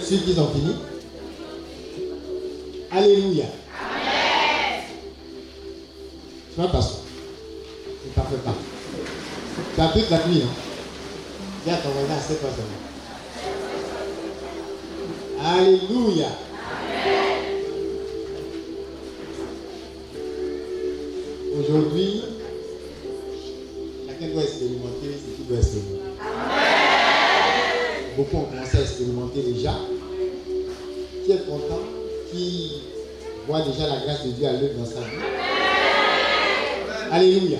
Sûrs qu'ils ont fini Alléluia. Tu vas t'asseoir. Ne t'en fais pas. Tu as toute la nuit, hein Dis à ton voisin, assieds-toi seulement. Alléluia. Aujourd'hui, Qui voit déjà la grâce de Dieu à l'œuvre dans sa vie Alléluia.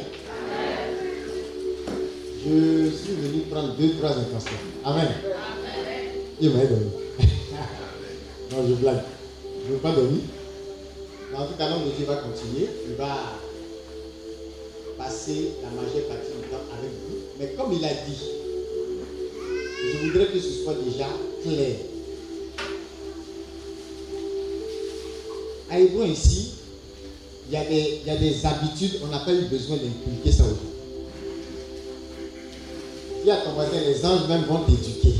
Je suis venu prendre deux, trois intentions. Amen. Il m'a dormi. non, je blague. Je ne veux pas dormir. En tout cas, l'homme de Dieu va continuer. Il va passer la majeure partie du temps avec vous. Mais comme il a dit, je voudrais que ce soit déjà clair. À Hébron ici, il y, a des, habitudes, on n'a pas eu besoin d'impliquer ça aujourd'hui. Dis à ton voisin, les anges même vont t'éduquer.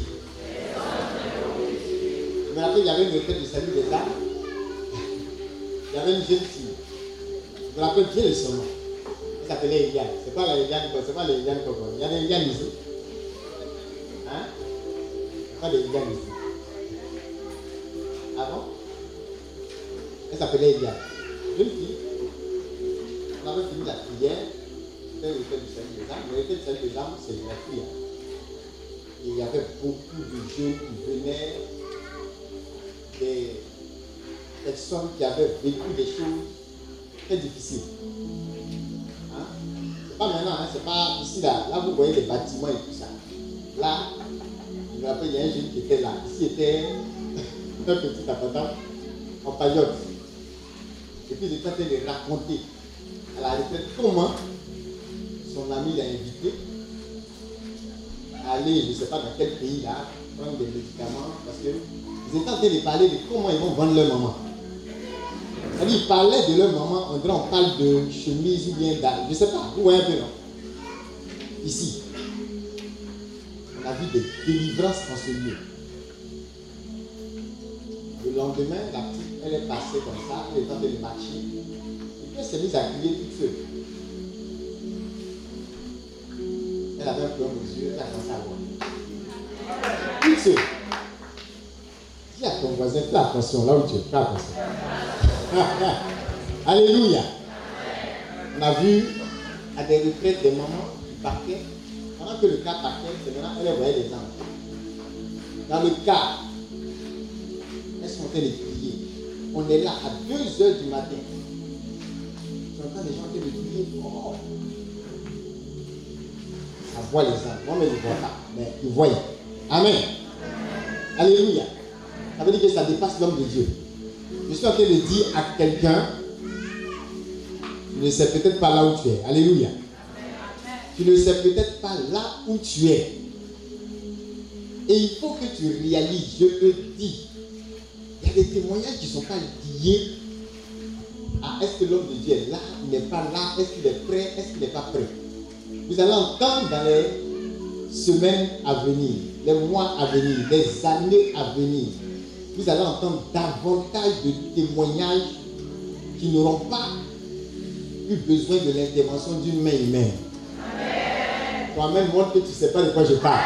Me rappelle, il y avait une retraite de salut des âmes. Il y avait une jeune fille. Je me rappelle bien de son nom. Elle s'appelait Eliane. C'est pas la Eliane, c'est pas l'Eliane Coco. Il y a des Eliane ici. Hein? Pas des Eliane ici. Ah bon? Elle s'appelait Eliane. Jeune fille. On avait fini la prière. C'était le retraite du salut des âmes. Le salut des âmes, c'est gratuit. Hein? Et il y avait beaucoup de jeunes qui venaient des personnes qui avaient vécu des choses très difficiles. Hein? C'est pas maintenant, hein? c'est pas ici là. Là, vous voyez les bâtiments et tout ça. Là, je me rappelle, il y a un jeune qui était là. Ici était un petit appartement en paillote. Et puis, il était en train de raconter à la retraite comment son ami l'a invité à aller, je ne sais pas dans quel pays là, prendre des médicaments parce qu'ils étaient en train de parler de comment ils vont vendre leur maman. C'est-à-dire, ils parlaient de leur maman, on dirait on parle de chemise ou bien d'âge. Je ne sais pas, voyez un peu, non Ici, on a vu des délivrances en ce lieu. Le lendemain, la petite, elle est passée comme ça, elle est en train de marcher. Et puis elle s'est mise à crier toute seule. Elle avait un problème aux yeux, elle a commencé à voir. Toute seule. Dis à ton voisin, fais attention là où tu es, fais attention. Alléluia. On a vu à des retraites des mamans qui partaient. Pendant que le cas partait, c'est maintenant elle voyait les anges. Dans le cas, en train de prier. On est là à 2 heures du matin. J'entends les gens qui me crier fort. Ça voit les anges. Non, mais ils ne voient pas. Mais ils voient. Amen. Alléluia. Ça veut dire que ça dépasse l'homme de Dieu. Je suis en train de dire à quelqu'un, tu ne sais peut-être pas là où tu es. Alléluia. Tu ne sais peut-être pas là où tu es. Et il faut que tu réalises, je te dis, il y a des témoignages qui ne sont pas liés à est-ce que l'homme de Dieu est là, il n'est pas là, est-ce qu'il est prêt, est-ce qu'il n'est pas prêt. Vous allez entendre dans les semaines à venir, les mois à venir, les années à venir, vous allez entendre davantage de témoignages qui n'auront pas eu besoin de l'intervention d'une main humaine. Toi-même, montre que tu ne sais pas de quoi je parle.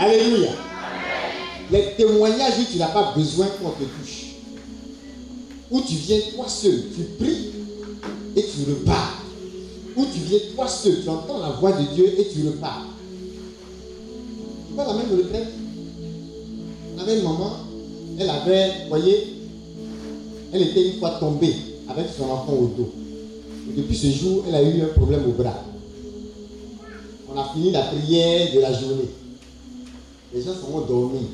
Alléluia. Les témoignages où tu n'as pas besoin qu'on te touche. Où tu viens toi seul, tu pries et tu repars. Où tu viens toi seul, tu entends la voix de Dieu et tu repars. C'est pas la même retraite? La même maman, elle avait, voyez, elle était une fois tombée avec son enfant au dos. Et depuis ce jour, elle a eu un problème au bras. On a fini la prière de la journée. Les gens sont dormis.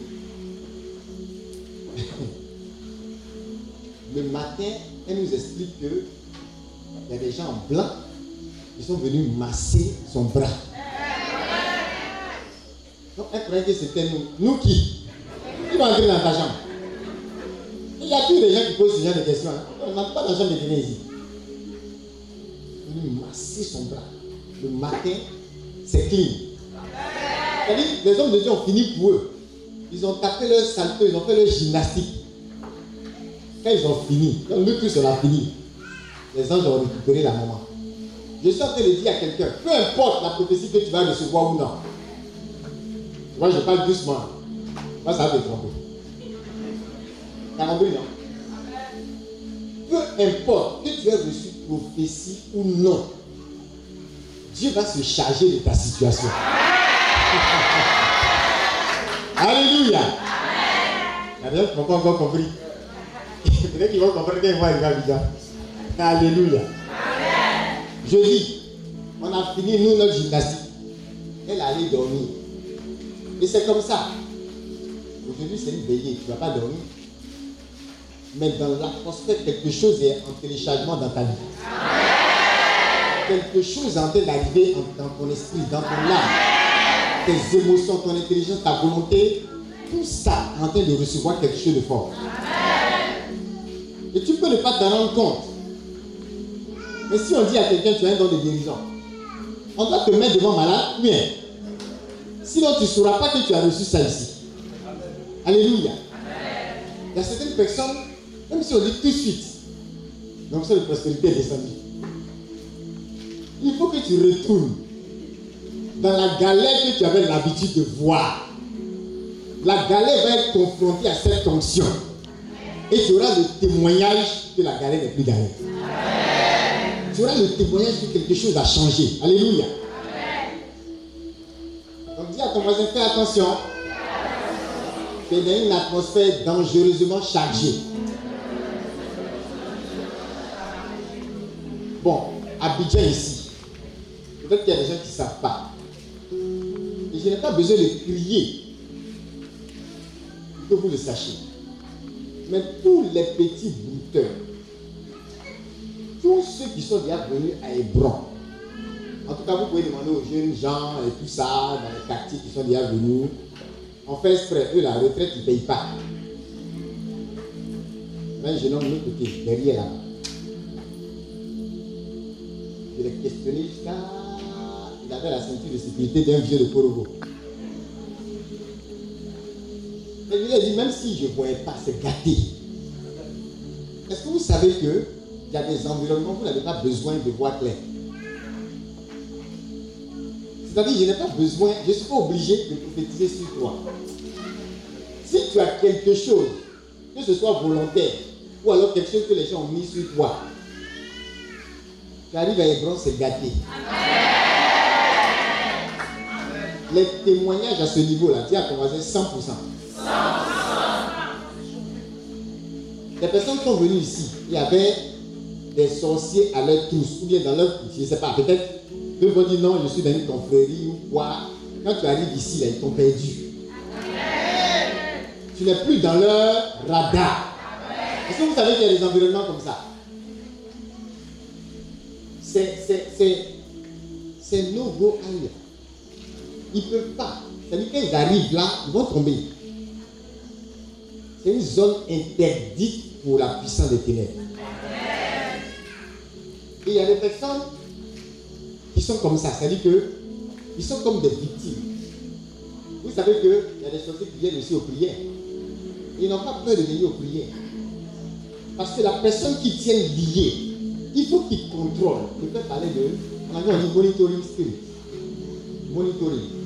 Le matin, elle nous explique que il y a des gens en blanc qui sont venus masser son bras. Donc elle croyait que c'était nous. Nous qui? Qui va entrer dans ta chambre? Il y a tous les gens qui posent ce genre de questions. hein. On n'a pas d'argent de venir ici. Venus masser son bras. Le matin, c'est clean. C'est-à-dire, les hommes de Dieu ont fini pour eux. Ils ont tapé leur salto, ils ont fait leur gymnastique. Quand ils ont fini, quand nous tous on a fini, les anges ont récupéré la maman. Je suis en train de dire à quelqu'un, peu importe la prophétie que tu vas recevoir ou non. Moi, je parle doucement. Moi, ça va te tromper. T'as compris, non? Peu importe que tu aies reçu prophétie ou non, Dieu va se charger de ta situation. Alléluia. Y a compris. Peut-être qu'ils vont comprendre quand ils. Alléluia. Je dis, on a fini, nous, notre gymnastique. Elle allait dormir. Et c'est comme ça. Aujourd'hui, c'est une veillée. Tu ne vas pas dormir. Mais dans l'atmosphère, quelque chose est en téléchargement dans ta vie. Quelque chose est en train d'arriver dans ton esprit, dans ton âme. Tes émotions, ton intelligence, ta volonté. Tout ça en train de recevoir quelque chose de fort. Et tu peux ne pas t'en rendre compte. Mais si on dit à quelqu'un tu as un don de guérison, on doit te mettre devant malade, bien. Sinon tu ne sauras pas que tu as reçu ça ici. Alléluia. Il y a certaines personnes, même si on dit tout de suite, donc ça de prospérité est descendue. Il faut que tu retournes dans la galère que tu avais l'habitude de voir. La galère va être confrontée à cette onction. Et tu auras le témoignage que la galère n'est plus galère. Tu auras le témoignage que quelque chose a changé. Alléluia. Donc dis à ton voisin, fais attention. Es dans une atmosphère dangereusement chargée. Bon, Abidjan ici. Peut-être qu'il y a des gens qui ne savent pas. Je n'ai pas besoin de crier pour que vous le sachiez. Mais tous les petits brouteurs, tous ceux qui sont déjà venus à Hébron, en tout cas, vous pouvez demander aux jeunes gens et tout ça, dans les quartiers qui sont déjà venus, on fait exprès, eux, la retraite, ils ne payent pas. Mais un jeune homme de l'autre derrière là. Je l'ai questionné jusqu'à. Il la ceinture de sécurité d'un vieux de Korogo. Et je lui ai dit, même si je ne voyais pas, c'est gâté. Est-ce que vous savez qu'il y a des environnements où vous n'avez pas besoin de voir clair? C'est-à-dire, je n'ai pas besoin, je ne suis pas obligé de prophétiser sur toi. Si tu as quelque chose, que ce soit volontaire, ou alors quelque chose que les gens ont mis sur toi, tu arrives à Hébron, c'est gâté. Les témoignages à ce niveau-là, tu as commencé 100%. Les personnes qui sont venues ici, il y avait des sorciers à leur tous, ou bien dans leur, je ne sais pas, peut-être, eux vont dire non, je suis dans une confrérie ou quoi. Quand tu arrives ici, là, ils t'ont perdu. Tu n'es plus dans leur radar. Est-ce que vous savez qu'il y a des environnements comme ça? C'est, c'est, c'est, c'est no go area. Ils ne peuvent pas. C'est-à-dire qu'ils arrivent là, ils vont tomber. C'est une zone interdite pour la puissance des ténèbres. Et il y a des personnes qui sont comme ça. C'est-à-dire que ils sont comme des victimes. Vous savez qu'il y a des sorciers qui viennent aussi aux prières. Ils n'ont pas peur de venir aux prières. Parce que la personne qui tient liée, il faut qu'il contrôle. Je peux parler de, on a dit, on monitoring spirit. Monitoring.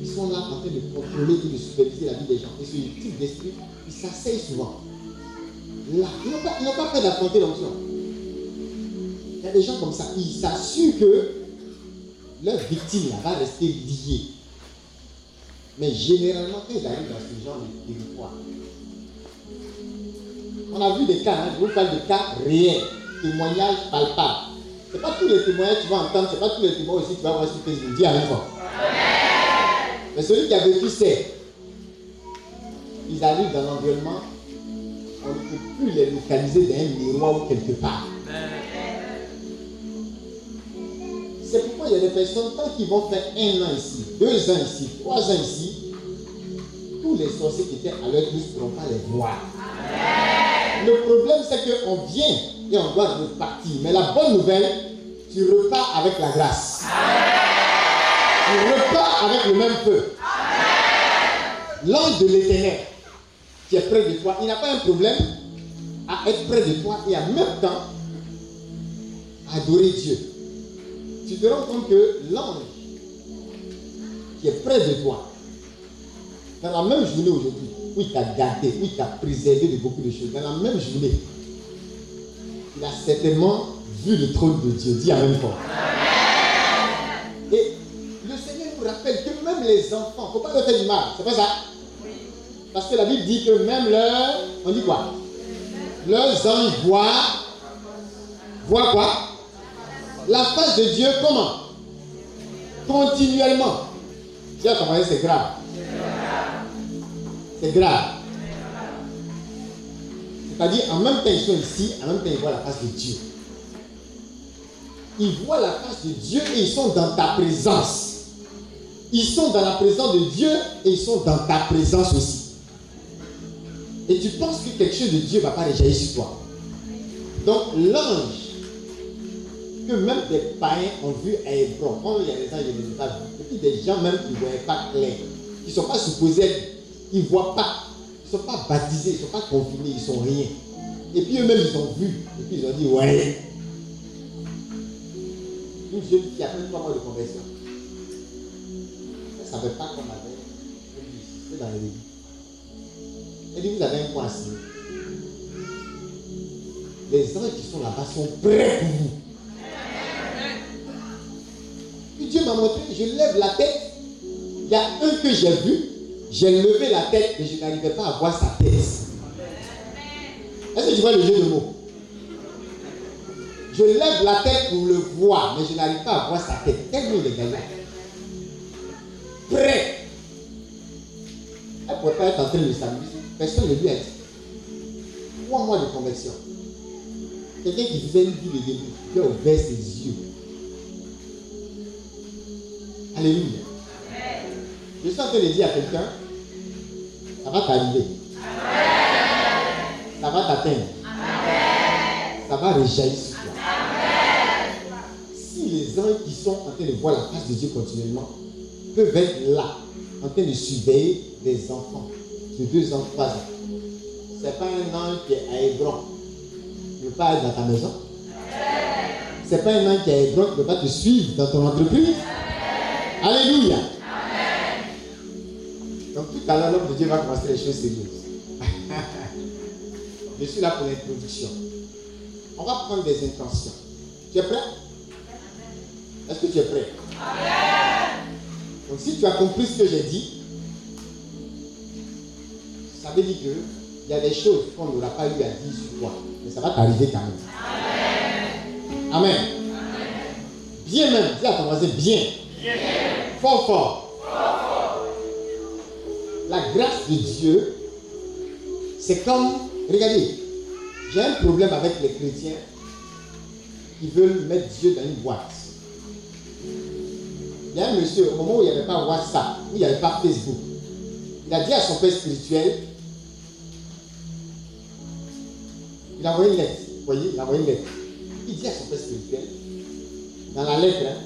Ils sont là en train de contrôler et de superviser la vie des gens. Et ce type d'esprit, ils s'asseyent souvent. Là, ils n'ont pas, ils pas peur d'affronter l'onction. Il y a des gens comme ça, ils s'assurent que leur victime va rester liée. Mais généralement, quand ils arrivent dans ce genre de territoire, on a vu des cas, hein, je vous parle de cas réels, témoignages palpables. Ce n'est pas tous les témoignages que tu vas entendre, ce n'est pas tous les témoignages aussi que tu vas voir sur Facebook. Dis à fois. Mais celui qui a vécu sait. Ils arrivent dans l'environnement, on ne peut plus les localiser dans un miroir ou quelque part. C'est pourquoi il y a des personnes, tant qu'ils vont faire un an ici, deux ans ici, trois ans ici, tous les sorciers qui étaient à leur ne pourront pas les voir. Le problème, c'est qu'on vient et on doit repartir. Mais la bonne nouvelle, tu repars avec la grâce. Tu repars avec le même feu. L'ange de l'éternel qui est près de toi, il n'a pas un problème à être près de toi et en même temps adorer Dieu. Tu te rends compte que l'ange qui est près de toi, dans la même journée aujourd'hui, où il t'a gardé, où il t'a préservé de beaucoup de choses, dans la même journée, il a certainement vu le trône de Dieu. Dis Amen fort. Et les enfants, il ne faut pas leur faire du mal. C'est pas ça Parce que la Bible dit que même leurs, on dit quoi? Leurs anges voient, voient quoi? La face de Dieu comment? Continuellement. Tu as compris, c'est grave. C'est grave. C'est-à-dire, en même temps, ils sont ici, en même temps, ils voient la face de Dieu. Ils voient la face de Dieu et ils sont dans ta présence. Ils sont dans la présence de Dieu et ils sont dans ta présence aussi. Et tu penses que quelque chose de Dieu ne va pas réjaillir sur toi. Donc, l'ange que même des païens ont vu à Hébron, quand il y a des anges, ils ne pas vu. Et puis des gens même qui ne voyaient pas clair, qui ne sont pas supposés ils ne voient pas. Ils ne sont pas baptisés, ils ne sont pas confinés, ils ne sont rien. Et puis eux-mêmes, ils ont vu. Et puis ils ont dit, ouais. Une jeune fille après trois mois de conversion. Savait pas qu'on avait. C'est dans l'église. Elle dit, vous avez un point assis. Les anges qui sont là-bas sont prêts pour vous. Puis Dieu m'a montré, je lève la tête. Il y a un que j'ai vu, j'ai levé la tête, mais je n'arrivais pas à voir sa tête. Est-ce que tu vois le jeu de mots? Je lève la tête pour le voir, mais je n'arrive pas à voir sa tête. Tellement il est gagnant. Prêt. Elle ne pourrait pas être en train de s'amuser. Personne ne lui a dit. Trois mois de conversion. Quelqu'un qui faisait une vie de début, qui a ouvert ses yeux. Alléluia. Je suis en train de dire à quelqu'un, ça va t'arriver. Ça va t'atteindre. Ça va réjaillir sur toi. Si les anges qui sont en train de voir la face de Dieu continuellement peuvent être là, en train de surveiller les enfants de deux ans, trois ans, ce n'est pas un ange qui est à Hébron. Ne veut pas être dans ta maison. Ce n'est pas un ange qui est à Hébron qui ne veut pas te suivre dans ton entreprise. Alléluia. Donc tout à l'heure, l'homme de Dieu va commencer les choses sérieuses. Je suis là pour l'introduction. On va prendre des intentions. Tu es prêt? Est-ce que tu es prêt? Donc si tu as compris ce que j'ai dit, ça veut dire qu'il y a des choses qu'on n'aura pas eu à dire sur toi. Mais ça va t'arriver quand même. Amen. Bien même. Dis à ton voisin, bien. Fort, fort la grâce de Dieu, c'est comme, regardez, j'ai un problème avec les chrétiens qui veulent mettre Dieu dans une boîte. Il y a un monsieur, au moment où il n'y avait pas WhatsApp, où il n'y avait pas Facebook, il a dit à son père spirituel, il a envoyé une lettre, vous voyez, il a envoyé une lettre. Il dit à son père spirituel, dans la lettre, hein,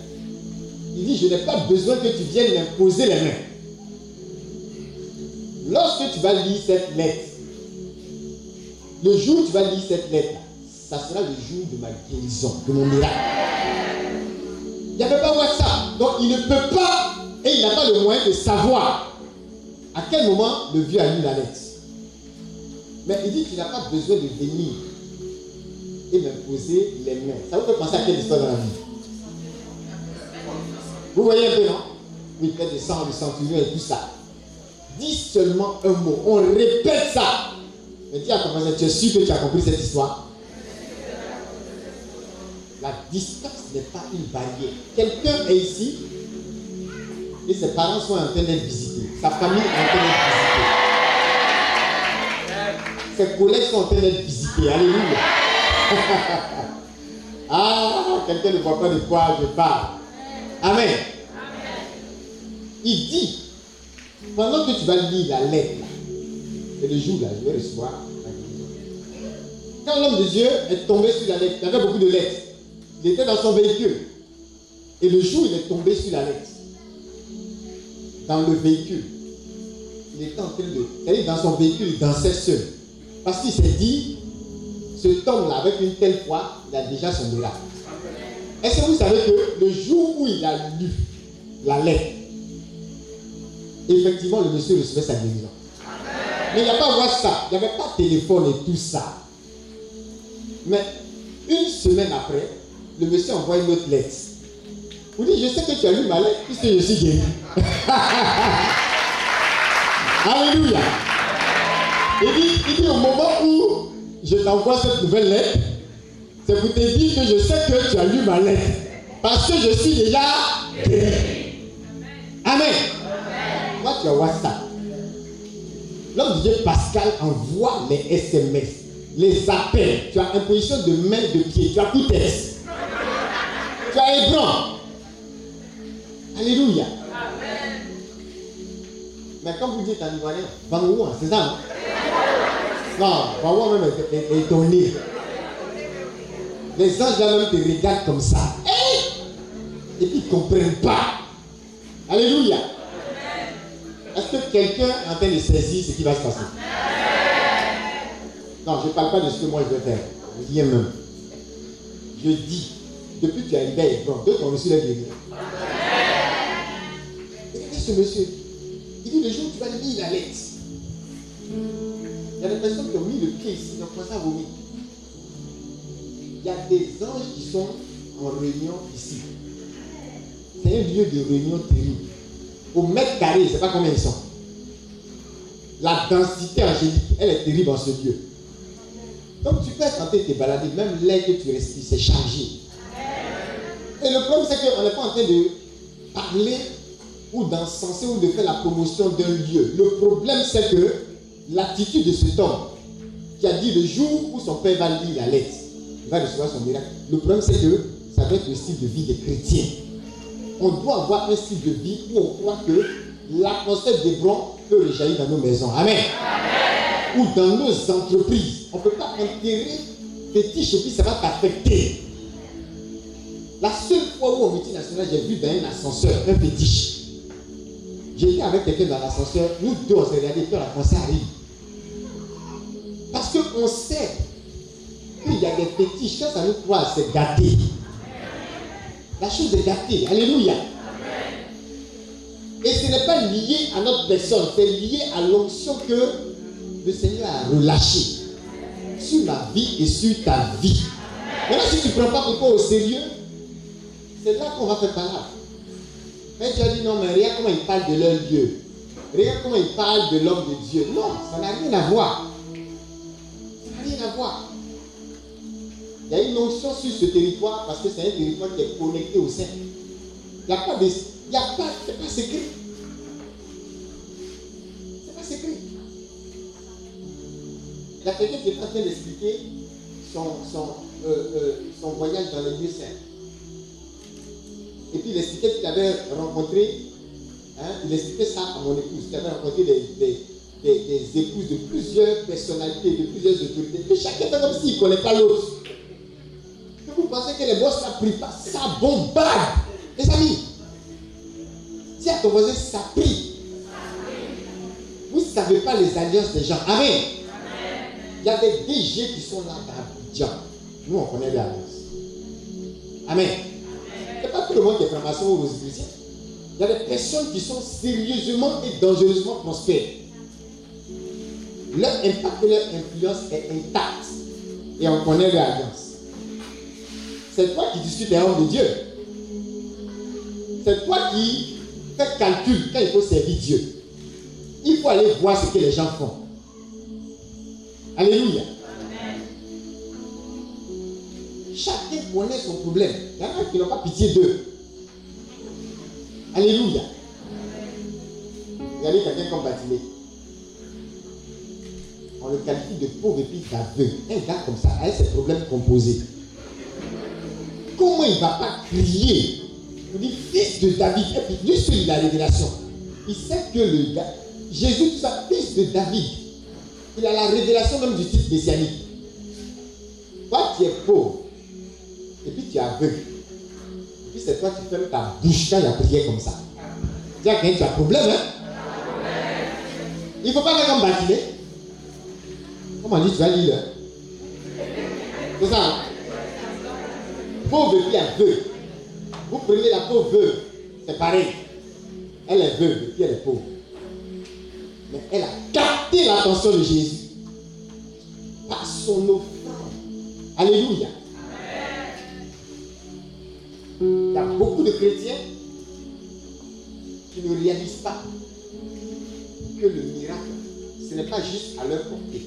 Il dit, je n'ai pas besoin que tu viennes m'imposer les mains. Lorsque tu vas lire cette lettre, le jour où tu vas lire cette lettre, ça sera le jour de ma guérison, de mon miracle. Il n'y avait pas WhatsApp. Donc il ne peut pas, et il n'a pas le moyen de savoir à quel moment le vieux a lu la lettre. Mais il dit qu'il n'a pas besoin de venir et m'imposer les mains. Ça vous fait penser à quelle histoire dans la vie? Vous voyez un peu, non? Oui, fait des sang, le centurion et tout ça. Dis seulement un mot. On répète ça. Mais dis à ton voisin, tu es sûr que tu as compris cette histoire? La distance n'est pas une barrière. Quelqu'un est ici et ses parents sont en train d'être visités. Sa famille est en train d'être visitée. Ses collègues sont en train d'être visités. Alléluia. ah, quelqu'un ne voit pas de quoi je parle. Amen. Il dit, pendant que tu vas lire la lettre, et le jour là, je vais recevoir la. Quand l'homme de Dieu est tombé sur la lettre, il y avait beaucoup de lettres. Il était dans son véhicule. Et le jour, il est tombé sur la lettre. Dans le véhicule. Il était en train de. C'est-à-dire, dans son véhicule, il dansait seul. Parce qu'il s'est dit, ce homme-là, avec une telle foi, il a déjà son miracle. Est-ce que vous savez que le jour où il a lu la lettre, effectivement, le monsieur recevait sa guérison. Mais il n'y a pas WhatsApp, il n'y avait pas de téléphone et tout ça. Mais une semaine après, le monsieur envoie une autre lettre. Vous dites, je sais que tu as lu ma lettre puisque je suis guéri. Alléluia. Il dit, il dit au moment où je t'envoie cette nouvelle lettre, c'est pour te dire que je sais que tu as lu ma lettre. Parce que je suis déjà guéri. Amen. Moi, tu as WhatsApp. L'homme de Dieu Pascal envoie les SMS, les appels. Tu as imposition de main, de pied. Tu as tout. Tu as Hébron. Alléluia. Mais comme vous dites en ivoirien, Bangouan, c'est ça, non Non, Bangouan même est, est. Les anges là même te regardent comme ça. Et puis ils ne comprennent pas. Alléluia. Est-ce que quelqu'un est en train de saisir ce qui va se passer? Non, je ne parle pas de ce que moi je vais faire. Rien même. Je dis, depuis que tu es arrivé à Hébron, d'autres ont reçu la guérison. Regardez ce monsieur. Il dit le jour où tu vas lire la lettre. Il y a des personnes qui ont mis le pied ici, ils ont commencé à vomir. Il y a des anges qui sont en réunion ici. C'est un lieu de réunion terrible. Au mètre carré, je ne sais pas combien ils sont. La densité angélique, elle est terrible en ce lieu. Donc tu peux être en train de te balader, même l'air que tu respires, c'est chargé. Et le problème, c'est qu'on n'est pas en train de parler ou d'encenser ou de faire la promotion d'un lieu. Le problème, c'est que l'attitude de cet homme qui a dit le jour où son père va lire la lettre, il va recevoir son miracle. Le problème, c'est que ça va être le style de vie des chrétiens on doit avoir un style de vie où on croit que l'atmosphère d'Hébron peut rejaillir dans nos maisons. Amen. Ou dans nos entreprises. On ne peut pas enterrer fétiche et puis ça va t'affecter. La seule fois où au multinational, j'ai vu dans un ascenseur un fétiche. J'étais avec quelqu'un dans l'ascenseur, nous deux on s'est regardé, puis on a commencé à rire. Parce qu'on sait qu'il y a des fétiches, quand ça nous croise, c'est gâté. La chose est gâtée. Alléluia. Et ce n'est pas lié à notre personne, c'est lié à l'onction que le Seigneur a relâchée sur ma vie et sur ta vie. Maintenant, si tu ne prends pas pourquoi au sérieux, c'est là qu'on va faire parler. Mais tu as dit non, mais regarde comment il parle de leur Dieu. Regarde comment il parle de l'homme de Dieu. Non, ça n'a rien à voir. Ça n'a rien à voir. Il y a une onction sur ce territoire parce que c'est un territoire qui est connecté au sein. Il n'y a pas de. Il n'y a pas. C'est pas secret. Il y a quelqu'un qui est en train d'expliquer son, son, euh, euh, son voyage dans les lieux saints. Et puis il expliquait qu'il avait rencontré, hein, il expliquait ça à mon épouse, qu'il avait rencontré des, des, épouses de plusieurs personnalités, de plusieurs autorités. Et chacun fait comme s'il ne connaît pas l'autre. Vous pensez que les boss ça pris pas, ça bombarde. Les amis, Dis à ton voisin, ça prie. Vous ne savez pas les alliances des gens. Amen. Il y a des DG qui sont là dans Nous, on connaît alliances. Amen. Ce n'est pas tout le monde qui est franc-maçon ou rosicrucien. Il y a des personnes qui sont sérieusement et dangereusement prospères. Leur impact, leur influence est intacte. Et on connaît leur alliance. C'est toi qui discutes des hommes de Dieu. C'est toi qui fais calcul quand il faut servir Dieu. Il faut aller voir ce que les gens font. Alléluia. Chacun connaît son problème. Il y en a qui n'ont pas pitié d'eux. Alléluia. Regardez quelqu'un comme Batimé. On le qualifie de pauvre et puis d'aveugle. Un gars comme ça, avec ses problèmes composés. Comment il ne va pas crier? Il dit fils de David. Et puis lui la révélation. Il sait que le gars, Jésus, tout ça, fils de David. Il a la révélation même du titre messianique. Toi, tu es pauvre. Et puis tu es aveugle. Et puis c'est toi qui fermes ta bouche quand il a prié comme ça. Tu as tu as problème, hein? Il ne faut pas faire comme bâtiment. Comment dit, tu vas lire. Hein? C'est ça. Hein? Pauvre et puis aveugle. Vous prenez la pauvre c'est pareil. Elle est veuve puis elle est pauvre. Mais elle a capté l'attention de Jésus par son offrande. Alléluia. Il y a beaucoup de chrétiens qui ne réalisent pas que le miracle, ce n'est pas juste à leur portée.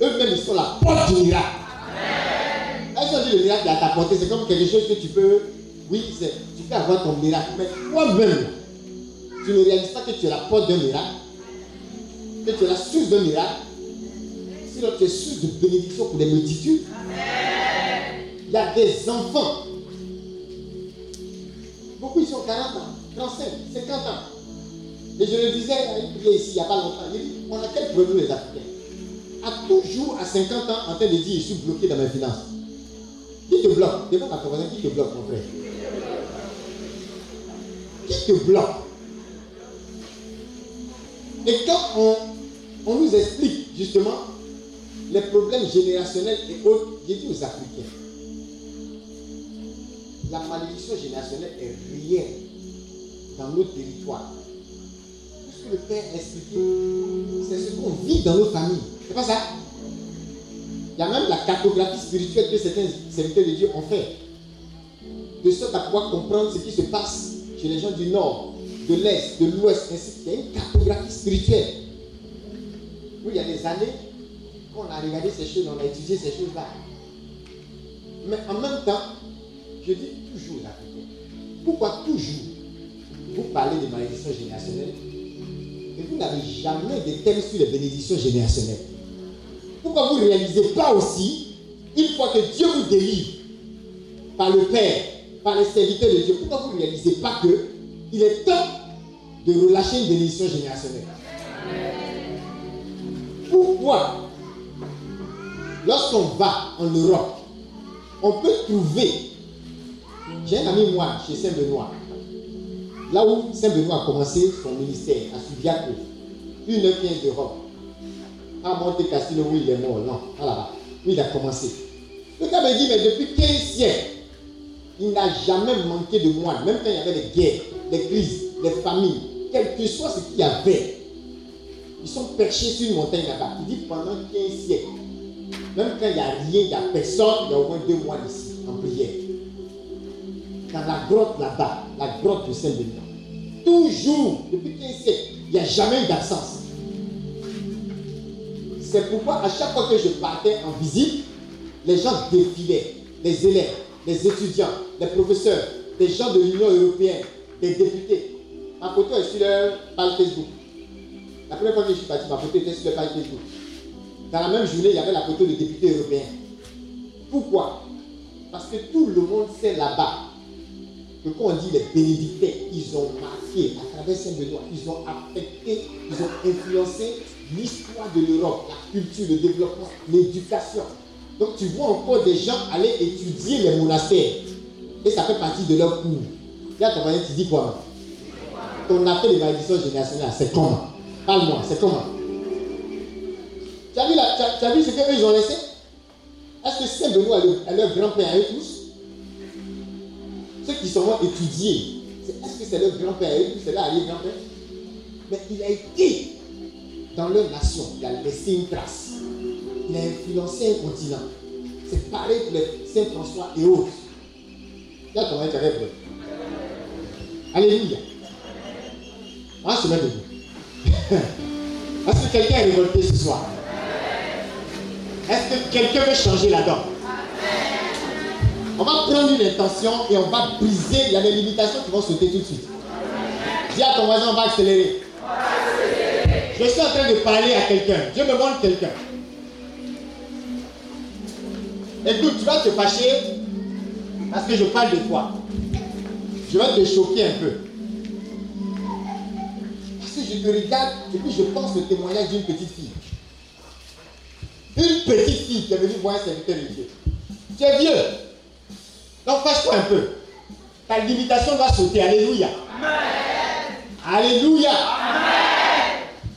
Eux-mêmes, ils sont la porte du miracle. Est-ce que le miracle est à ta portée C'est comme quelque chose que tu peux. Oui, tu peux avoir ton miracle. Mais toi-même, tu ne réalises pas que tu es la porte d'un miracle, que tu es la source d'un miracle. Sinon, tu es source de bénédiction pour des multitudes. Il y a des enfants Beaucoup, ils sont 40 ans, 35, 50 ans. Et je le disais à une prière ici, il n'y a pas longtemps. Il dit, on a quel problème les Africains? À toujours à 50 ans en train de dire, je suis bloqué dans mes finances. Qui te bloque? Demande à ton voisin, qui te bloque, mon frère? Qui te bloque? Et quand on, on nous explique justement les problèmes générationnels et autres, j'ai dit aux Africains, la malédiction générationnelle est réelle dans nos territoires. Tout ce que le Père a expliqué, c'est ce qu'on vit dans nos familles. C'est pas ça? Il y a même la cartographie spirituelle que certains serviteurs de Dieu ont fait. De sorte à pouvoir comprendre ce qui se passe chez les gens du Nord, de l'Est, de l'Ouest, ainsi Il y a une cartographie spirituelle. Où il y a des années, quand on a regardé ces choses, on a étudié ces choses-là. Mais en même temps, je dis toujours la Africains, pourquoi toujours vous parlez de malédiction générationnelle et vous n'avez jamais de thème sur les bénédictions générationnelles? Pourquoi vous ne réalisez pas aussi, une fois que Dieu vous délivre par le Père, par les serviteurs de Dieu, pourquoi vous ne réalisez pas que il est temps de relâcher une bénédiction générationnelle? Pourquoi Lorsqu'on va en Europe, on peut trouver j'ai un ami, moi, chez Saint-Benoît. Là où Saint-Benoît a commencé son ministère, à Subiaco, une quinze d'Europe. À Monte Castillo, où il est mort, non, là-bas, où il a commencé. Le gars me dit, mais depuis 15 siècles, il n'a jamais manqué de moines, même quand il y avait des guerres, des crises, des familles, quel que soit ce qu'il y avait. Ils sont perchés sur une montagne là-bas. Il dit pendant 15 siècles, même quand il n'y a rien, il n'y a personne, il y a au moins deux mois ici, en prière dans la grotte là-bas, la grotte de Saint-Benoît. Toujours, depuis 15 siècles, il n'y a jamais eu d'absence. C'est pourquoi à chaque fois que je partais en visite, les gens défilaient, les élèves, les étudiants, les professeurs, des gens de l'Union européenne, des députés. Ma photo est sur leur page Facebook. La première fois que je suis parti, ma photo était sur leur page Facebook. Dans la même journée, il y avait la photo des députés européens. Pourquoi? Parce que tout le monde sait là-bas que quand on dit les bénédictins, ils ont marqué à travers Saint-Benoît, ils ont affecté, ils ont influencé l'histoire de l'Europe, la culture, le développement, l'éducation. Donc tu vois encore des gens aller étudier les monastères. Et ça fait partie de leur cours. Là, ton tu dis quoi? Ton appel de malédiction générationnelle, c'est comment? Parle-moi, c'est comment tu as, vu ce qu'eux ils ont laissé? Est-ce que c'est Benoît à leur grand-père à eux tous? Ceux qui sont étudiés, est-ce que c'est leur grand-père à eux tous? C'est leur arrière-grand-père Mais il a été dans leur nation, il a laissé une trace. Il a influencé un continent. C'est pareil pour les Saint-François et autres. Regarde comment tu. Alléluia. On se mettre debout. Est-ce que quelqu'un est révolté ce soir? Est-ce que quelqu'un veut changer la donne? On va prendre une intention et on va briser. Il y a des limitations qui vont sauter tout de suite. Dis à ton voisin, on va accélérer. Je suis en train de parler à quelqu'un. Dieu me montre quelqu'un. Écoute, tu vas te fâcher parce que je parle de toi. Je vais te choquer un peu. Je te regarde et puis je pense le témoignage d'une petite fille. Une petite fille qui est venue voir un serviteur de Dieu. Tu es vieux. Donc fâche-toi un peu. Ta limitation va sauter. Alléluia. Alléluia.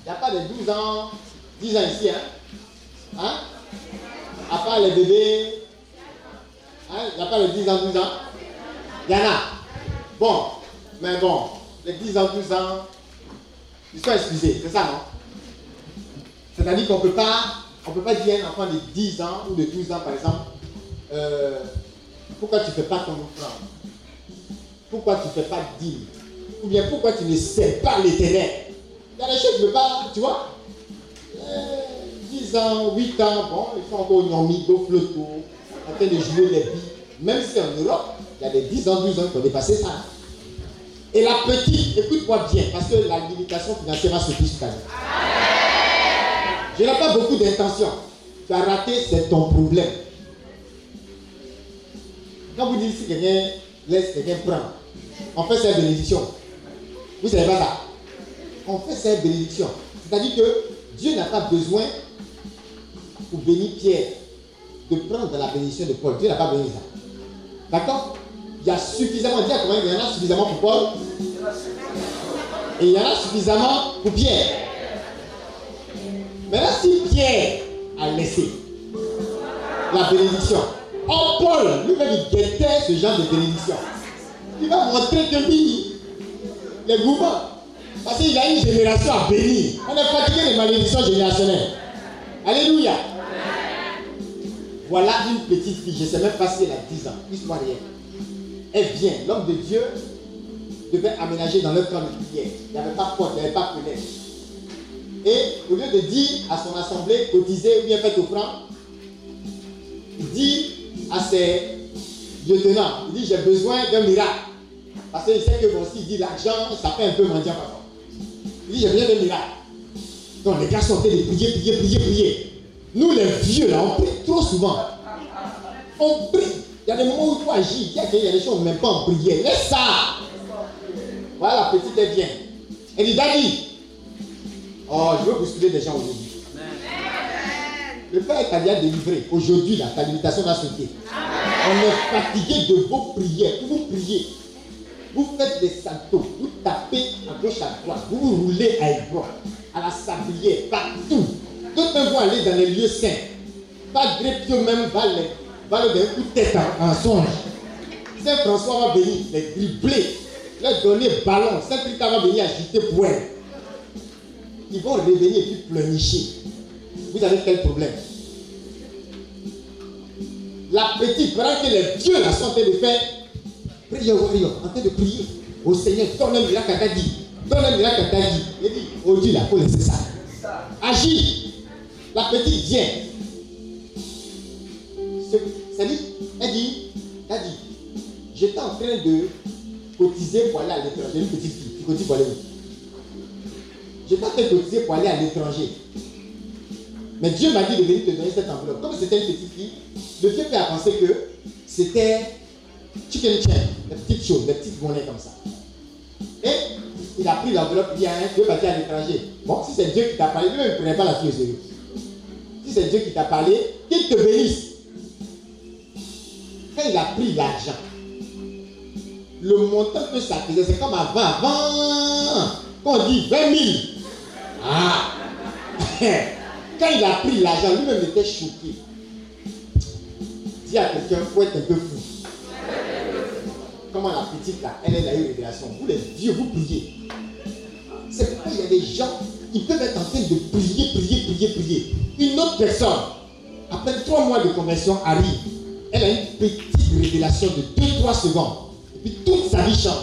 Il n'y a pas de 12 ans, 10 ans ici. Hein? hein? À part les bébés. Hein? Il n'y a pas de 10 ans, 12 ans. Il y en a. Bon, mais bon, les 10 ans, 12 ans, ils sont excusés, c'est ça, non? C'est-à-dire qu'on ne peut pas, dire à un enfant de 10 ans ou de 12 ans, par exemple, euh, pourquoi tu ne fais pas ton offrande Pourquoi tu ne fais pas dîme Ou bien pourquoi tu ne sais pas l'éternel Il y a des choses peux pas, tu vois? Euh, 10 ans, 8 ans, bon, ils font encore au au flotto, en train de jouer les billes. Même si en Europe, il y a des 10 ans, 12 ans qui ont dépassé ça. Et la petite, écoute-moi bien, parce que la limitation financière va se année. Je n'ai pas beaucoup d'intention. Tu as raté, c'est ton problème. Quand vous dites si quelqu'un laisse quelqu'un prendre, on fait cette bénédiction. Vous savez pas ça? On fait cette bénédiction. C'est-à-dire que Dieu n'a pas besoin, pour bénir Pierre, de prendre la bénédiction de Paul. Dieu n'a pas de ça. D'accord? Il y a suffisamment, dis à il y en a suffisamment pour Paul. Et il y en a suffisamment pour Pierre. Maintenant, si Pierre a laissé la bénédiction, oh Paul, lui-même, il guettait ce genre de bénédiction. Il va montrer que lui, les mouvements, parce qu'il a une génération à bénir. On est fatigué des malédictions générationnelles. Alléluia. Voilà une petite fille, je ne sais même pas si elle a 10 ans, histoire rien. Elle vient, l'homme de Dieu devait aménager dans leur camp de prière. Il n'y avait pas de porte, il n'y avait pas de. Et au lieu de dire à son assemblée, cotiser ou bien faire offrande, il dit à ses lieutenants, il dit j'ai besoin d'un miracle. Parce qu'il sait que bon, s'il dit l'argent, ça fait un peu mendiant parfois. Il dit j'ai besoin d'un miracle. Donc les gars sont en de prier, prier, prier, prier. Nous, les vieux, là, on prie trop souvent. On prie. Il y a des moments où il faut agir. Il y a des choses même pas en prière. Laisse ça. Voilà, la petite, elle vient. Elle dit, Daddy, oh, je veux bousculer des gens aujourd'hui. Le Père t'a déjà délivré. Aujourd'hui, là, ta limitation va sauter. On est fatigué de vos prières. Vous priez. Vous faites des saltos. Vous tapez à gauche, à droite. Vous vous roulez à Hébron, à la sablière, partout. D'autres vont aller dans les lieux saints. Pas Pio même va, les, va leur donner un coup de tête en, songe. Saint François va venir les dribbler, leur donner ballon. Saint Rita va venir agiter poêle. Ils vont revenir et puis pleurnicher. Vous avez quel problème? La petite, pendant que les dieux là sont en train de faire prière warrior, en train de prier au Seigneur, donne un miracle à dit. Donne un miracle à dit. Il dit, là, il faut laisser ça. Agis. La petite vient. C'est dit, elle dit, elle dit, j'étais en train de cotiser pour aller à l'étranger. Une petite fille qui cotise pour aller où? J'étais en train de cotiser pour aller à l'étranger. Mais Dieu m'a dit de venir te donner cette enveloppe. Comme c'était une petite fille, le père a pensé que c'était chicken chain, des petites choses, des petites monnaies comme ça. Et il a pris l'enveloppe, il dit, hein, tu veux partir à l'étranger? Bon, si c'est Dieu qui t'a parlé, ne prenait pas la fille au sérieux si c'est Dieu qui t'a parlé, qu'il te bénisse. Quand il a pris l'argent, le montant que ça faisait, c'est comme avant, avant, quand on dit 20 000. Ah Quand il a pris l'argent, lui-même était choqué. Dis à quelqu'un, faut être un peu fou? Comment la petite là, elle a eu révélation. Vous les vieux, vous priez. C'est pourquoi il y a des gens, ils peuvent être en train de prier, prier, prier, prier. Une autre personne, après trois mois de conversion, arrive. Elle a une petite révélation de 2-3 secondes. Et puis toute sa vie change.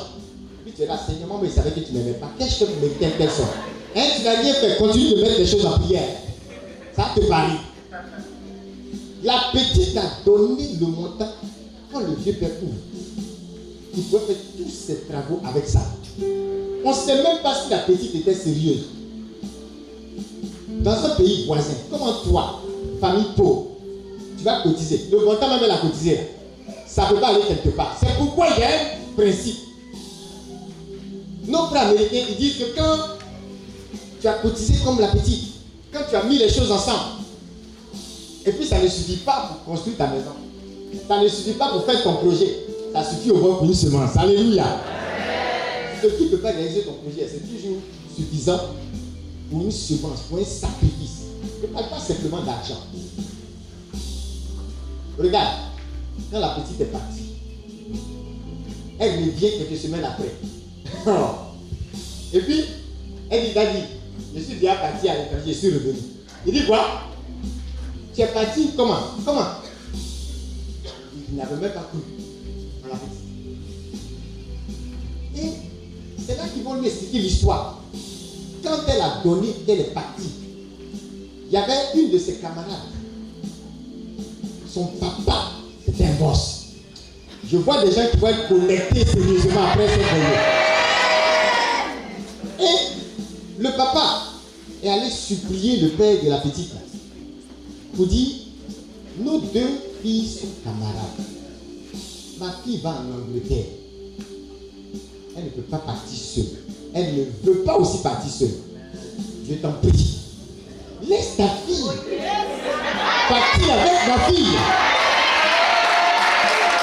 Et puis tu es là, Seigneur, mais il savait que tu n'aimais pas. Qu'est-ce que tu me telle personne Hein, tu n'as fait. Continue de mettre les choses en prière. Ça te parie. La petite a donné le montant quand le vieux père ouvre. Il pouvait faire tous ses travaux avec ça. On ne sait même pas si la petite était sérieuse. Dans un pays voisin, comment toi, famille pauvre, tu vas cotiser Le montant même elle a cotisé. Ça ne peut pas aller quelque part. C'est pourquoi il y a un principe. Nos frères américains, ils disent que quand tu as cotisé comme la petite, quand tu as mis les choses ensemble, et puis ça ne suffit pas pour construire ta maison. Ça ne suffit pas pour faire ton projet. Ça suffit au moins pour une semence. Alléluia. Ce qui peut pas réaliser ton projet, c'est toujours suffisant pour une semence, pour un sacrifice. Je ne parle pas simplement d'argent. Regarde, quand la petite est partie, elle revient quelques semaines après. Et puis, elle dit, Daddy, je suis déjà parti à l'étranger, je suis revenu. Il dit quoi? Tu es parti comment? Comment? Il n'avait même pas cru. L'a Et c'est là qu'ils vont lui expliquer l'histoire. Quand elle a donné, qu'elle est partie, il y avait une de ses camarades. Son papa, boss. Je vois des gens qui vont être connectés sérieusement après cette réunion. Et le papa est allé supplier le père de la petite pour dire Nos deux filles sont camarades. Ma fille va en Angleterre. Elle ne peut pas partir seule. Elle ne veut pas aussi partir seule. Je t'en prie. Laisse ta fille partir avec ma fille.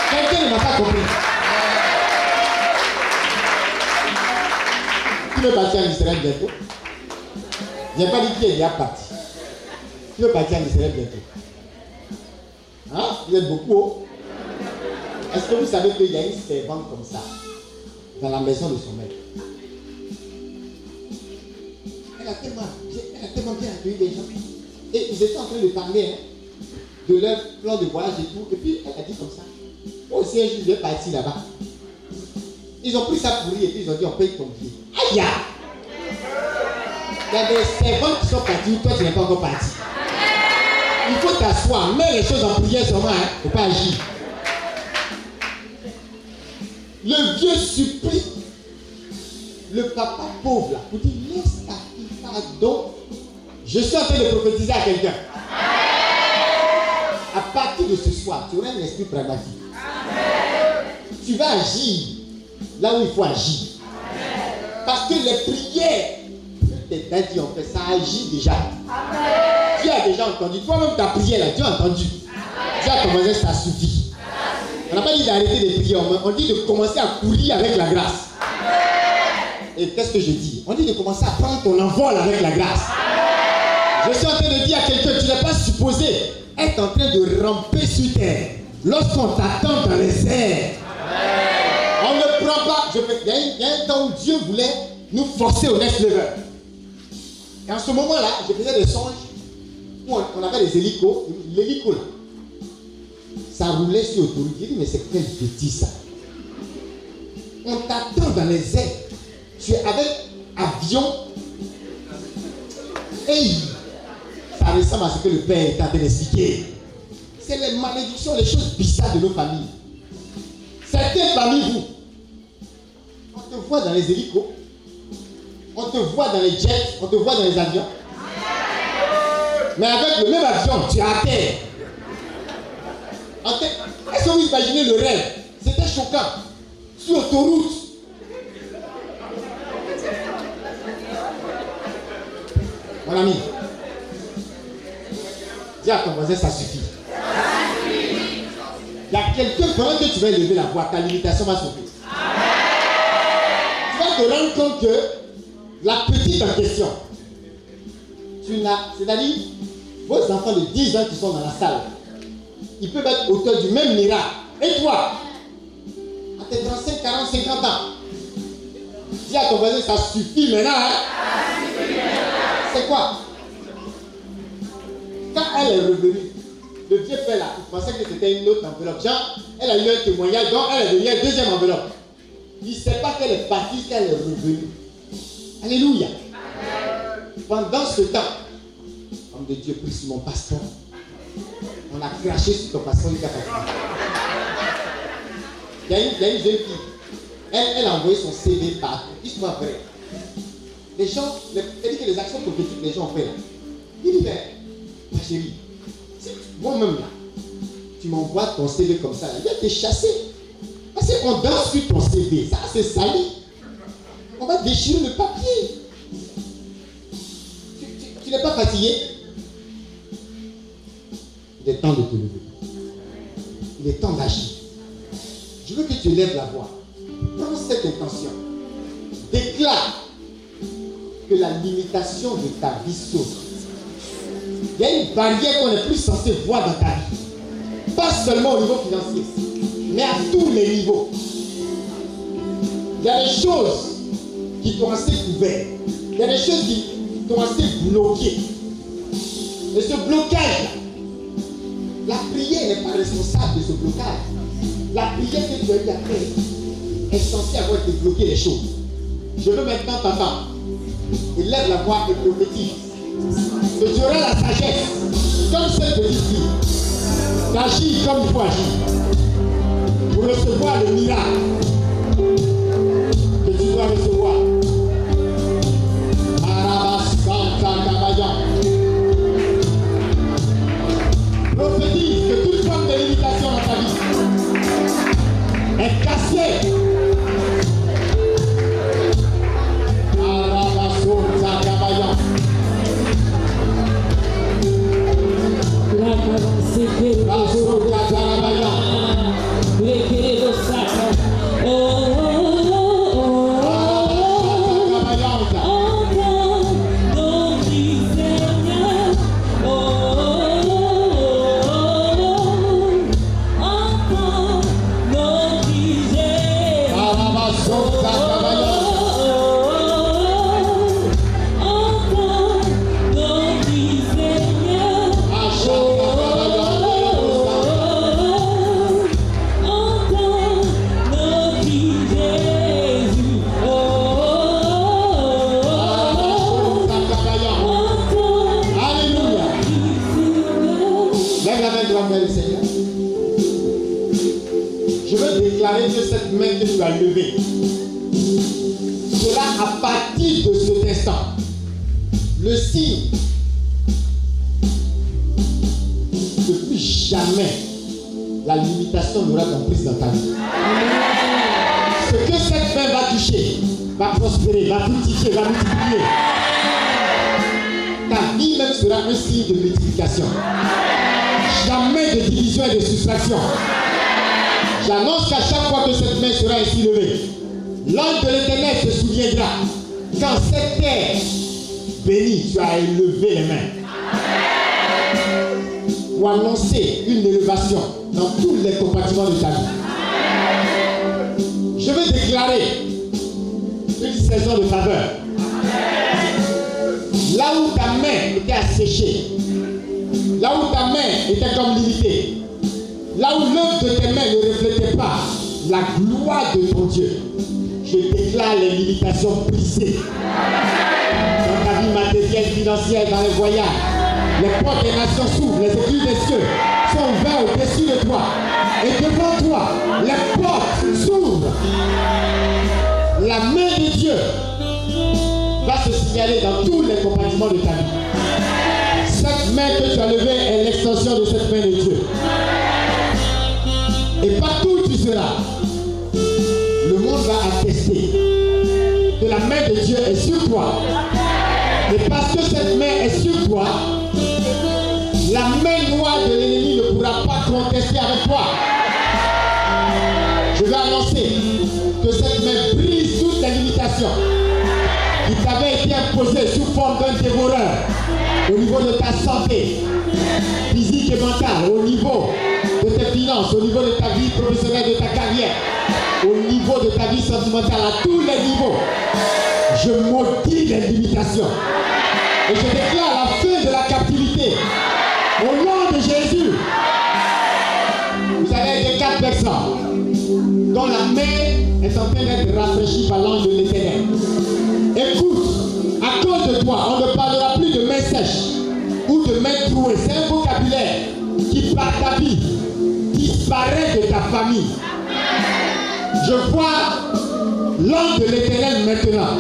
Quelqu'un ne m'a pas compris. Tu veux partir en Israël bientôt? Je n'ai pas dit qui est déjà parti. Tu veux partir en Israël bientôt? Hein? Vous êtes beaucoup haut Est-ce que vous savez qu'il y a une servante comme ça dans la maison de son maître? Elle a tellement, a tellement bien accueilli les gens. Et ils étaient en train de parler hein, de leur plan de voyage et tout. Et puis elle a dit comme ça. Un jour, je vais partir là-bas. Ils ont pris ça pour lui et puis ils ont dit on paye ton billet. Aïe! Il y a des servants qui sont partis, toi tu n'es pas encore parti. Il faut t'asseoir, mets les choses en prière seulement, hein. il ne faut pas agir. Le vieux supplie le papa pauvre là pour dire laisse ta fille pardon. Je suis en train de prophétiser à quelqu'un. À partir de ce soir, tu auras un esprit pragmatique. Tu vas agir là où il faut agir. Parce que les prières que tes daddy ont fait, ça agit déjà. Tu as déjà entendu. Toi-même, ta prière là, tu as entendu. Tu as commencé, ça suffit. On n'a pas dit d'arrêter de prier, on dit de commencer à courir avec la grâce. Et qu'est-ce que je dis? On dit de commencer à prendre ton envol avec la grâce. Je suis en train de dire à quelqu'un, tu n'es pas supposé être en train de ramper sur terre lorsqu'on t'attend dans les airs. On ne prend pas. il, y a, un temps où Dieu voulait nous forcer au next level. Et en ce moment-là, je faisais des songes où on, avait des hélicos. L'hélico là, ça roulait sur autoroute. J'ai dit, mais c'est quel petit ça On t'attend dans les airs. Tu es avec avion. Et ça ressemble à ce que le Père est en train d'expliquer. C'est les malédictions, les choses bizarres de nos familles. Certaines parmi vous, on te voit dans les hélicos, on te voit dans les jets, on te voit dans les avions. Mais avec le même avion, tu es à terre. Est-ce que vous imaginez le rêve? C'était choquant. Sur l'autoroute. Mon ami, dis à ton voisin, ça suffit. Il y a quelqu'un, pendant que tu vas lever la voix, ta limitation va sauter. vas te rendre compte que la petite en question, tu n'as, c'est-à-dire vos enfants de 10 ans qui sont dans la salle, ils peuvent être auteurs du même miracle. Et toi, à tes 35, 40, 50 ans, dis à ton voisin, ça suffit maintenant. hein? C'est quoi? Quand elle est revenue, le vieux père là, il pensait que c'était une autre enveloppe. Genre, elle a eu un témoignage, donc elle est devenue une deuxième enveloppe. Il ne sait pas qu'elle est partie, qu'elle est revenue. Alléluia. Pendant ce temps, homme de Dieu, prie sur mon pasteur. On a craché sur ton pasteur, il a. Il y a une, il y a une jeune fille. Elle, elle a envoyé son CV partout. Histoire vraie. Les gens, les, elle dit que les actions prophétiques, les gens ont fait là. Il dit, mais, ma chérie, moi-même là, tu m'envoies ton CV comme ça, là, il va te chasser. Parce qu'on danse sur ton CV, ça c'est sali. On va déchirer le papier. Tu, n'es pas fatigué? Il est temps de te lever. Il est temps d'agir. Je veux que tu lèves la voix. Prends cette intention. Déclare que la limitation de ta vie saute. Il y a une barrière qu'on n'est plus censé voir dans ta vie. Pas seulement au niveau financier, mais à tous les niveaux. Il y a des choses qui t'ont assez couvert. Il y a des choses qui t'ont assez bloqué. Et ce blocage, la prière n'est pas responsable de ce blocage. La prière que tu as eu à faire est censée avoir débloqué les choses. Je veux maintenant t'entendre. Élève la voix et prophétise. Que tu auras la sagesse, comme cette petite fille, d'agir comme il faut agir. Pour recevoir le miracle que tu dois recevoir. Prophétise que toute forme de limitation dans ta vie est cassée. Jamais de division et de soustraction. J'annonce qu'à chaque fois que cette main sera ainsi levée, l'ange de l'éternel se souviendra qu'en cette terre bénie, tu as élevé les mains. Pour annoncer une élévation dans tous les compartiments de ta vie. Je veux déclarer une saison de faveur. Là où ta main était asséchée, était comme limitée, là où l'œuvre de tes mains ne reflétait pas la gloire de ton Dieu, je déclare les limitations brisées dans ta vie matérielle, financière, dans les voyages. Les portes des nations s'ouvrent, les églises des cieux sont ouvertes au-dessus de toi. Et devant toi, les portes s'ouvrent. La main de Dieu va se signaler dans tous les compartiments de ta vie. Main que tu as levée est l'extension de cette main de Dieu. Et partout où tu seras, le monde va attester que la main de Dieu est sur toi. Et parce que cette main est sur toi, la main noire de l'ennemi ne pourra pas contester avec toi. Je vais annoncer que cette main brise toutes les limitations limitation qui t'avait été imposée sous forme d'un dévoreur au niveau de ta santé physique et mentale, au niveau de tes finances, au niveau de ta vie professionnelle, de ta carrière, au niveau de ta vie sentimentale, à tous les niveaux. Je maudis les limitations. Et je déclare la fin de la captivité. Au nom de Jésus, vous avez des quatre personnes dont la main est en train d'être rafraîchie par l'ange de l'éternel. Écoute, à cause de toi, on ne parlera de main trouée. C'est un vocabulaire qui, par ta vie, disparaît de ta famille. Je vois l'ange de l'éternel maintenant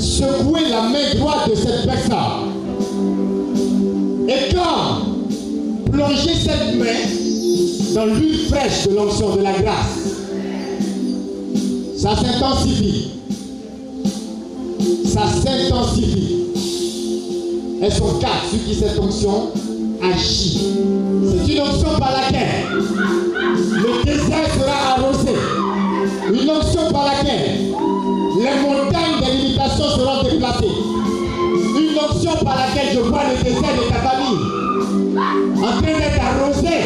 secouer la main droite de cette personne. Et quand plonger cette main dans l'huile fraîche de l'onction de la grâce, ça s'intensifie. Ça s'intensifie. Elles sont quatre sur qui cette onction agit. C'est une onction par laquelle le désert sera arrosé. Une onction par laquelle les montagnes des limitations seront déplacées. Une onction par laquelle je vois le désert de ta famille en train d'être arrosé.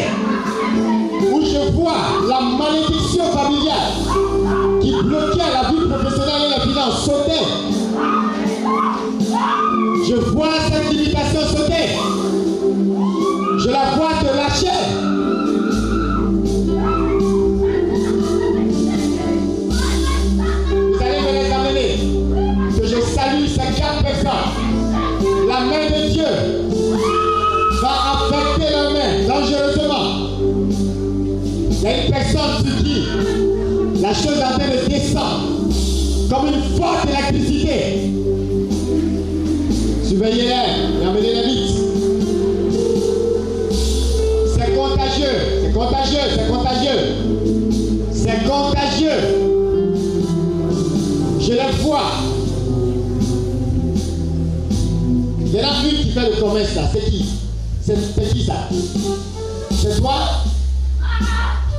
Où je vois la malédiction familiale qui bloquait la vie professionnelle et la finance sauter. C'est qui C'est qui ça C'est toi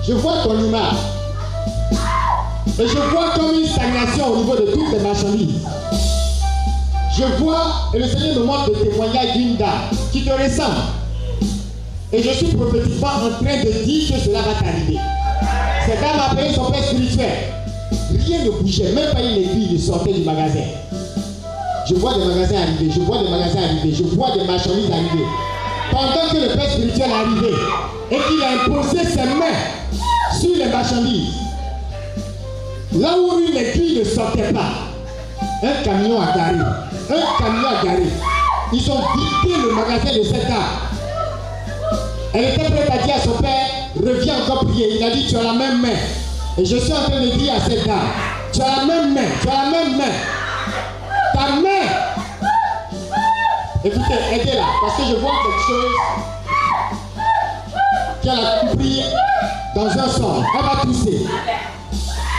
Je vois ton image. Et je vois comme une stagnation au niveau de toutes les marchandises. Je vois, et le Seigneur me montre le témoignage d'une dame qui te ressemble. Et je suis prophétiquement en train de dire que cela va t'arriver. Cette dame a appelé son père spirituel. Rien ne bougeait, même pas une aiguille ne sortait du magasin. Je vois des magasins arriver, je vois des magasins arriver, je vois des marchandises arriver. Pendant que le père spirituel est arrivé et qu'il a imposé ses mains sur les marchandises, là où une aiguille ne sortait pas, un camion a garé. Un camion a garé. Ils ont vidé le magasin de cette dame. Elle était prête à dire à son père, reviens encore prier. Il a dit, tu as la même main. Et je suis en train de dire à cette dame, tu as la même main, tu as la même main. Ta main. Écoutez, aidez-la, parce que je vois quelque chose qu'elle a compris dans un sens. Elle va tousser.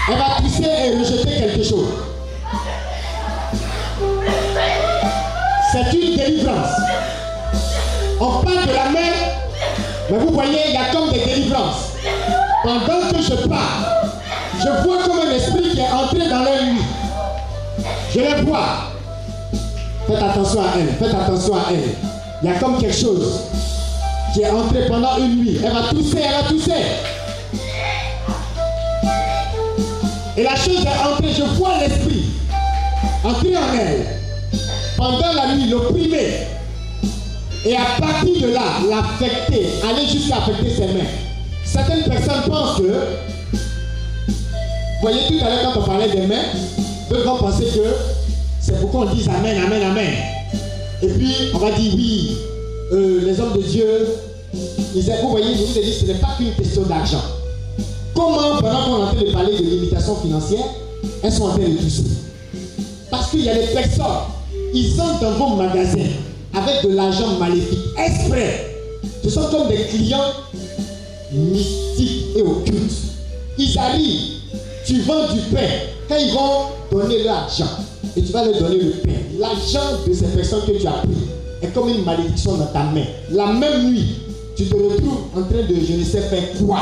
Elle va tousser et rejeter quelque chose. C'est une délivrance. On parle de la main, mais vous voyez, il y a comme des délivrances. Pendant que je parle, je vois comme un esprit qui est entré dans leur nuit. Je les vois. Faites attention à elle, faites attention à elle. Il y a comme quelque chose qui est entré pendant une nuit. Elle va tousser, elle va tousser. Et la chose est entrée, je vois l'esprit entrer en elle. Pendant la nuit, l'opprimer. Et à partir de là, l'affecter, aller jusqu'à affecter ses mains. Certaines personnes pensent que, vous voyez tout à l'heure quand on parlait des mains, d'autres vont penser que c'est pourquoi on dit Amen, Amen, Amen. Et puis on va dire oui, euh, les hommes de Dieu, ils, vous voyez, je vous ai dit, ce n'est pas qu'une question d'argent. Comment, pendant qu'on est en train de parler de limitation financière, elles sont en train de tousser Parce qu'il y a des personnes, ils entrent dans vos magasins avec de l'argent maléfique, exprès. Ce sont comme des clients mystiques et occultes. Ils arrivent, tu vends du pain. Quand ils vont donner leur argent, et tu vas leur donner le pain, l'argent de ces personnes que tu as pris est comme une malédiction dans ta main. La même nuit, tu te retrouves en train de je ne sais faire quoi?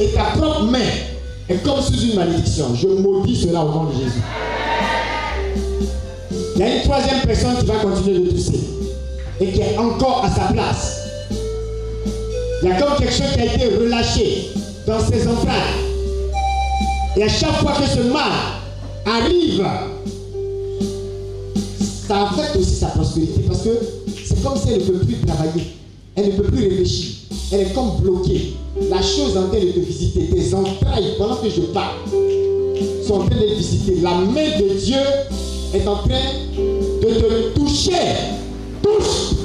Et ta propre main est comme sous une malédiction. Je maudis cela au nom de Jésus. Il y a une troisième personne qui va continuer de tousser et qui est encore à sa place. Il y a comme quelque chose qui a été relâché dans ses entrailles. Et à chaque fois que ce mal arrive, ça affecte aussi sa prospérité parce que c'est comme si elle ne peut plus travailler. Elle ne peut plus réfléchir. Elle est comme bloquée. La chose en train de te visiter, tes entrailles, pendant que je parle, sont en train de visiter. La main de Dieu est en train de te toucher. Touche.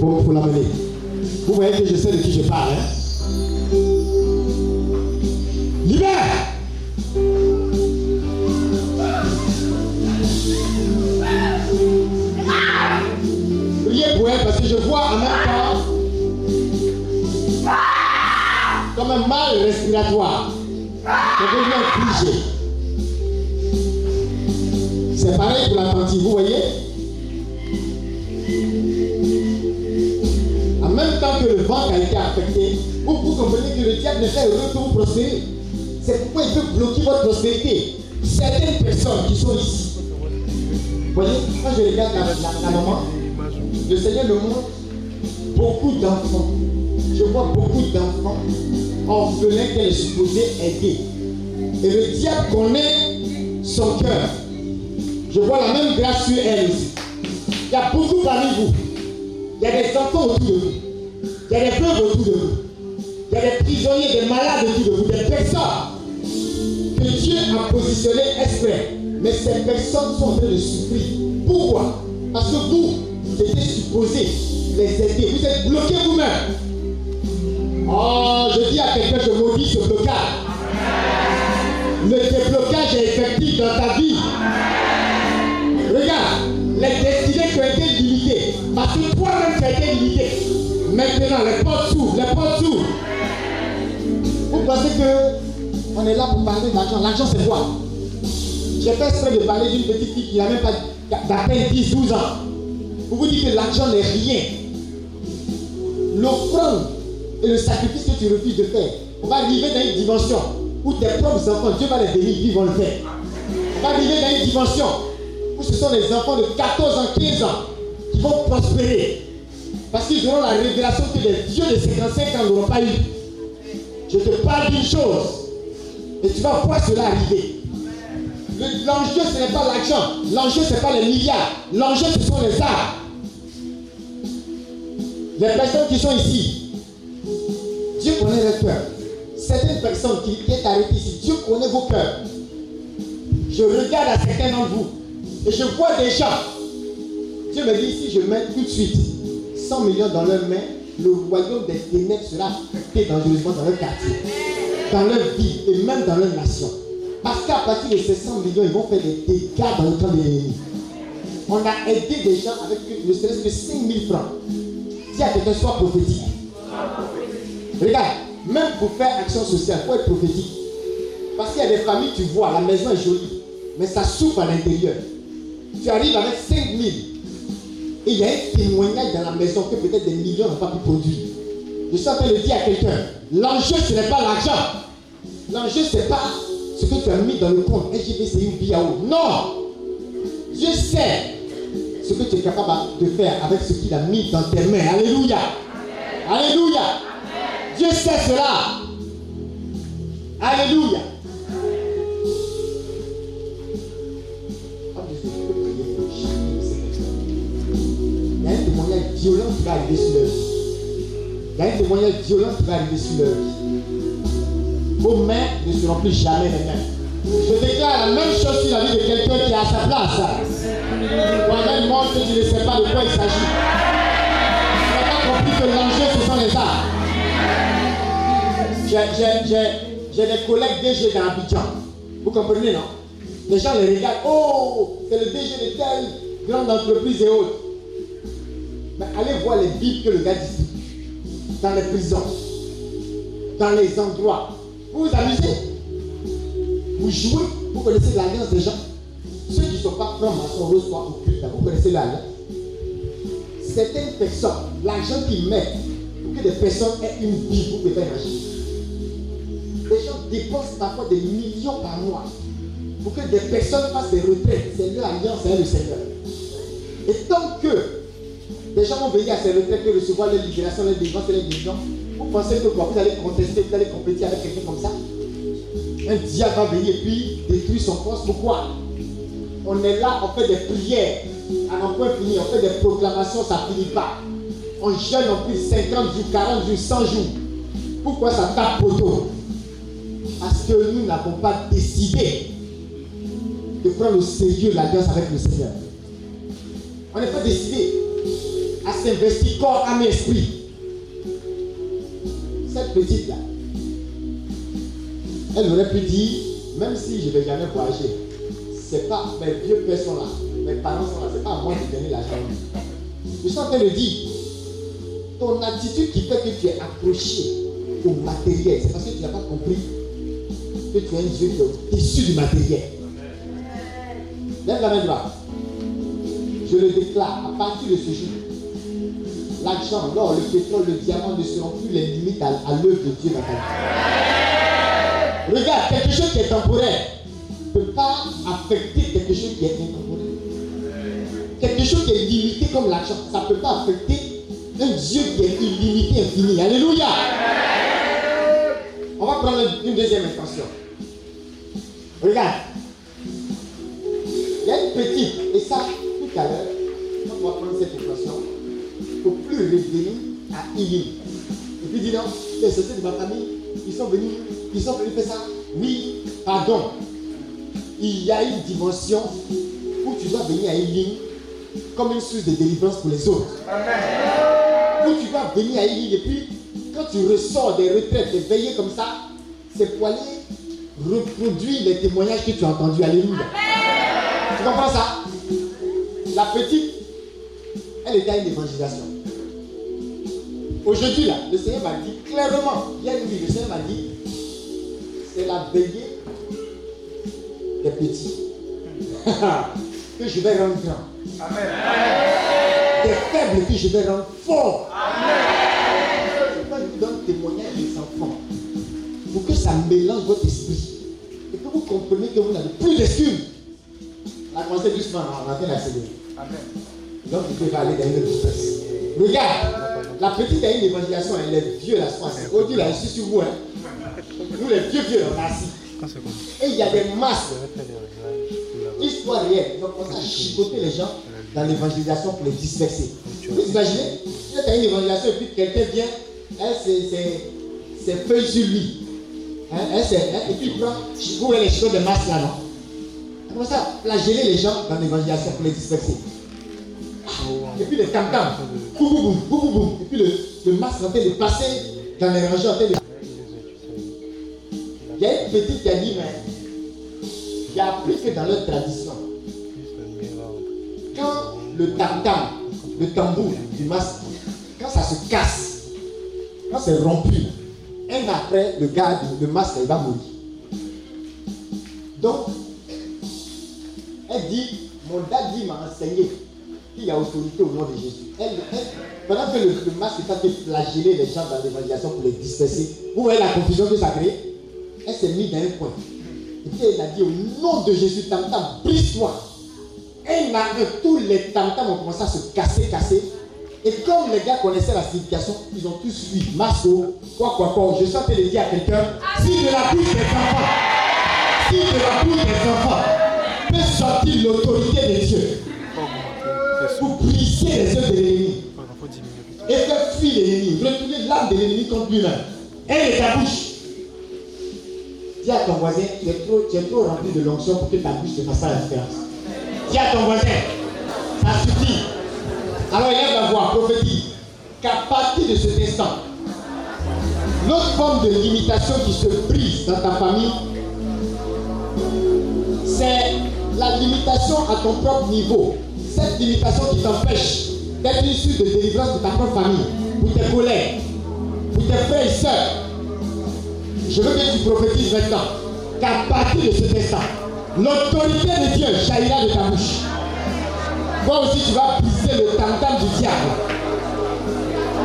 Bon, pour l'amener. Vous voyez que je sais de qui je parle. Hein? Libère. Parce que je vois en même temps comme un mal respiratoire. C'est devenu infligé. C'est pareil pour la tentille, vous voyez? En même temps que le ventre a été affecté, vous, vous comprenez que le diable ne fait heureux que vous prospérez. C'est pourquoi il veut bloquer votre prospérité. Certaines personnes qui sont ici, vous voyez, quand je regarde la maman, le Seigneur me montre beaucoup d'enfants. Je vois beaucoup d'enfants orphelins qu'elle est supposée aider. Et le diable connaît son cœur. Je vois la même grâce sur elle aussi. Il y a beaucoup parmi vous. Il y a des enfants autour de vous. Il y a des veuves autour de vous. Il y a des prisonniers, des malades autour de vous, des personnes que Dieu a positionnées exprès. Mais ces personnes sont en train de souffrir. Pourquoi? Parce que vous, étiez supposé les aider. Vous êtes bloqués vous-même. Oh, je dis à quelqu'un, je maudis ce blocage. Le déblocage est effectif dans ta vie. Regarde, les destinées qui ont été limitées, parce que toi-même tu as été limité. Maintenant, les portes s'ouvrent, les portes s'ouvrent. Vous pensez que on est là pour parler d'argent. L'argent, c'est quoi? J'ai fait exprès de parler d'une petite fille qui n'a même pas d'à peine 10-12 ans. Vous vous dites que l'argent n'est rien. L'offrande et le sacrifice que tu refuses de faire, on va arriver dans une dimension où tes propres enfants, Dieu va les bénir, ils vont le faire. On va arriver dans une dimension où ce sont les enfants de 14 ans, 15 ans qui vont prospérer. Parce qu'ils auront la révélation que les vieux de 55 ans n'auront pas eu. Je te parle d'une chose. Et tu vas voir cela arriver. L'enjeu, ce n'est pas l'argent. L'enjeu, ce n'est pas les milliards. L'enjeu, ce sont les arts. Les personnes qui sont ici, Dieu connaît leur cœur. Certaines personnes qui, qui sont arrêtées ici, Dieu connaît vos cœurs. Je regarde à certains d'entre vous et je vois des gens. Dieu me dit si je mets tout de suite 100 millions dans leurs mains, le royaume des ténèbres sera affecté dangereusement dans leur quartier, dans leur vie et même dans leur nation. Parce qu'à partir de ces 100 millions, ils vont faire des dégâts dans le camp de l'ennemi. On a aidé des gens avec ne serait-ce que 5 000 francs. Si à quelqu'un soit prophétique. Regarde, même pour faire action sociale, il faut être prophétique. Parce qu'il y a des familles, tu vois, la maison est jolie, mais ça souffre à l'intérieur. Tu arrives avec 5 000 et il y a un témoignage dans la maison que peut-être des millions n'ont pas pu produire. Je suis en train de dire à quelqu'un, l'enjeu ce n'est pas l'argent. L'enjeu ce n'est pas ce que tu as mis dans le compte SGBCI ou. Non Dieu sait ce que tu es capable de faire avec ce qu'il a mis dans tes mains. Alléluia. Alléluia. Dieu sait cela. Alléluia. Il y a un témoignage violent qui va arriver sur leur vie. Il y a un témoignage violent qui va arriver sur leur vie. Vos mains ne seront plus jamais les mêmes. Je déclare la même chose sur la vie de quelqu'un qui est à sa place. Toi-même montre que tu ne sais pas de quoi il s'agit. Tu n'as pas compris que l'enjeu, ce sont les arts. J'ai des collègues DG dans Abidjan. Vous comprenez, non? Les gens les regardent. Oh, c'est le DG de telle grande entreprise et autres. Mais allez voir les bibles que le gars dit dans les prisons, dans les endroits. Vous vous amusez Vous jouez, vous connaissez l'alliance des gens. Ceux qui ne sont pas francs-maçons reçoivent au culte. Vous connaissez l'alliance Certaines personnes, l'argent qu'ils mettent pour que des personnes aient une vie, vous pouvez imaginer. Des gens dépense parfois des millions par mois pour que des personnes fassent des retraites. C'est leur alliance le Seigneur. Et tant que des gens vont venir à ces retraites et recevoir leur libération, leur délivrance et délivrance, vous pensez que vous allez contester, vous allez compétir avec quelqu'un comme ça Un diable va venir et puis détruire son poste. Pourquoi? On est là, on fait des prières à n'en point fini, on fait des proclamations, ça ne finit pas. On jeûne en plus 50 jours, 40 jours, 100 jours. Pourquoi ça tape poteau Parce que nous n'avons pas décidé de prendre au sérieux l'alliance avec le Seigneur. On n'est pas décidé à s'investir corps, âme et esprit. Cette petite-là, elle aurait pu dire, même si je ne vais jamais voyager, c'est pas mes vieux pères sont là, mes parents sont là, c'est pas à moi de donner l'argent. Je suis en train de dire, ton attitude qui fait que tu es accroché au matériel, c'est parce que tu n'as pas compris que tu es un Dieu qui est au-dessus du matériel. Lève la main droite. Je le déclare, à partir de ce jour, l'argent, l'or, le pétrole, le diamant ne seront plus les limites à, l'œuvre de Dieu dans. Regarde, quelque chose qui est temporaire ne peut pas affecter quelque chose qui est intemporel. Quelque chose qui est limité comme l'argent, ça ne peut pas affecter un Dieu qui est illimité, infini. Alléluia. On va prendre une deuxième intention. Regarde. Il y a une petite, et ça, tout à l'heure, on va prendre cette intention, faut plus revenir à Ilim. Et puis dis non, les sociétés de ma famille, ils sont venus, ils sont venus faire ça. Oui, pardon. Il y a une dimension où tu dois venir à Ilim comme une source de délivrance pour les autres. Où tu vas venir à Ilim et puis quand tu ressors des retraites, des veillées comme ça, c'est pour aller reproduire les témoignages que tu as entendus. Alléluia. Tu comprends ça? La petite, elle était une évangélisation. Aujourd'hui, là, le Seigneur m'a dit clairement, bien dit, le Seigneur m'a dit, c'est la veillée des petits que je vais rendre grand. Des faibles que je vais rendre forts. Vous donner témoignage des enfants pour que ça mélange votre esprit et que vous compreniez que vous n'avez plus d'excuses. On a commencé doucement, on a fait l'accélérer. Donc vous pouvez aller dans une autre vitesse. Regarde, la petite a une évangélisation, elle est vieux la soirée. Aujourd'hui, là, je suis sur vous. Hein. Nous, les vieux, vieux, on est. Et il y a des masses, histoire réelle. Donc, on a chicoter les gens dans l'évangélisation pour les disperser. Vous imaginez Tu as une évangélisation et puis quelqu'un vient, elle, c'est feuilles sur lui. Hein, elle, hein, et puis il prend, les cheveux de masques là, non Comment ça? Flageller les gens dans l'évangélisation pour les disperser. Et puis les tam-tams. Et puis le, masque en train de passer dans les rangées en de. Il y a une petite qui a dit, mais j'ai appris que dans leur tradition, quand le tam-tam, le tambour du masque, quand ça se casse, quand c'est rompu, un après, le gars, le masque, il va mourir. Donc, elle dit, mon daddy m'a enseigné qu'il y a autorité au nom de Jésus. Elle, elle, pendant que le, le masque est en train de flageller les gens dans l'évangélisation pour les disperser, vous voyez la confusion que ça crée Elle s'est mise dans un coin. Et puis elle a dit, au nom de Jésus, tam tam, brise-toi. Un à un, tous les tam tam ont commencé à se casser, casser. Et comme les gars connaissaient la signification, ils ont tous fui. Masco, quoi, quoi, quoi. Je suis en train de dire à quelqu'un, si de la bouche des enfants, si de la bouche des enfants peut sortir l'autorité pour briser les œuvres de l'ennemi et faire fuir l'ennemi, retourner l'âme de l'ennemi contre lui-même. Et de ta bouche. Dis à ton voisin, tu es trop, tu es trop rempli de l'onction pour que ta bouche ne fasse la différence. Dis à ton voisin, ça suffit. Alors il y a la voix, prophétise, qu'à partir de cet instant, l'autre forme de limitation qui se brise dans ta famille, c'est la limitation à ton propre niveau. Cette limitation qui t'empêche d'être issu de délivrance de ta propre famille, pour tes collègues, pour tes frères et sœurs. Je veux que tu prophétises maintenant qu'à partir de cet instant, l'autorité de Dieu jaillira de ta bouche. Toi aussi, tu vas briser le tam du diable.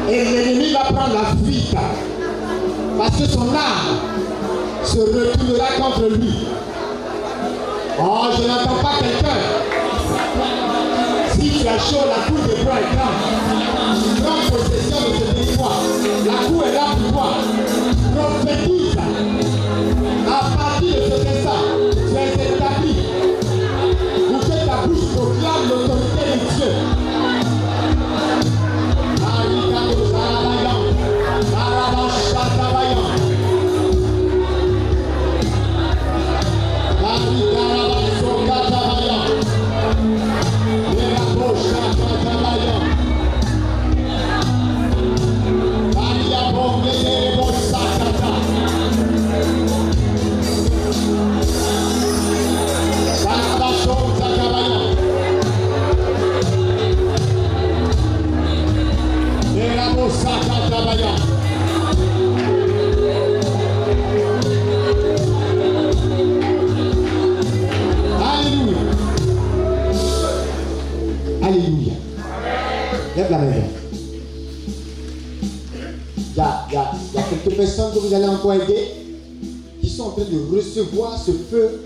Et l'ennemi va prendre la fuite. Parce que son âme se retournera contre lui. Oh, je n'entends pas quelqu'un. Tu as chaud, la cour de bois est grande. Prends possession de ce territoire. La cour est là pour toi. Prophétise. Que vous allez encore aider qui sont en train de recevoir ce feu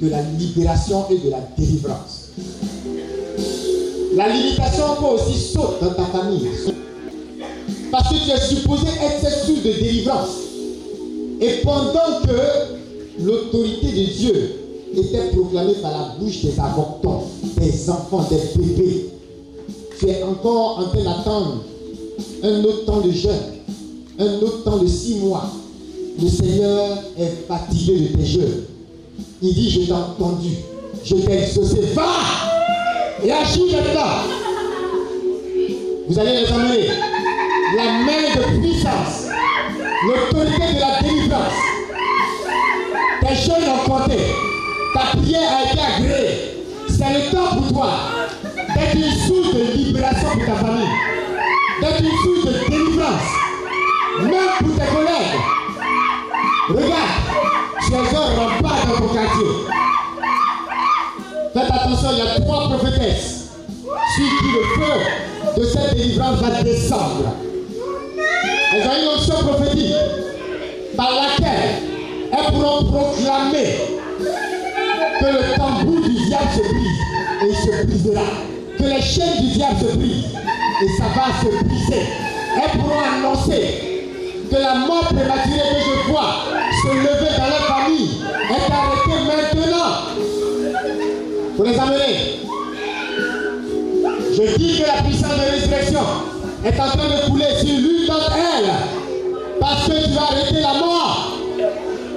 de la libération et de la délivrance. La limitation peut aussi sauter dans ta famille. Parce que tu es supposé être cette source de délivrance. Et pendant que l'autorité de Dieu était proclamée par la bouche des avortons, des enfants, des bébés, tu es encore en train d'attendre un autre temps de jeûne, un autre temps de six mois. Le Seigneur est fatigué de tes jeux. Il dit, je t'ai entendu, je t'ai exaucé. Va et agis maintenant. Vous allez les emmener. La main de puissance, l'autorité de la délivrance. Tes jeunes ont compté. Ta prière a été agréée. C'est le temps pour toi d'être une source de libération pour ta famille. D'être une source de délivrance. Même pour tes collègues. Regarde, tu es un rempart dans ton quartier. Faites attention, il y a trois prophétesses sur qui le feu de cette délivrance va descendre. Elles ont une onction prophétique par laquelle elles pourront proclamer que le tambour du diable se brise et se brisera. Que les chaînes du diable se brisent et ça va se briser. Elles pourront annoncer que la mort prématurée que je vois se lever dans leur famille est arrêtée maintenant. Pour les amener. Je dis que la puissance de résurrection est en train de couler sur l'une d'entre elles. Parce que tu vas arrêter la mort.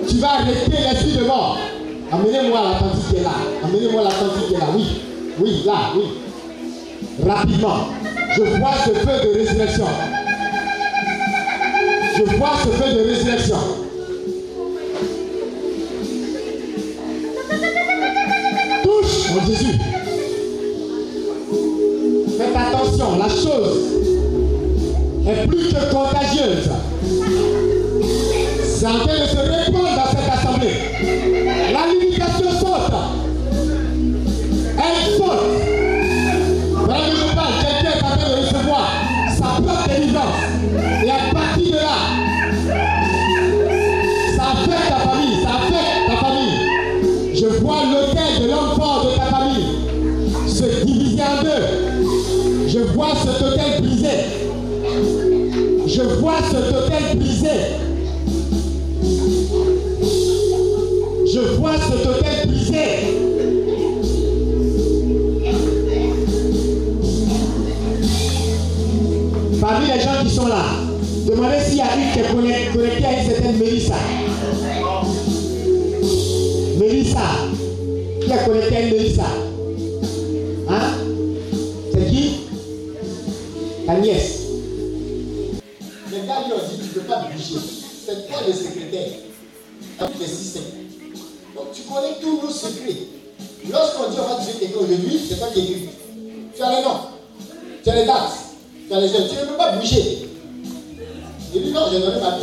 Tu vas arrêter l'esprit de mort. Amenez-moi la tante qui est là. Amenez-moi la tante qui est là. Oui, oui, là, oui. Rapidement. Je vois ce feu de résurrection. Je vois ce feu de résurrection. Touche mon Jésus. Faites attention, la chose est plus que contagieuse. C'est en train de se répandre dans cette assemblée. La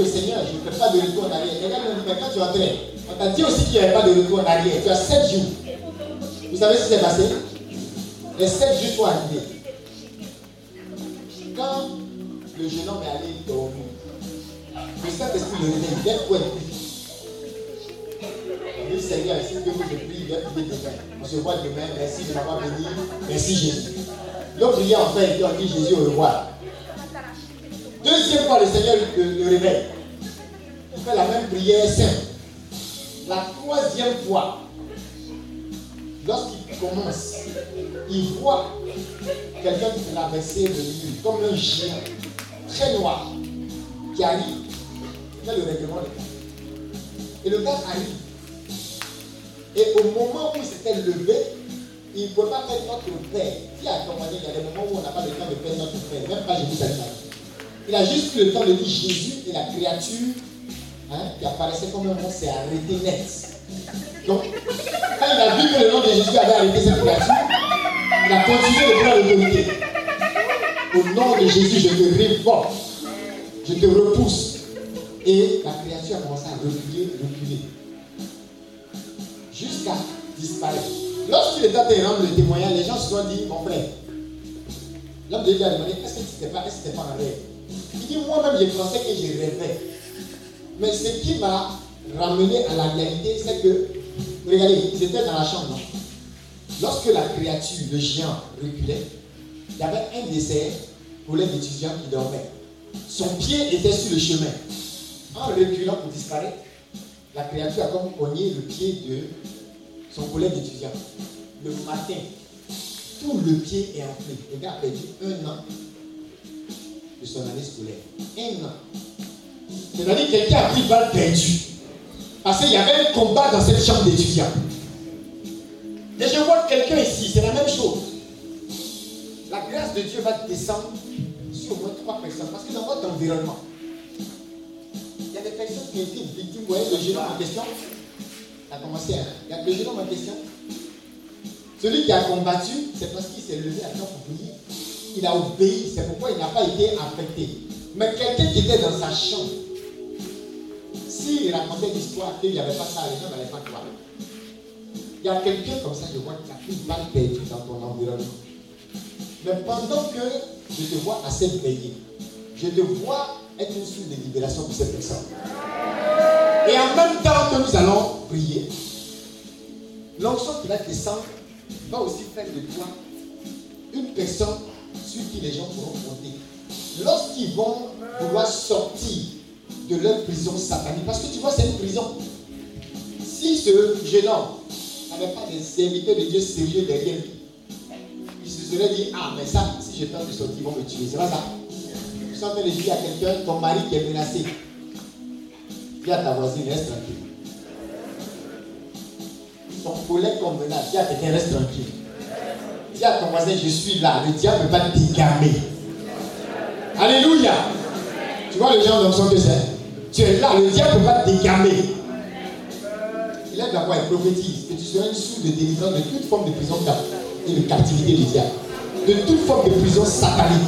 au Seigneur, je ne fais pas de retour en arrière. Dit, mais quand tu rentrais, on t'a dit aussi qu'il n'y avait pas de retour en arrière. Tu as 7 jours. Vous savez ce qui s'est passé? Les 7 jours sont arrivés. Quand le jeune homme est allé dormir, le Saint-Esprit le réveille, dès quoi? Il Dis Seigneur, si que je prie, je vais prier demain. On se voit demain. Merci de m'avoir béni. Merci Jésus. L'autre prière en fait, on dit Jésus au revoir. Deuxième fois, le Seigneur le, le réveille. Il fait la même prière simple. La troisième fois, lorsqu'il commence, il voit quelqu'un traverser le mur comme un chien très noir qui arrive. C'est le règlement de temps. Et le gars arrive. Et au moment où il s'était levé, il ne pouvait pas faire notre père. Qui a commandé? Il y a des moments où on n'a pas le temps de faire notre père, même pas Jésus Il a juste le temps de dire Jésus et la créature hein, qui apparaissait comme un monstre s'est arrêté net. Donc, quand il a vu que le nom de Jésus avait arrêté cette créature, il a continué de prendre l'autorité. Au nom de Jésus, je te révoque. Je te repousse. Et la créature a commencé à reculer, reculer. Jusqu'à disparaître. Lorsqu'il était en train de rendre le témoignage, les gens se sont dit, mon frère, l'homme de Dieu a demandé, est-ce que c'était pas, est pas un rêve Il moi-même, j'ai pensé que je rêvais. Mais ce qui m'a ramené à la réalité, c'est que, regardez, étaient dans la chambre. Lorsque la créature, le géant, reculait, il y avait un de ses collègues étudiants qui dormait. Son pied était sur le chemin. En reculant pour disparaître, la créature a comme cogné le pied de son collègue étudiant. Le matin, tout le pied est enflé. Le gars a perdu un an de son année scolaire. Un an. C'est-à-dire que quelqu'un a pris balle perdue. Parce qu'il y avait un combat dans cette chambre d'étudiants. Et je vois quelqu'un ici, c'est la même chose. La grâce de Dieu va descendre sur au moins trois personnes. Parce que dans votre environnement, il y a des personnes qui ont été victimes. Vous voyez le homme en question? A commencé à. Il y a le homme en question. Celui qui a combattu, c'est parce qu'il s'est levé à temps pour prier. Il a obéi, c'est pourquoi il n'a pas été affecté. Mais quelqu'un qui était dans sa chambre, s'il racontait l'histoire qu'il n'y avait pas ça, les gens n'allaient pas croire. Il y a quelqu'un comme ça, je vois, qui a une balle perdue dans ton environnement. Mais pendant que je te vois assez veiller, je te vois être une source de libération pour cette personne. Et en même temps que nous allons prier, l'onction qui va descendre va aussi faire de toi une personne sur qui les gens pourront compter. Lorsqu'ils vont vouloir sortir de leur prison satanique, parce que tu vois, c'est une prison. Si ce jeune homme n'avait pas des serviteurs de Dieu sérieux derrière lui, il se serait dit Ah, mais ça, si je tente de sortir, ils vont me tuer. C'est pas ça. Tu en train de dire à quelqu'un Ton mari qui est menacé. Dis à ta voisine, reste tranquille. Ton collègue qu'on menace, dis à quelqu'un, reste tranquille. Dis à ton voisin, je suis là. Le diable va t'égamer. Alléluia. Tu vois le genre d'onction que c'est Tu es là, le diable va t'égamer. Il est d'abord, il prophétise que tu seras une source de délivrance de toute forme de prison et de captivité du diable. De toute forme de prison satanique.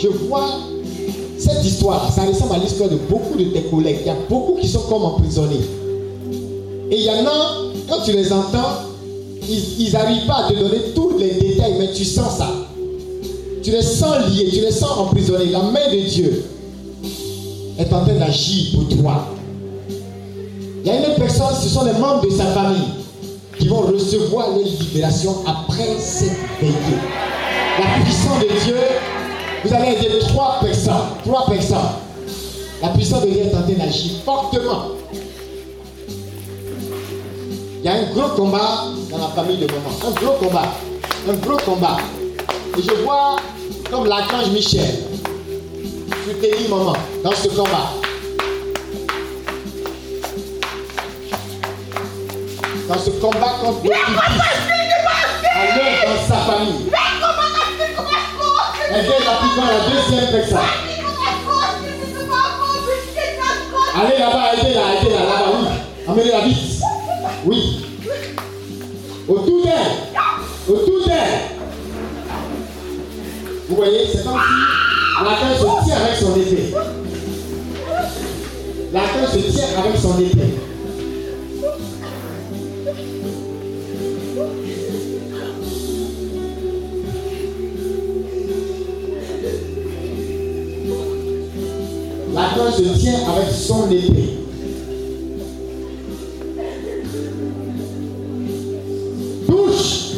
Je vois cette histoire, ça ressemble à l'histoire de beaucoup de tes collègues. Il y a beaucoup qui sont comme emprisonnés. Et il y en a, quand tu les entends, ils n'arrivent pas à te donner tous les détails, mais tu sens ça. tu les sens liés, tu les sens emprisonnés. La main de Dieu est en train d'agir pour toi. Il y a une personne, ce sont les membres de sa famille vont recevoir leur libération après cette veillée. La puissance de Dieu, vous allez aider trois personnes, trois personnes. La puissance de Dieu est en train d'agir fortement. Il y a un gros combat dans la famille de maman. Un gros combat. Un gros combat. Et je vois comme l'archange Michel. Dit, maman, dans ce combat. Dans ce combat contre le Alors dans sa famille. Elle vient d'appliquer la deuxième personne. Allez là-bas, aidez-la, aidez-la, là-bas, oui. Amenez-la vite. Oui. Autour d'elle. Autour d'elle. Vous voyez, c'est comme si la se tient avec son épée. La se tient avec son épée. Se tient avec son épée. Touche.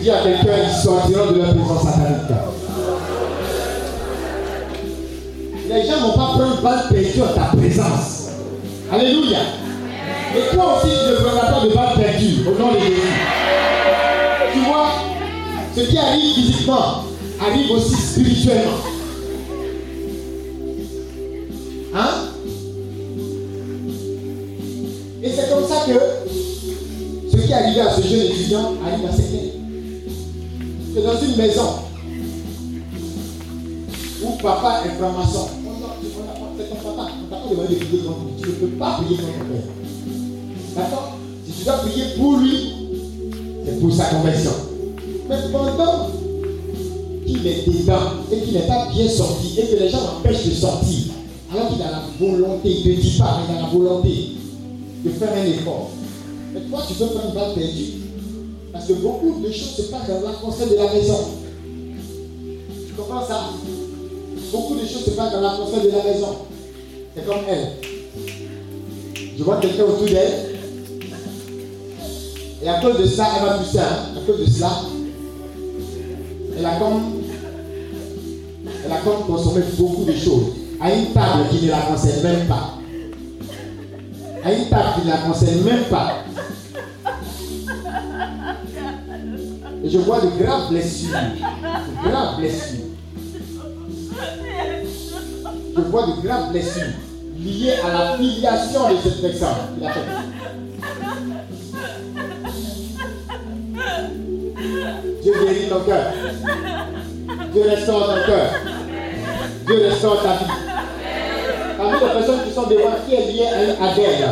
Dis à quelqu'un, ils sortiront de leur présence satanique. Les gens ne vont pas prendre balle perdue en ta présence. Alléluia. Et toi aussi, tu ne prendras pas de balle perdue au nom de Jésus. Tu vois, ce qui arrive physiquement arrive aussi spirituellement. Hein? Et c'est comme ça que ce qui est arrivé à ce jeune étudiant arrive à certains. C'est dans une maison où papa est franc-maçon. C'est ton papa. Tu ne peux pas prier contre ton père. D'accord? Si tu dois prier pour lui, c'est pour sa conversion. Mais pendant qu'il est dedans et qu'il n'est pas bien sorti et que les gens l'empêchent de sortir, alors qu'il a la volonté, il ne dit pas, il a la volonté de faire un effort. Mais toi, tu peux faire une balle perdue. Parce que beaucoup de choses se passent dans l'atmosphère de la maison. Tu comprends ça? Beaucoup de choses se passent dans l'atmosphère de la maison. C'est comme elle. Je vois quelqu'un autour d'elle. Et à cause de ça, elle va pousser. Hein? À cause de cela, elle a comme, elle a comme consommé beaucoup de choses. À une table qui ne la concerne même pas. À une table qui ne la concerne même pas. Et je vois de graves blessures. De graves blessures. Je vois de graves blessures liées à la filiation de cette personne. Dieu guérit ton cœur. Dieu restaure ton cœur. Dieu restaure ta vie. Parmi les personnes qui sont devant, qui est lié à une Adèle.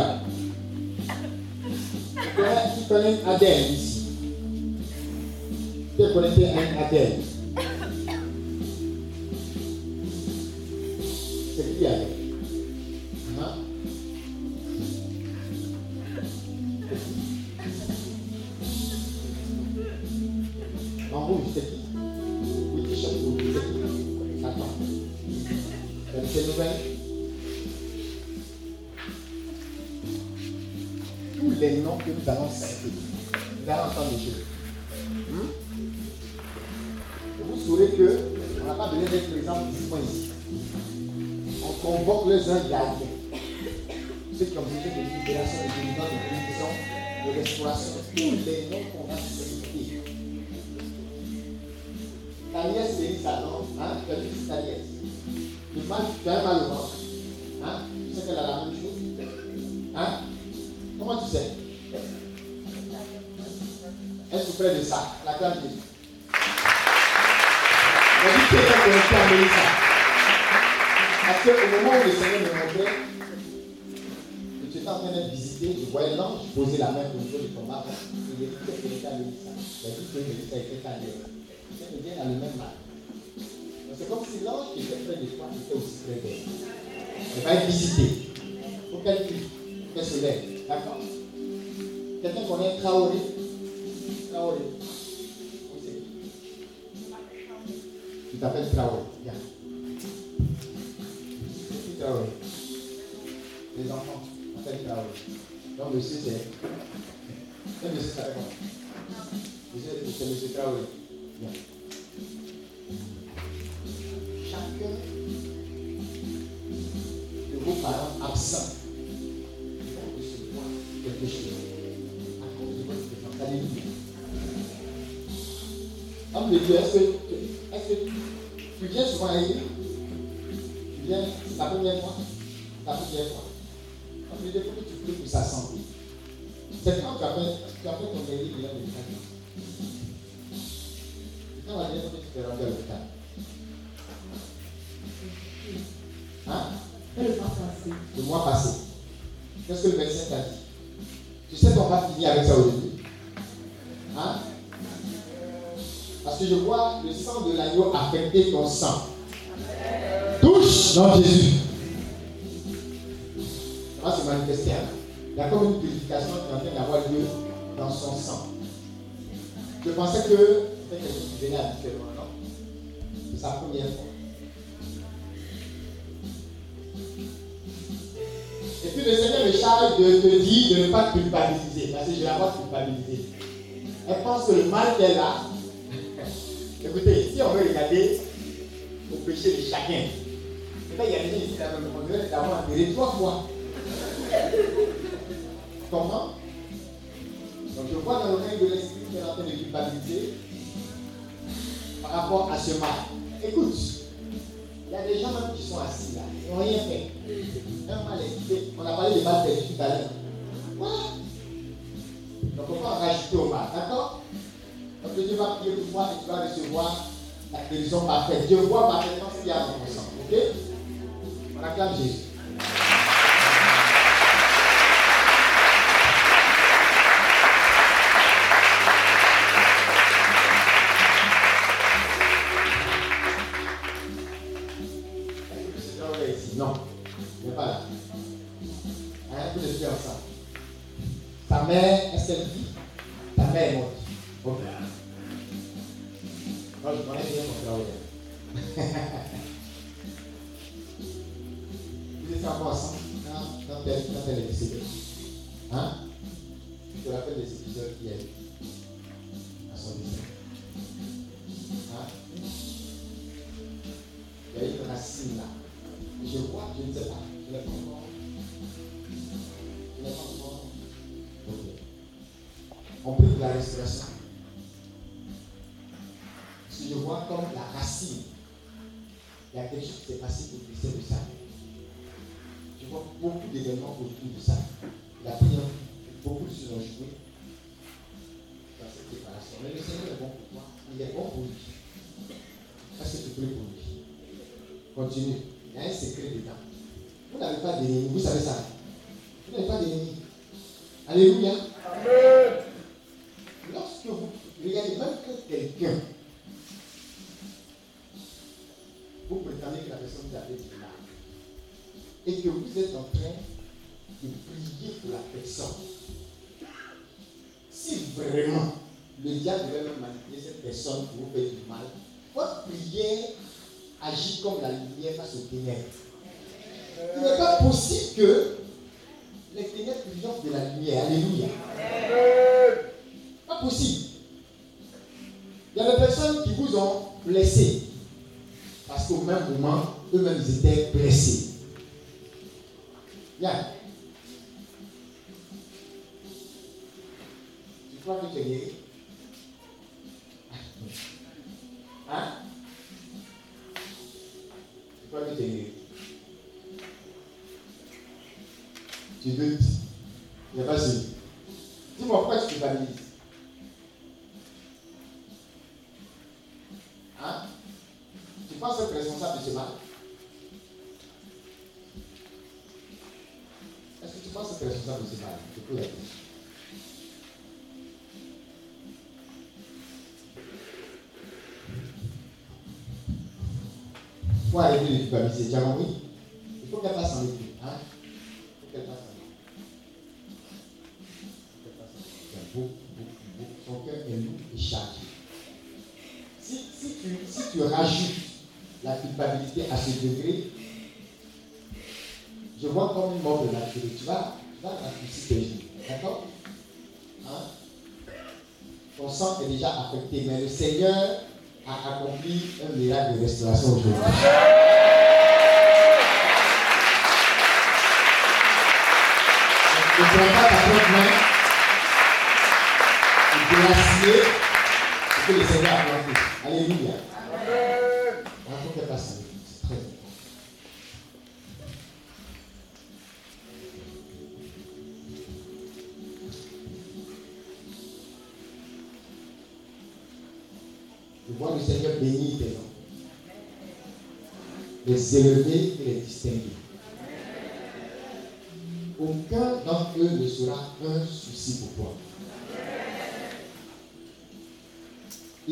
Qui connaît une Adèle ici. Qui est connecté à une Adèle. C'est qui Adèle? tous les deux ensemble. Ta mère, est-ce qu'elle vit Ta mère est morte. Ok. Moi, je connais bien mon travail. Vous étiez encore ensemble quand, quand, elle, quand est décédée. Hein? Je te rappelle des épisodes qui a. против них Je veux dire, je n'ai pas. Dis-moi, pourquoi tu culpabilises. Hein? Tu penses être responsable de ce mal? Est-ce que tu penses être responsable de ce mal? Je peux la Pour arriver à culpabiliser, tu as compris? Seigneur a accompli un miracle de restauration aujourd'hui.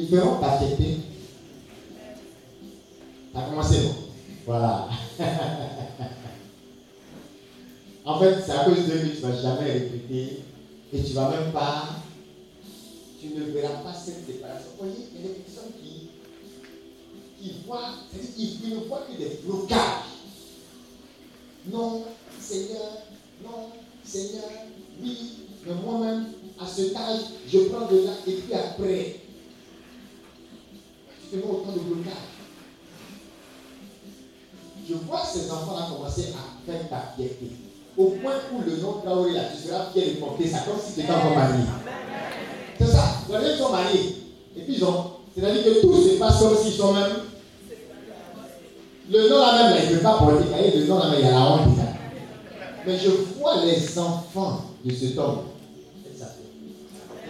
Ils feront. Ça a commencé, non? Voilà. en fait, c'est à cause de que tu ne vas jamais répéter et tu ne vas même pas. Tu ne verras pas cette séparation. Vous voyez, il y a des personnes qui, voient, ne voient que des blocages. Nom là même, il y a la honte. Mais je vois les enfants de cet homme. Il y en a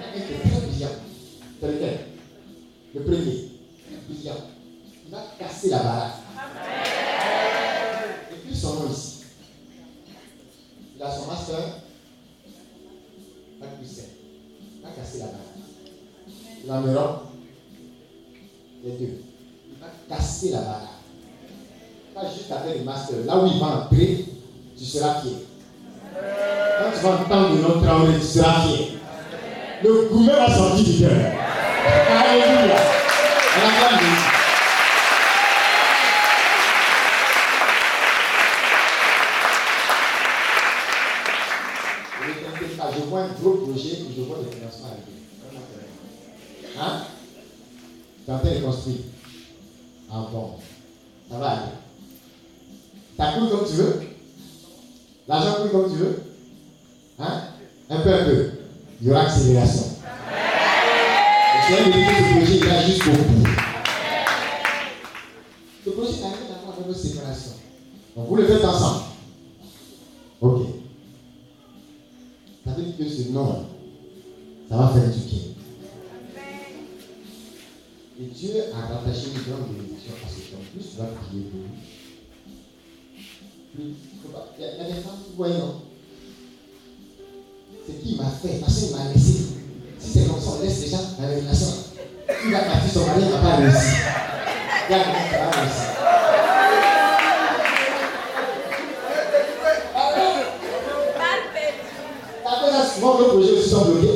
un qui est très brillant. C'est lequel? Le premier. Brillant. Il va casser la baraque. Et puis son nom ici. Il a son master. Il va casser la baraque. Il en Europe. Master. Là où il va entrer, tu seras fier. Quand tu vas entendre notre travail, tu seras fier. Le gourmet va sortir du cœur. Alléluia. À la Je vois un gros projet et je vois des financements arriver. Hein? Tu es en train de construire. Ah. Ça va aller. T'as cru comme tu veux? L'argent coule comme tu veux Hein? Un peu, un peu. Il y aura accélération. Le Seigneur me dit que ce projet il va jusqu'au bout. Ce projet n'a rien à voir avec nos séparations. Donc vous le faites ensemble. Ok. Ça veut dire que ce nom, ça va faire du bien. Et Dieu a rattaché une grande bénédiction à ce temps. Plus tu vas prier pour lui, plus il y a des femmes qui voient non. C'est qui m'a fait, parce qu'il m'a laissé. Si c'est comme ça, on laisse dans la relation. Il va partir, son mari n'a pas réussi. Il y a quelqu'un qui va réussir. Après ça, souvent, nos projets aussi sont bloqués.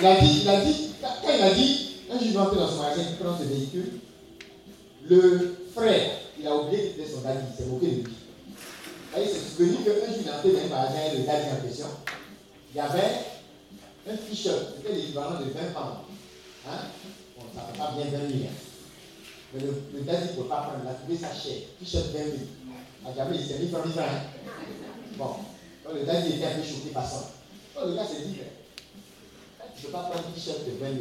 Il a dit, il a dit, quand il a dit, un va entrer dans son magasin, il prend ce véhicule, le frère, il a oublié était son daddy, il s'est moqué de lui. Il s'est souvenu qu'un jour il est entré dans un magasin, le daddy en question, il y avait un t-shirt, c'était l'équivalent de 20 pounds. Hein? Bon, ça ne fait pas bien 20 000. Mais le, le qu'il ne peut pas prendre, il a trouvé sa chair, t-shirt 20 000. À jamais, il s'est mis comme ça. Bon, donc le gars était un peu choqué par ça. Donc le gars s'est dit, tu ne peux pas un t-shirt de 20 000.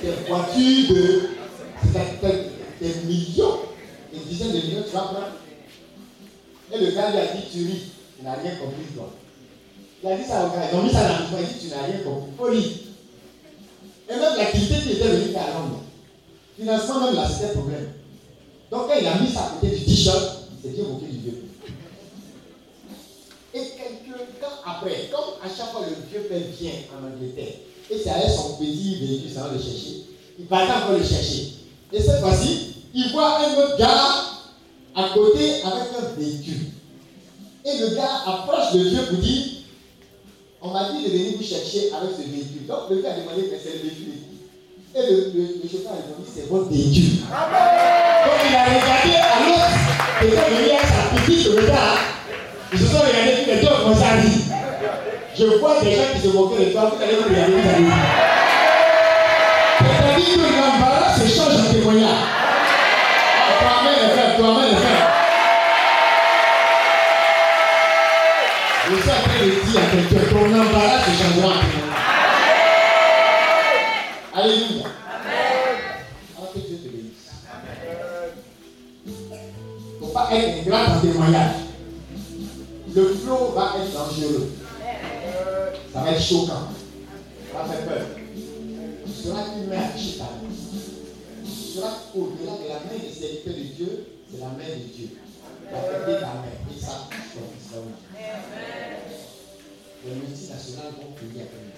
C'est voiture de. Des millions, des dizaines de millions, tu vas prendre. Et le gars lui a dit, tu ris, tu n'as rien compris, toi. Il a dit ça au gars, ils ont mis ça dans le il a dit, tu n'as rien compris. Faut et même l'activité qui était venue à Londres, financement même là, c'était problème. Donc quand il a mis ça à côté du t-shirt, il s'est bien moqué du vieux. Et temps après, comme à chaque fois le vieux fait bien en Angleterre, et c'est avec son petit véhicule, ça va le chercher, il va encore le chercher. Et cette fois-ci, il voit un autre gars à côté avec un véhicule. Et le gars approche le vieux pour dire on m'a dit de venir vous chercher avec ce véhicule. Donc le gars a demandé que c'est le véhicule. Et le, chauffeur a demandé c'est votre véhicule. Donc il a regardé à l'autre qui était venu avec sa petite regard. Ils se sont regardés tous les deux comme ça dit. Je vois des gens qui se moquent de toi, vous allez vous regarder, vous allez. C'est-à-dire que l'embarras se change en témoignage. Toi-même le toi-même. Je suis en train de dire à quelqu'un ton embarras se changera en témoignage. Alléluia. Alors que Dieu te bénisse. Il ne faut pas être ingrat en témoignage. Le flot va être dangereux. Ça va être choquant. Ça va faire peur. Une mère chez ta Tu seras au-delà de la main des serviteurs de Dieu, c'est la main de Dieu. Tu vas ta main et ça touche ton fils les multinationales vont payer après nous.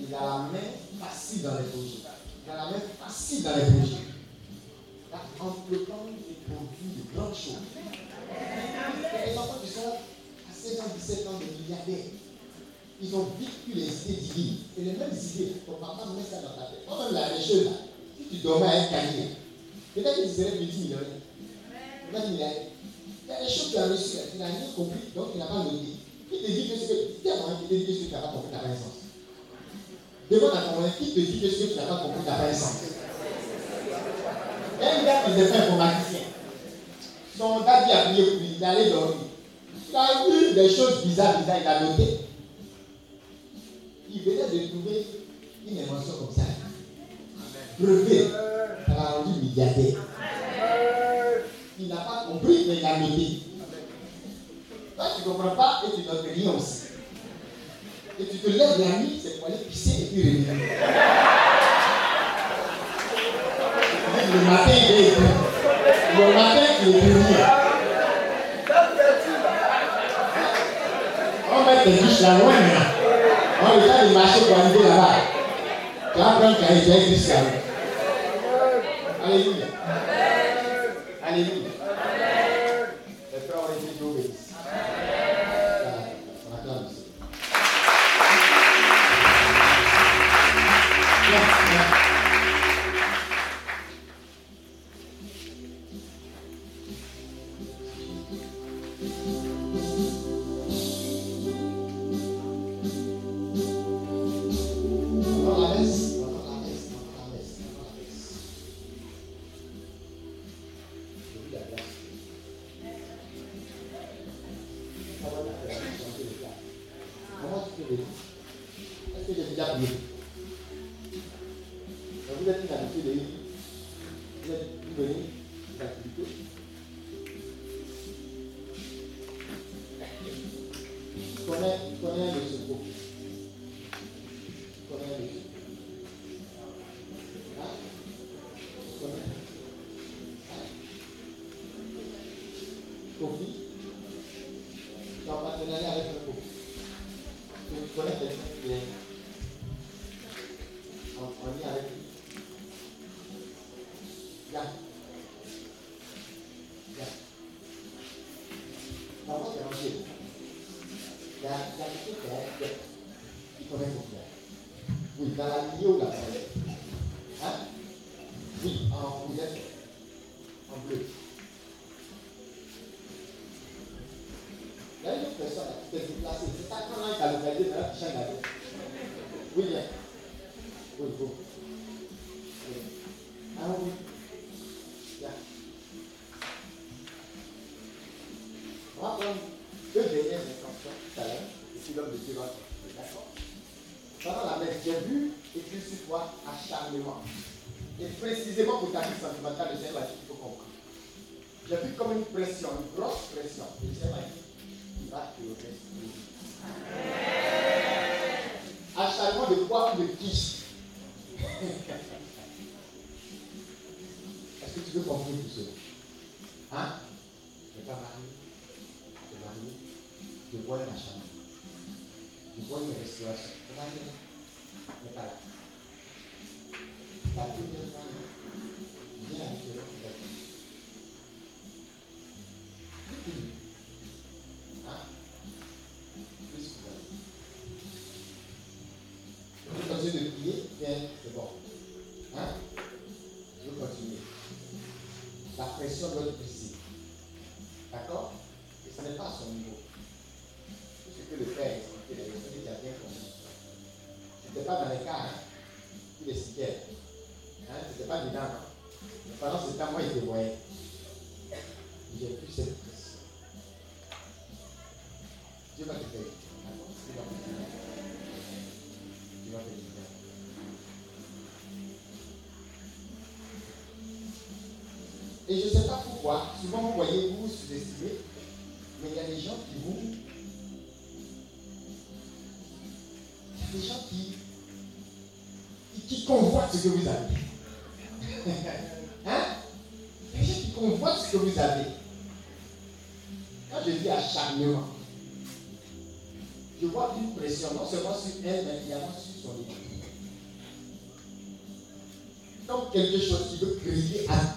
Il a la main facile dans les projets. Il a la main facile dans les projets. Il a entreprendre des produits de grandes choses. Les enfants qui sont à 16 ans, 17 ans, des milliardaires, ils ont vécu les idées divines. Et les mêmes idées, ton papa met ça dans ta tête. Même la choses là, si tu dormais à un canier, peut-être que tu serais multimillionnaire. Il il y a des choses qu'il a reçues, il n'a rien compris, donc il n'a pas noté. Qui te dit que ce que tu as qui te dit que ce que tu n'as pas compris n'a pas un sens Demande à ton qui te dit que ce que tu n'as pas compris n'a pas un sens Un gars qui fait informaticien, son daddy a prié pour lui, il allait dormir. Il a vu des choses bizarres, bizarres, il a noté. Il venait de trouver une invention comme ça. Brevet, ça l'a rendu milliardaire il n'a pas compris, mais il a noté. Toi, tu ne comprends pas et tu notes rien aussi. Et tu te lèves la nuit, c'est pour aller pisser et puis revenir. Le matin, il est écrit. Le matin, il est écrit. On met des douches là loin maintenant. On est train de marcher pour arriver là-bas. Tu vas prendre un Il y a une personne qui s'est déplacée. C'est ça quand change la. Oui. La Et je ne sais pas pourquoi, souvent vous voyez, vous vous sous-estimez, mais il y a des gens qui vous. Il y a des gens qui. qui, convoitent ce que vous avez. hein? Il y a des gens qui convoitent ce que vous avez. Quand je dis acharnement, je vois une pression, non seulement sur elle, mais également sur son équipe. Donc quelque chose qui veut crier à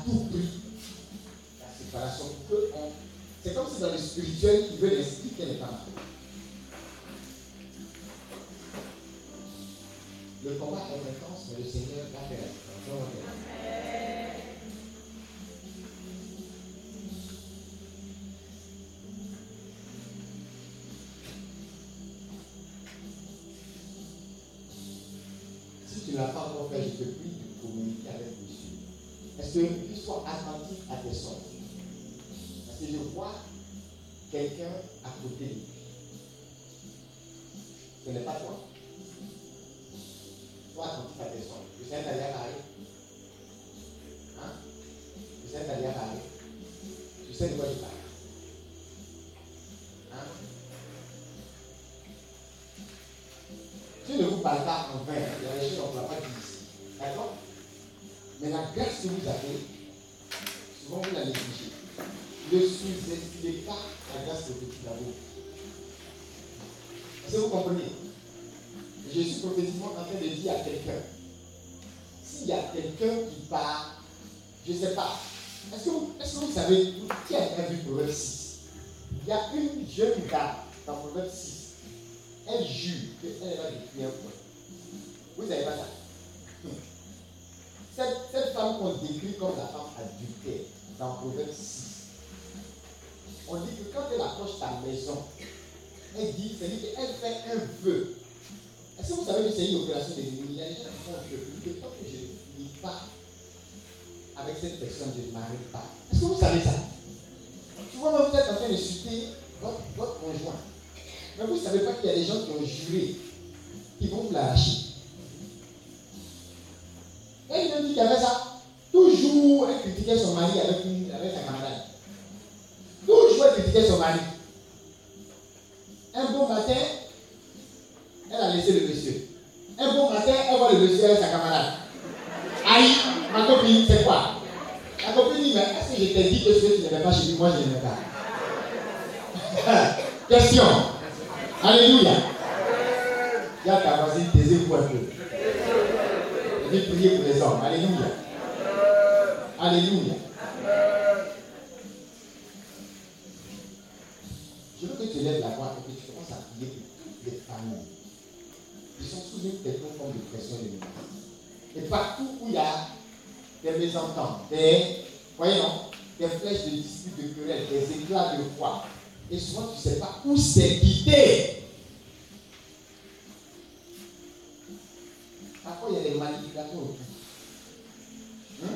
Hein?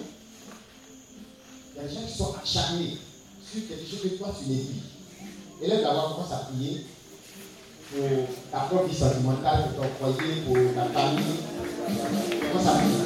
Il y a des gens qui sont acharnés sur quelque chose que toi tu négliges. Et là, d'abord, commence à prier pour ta propre vie sentimentale, pour ton foyer, pour ta famille. Commence à prier.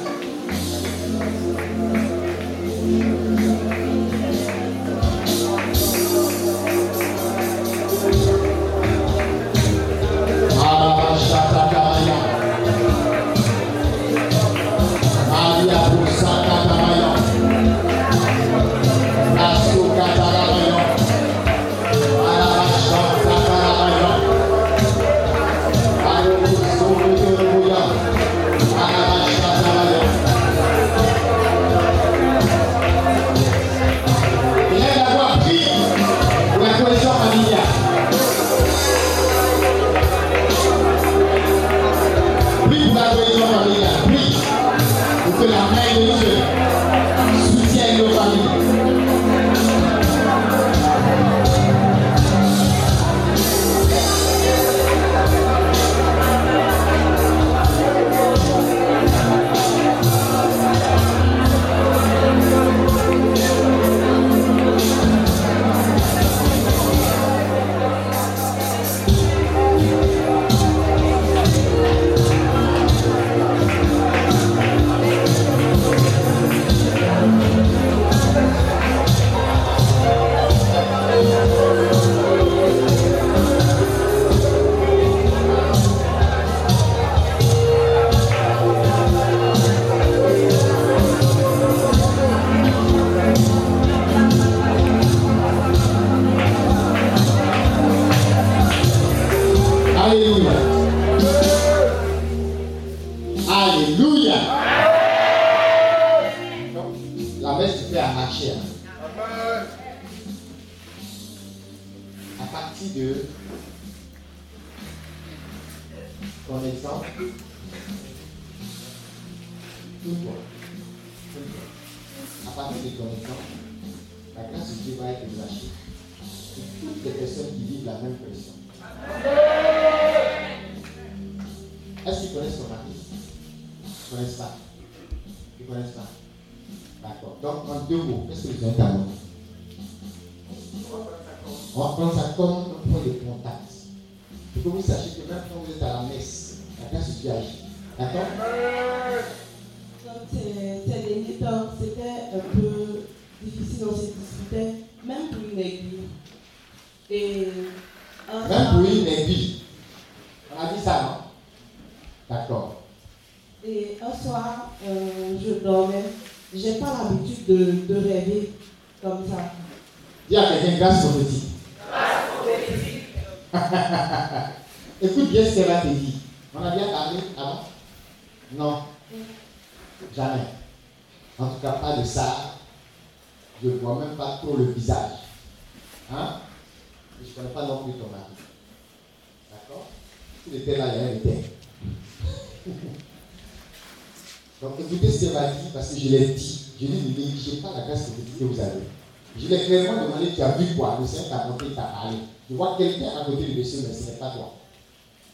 Le. Je vois quelqu'un à côté de monsieur, mais ce n'est pas toi.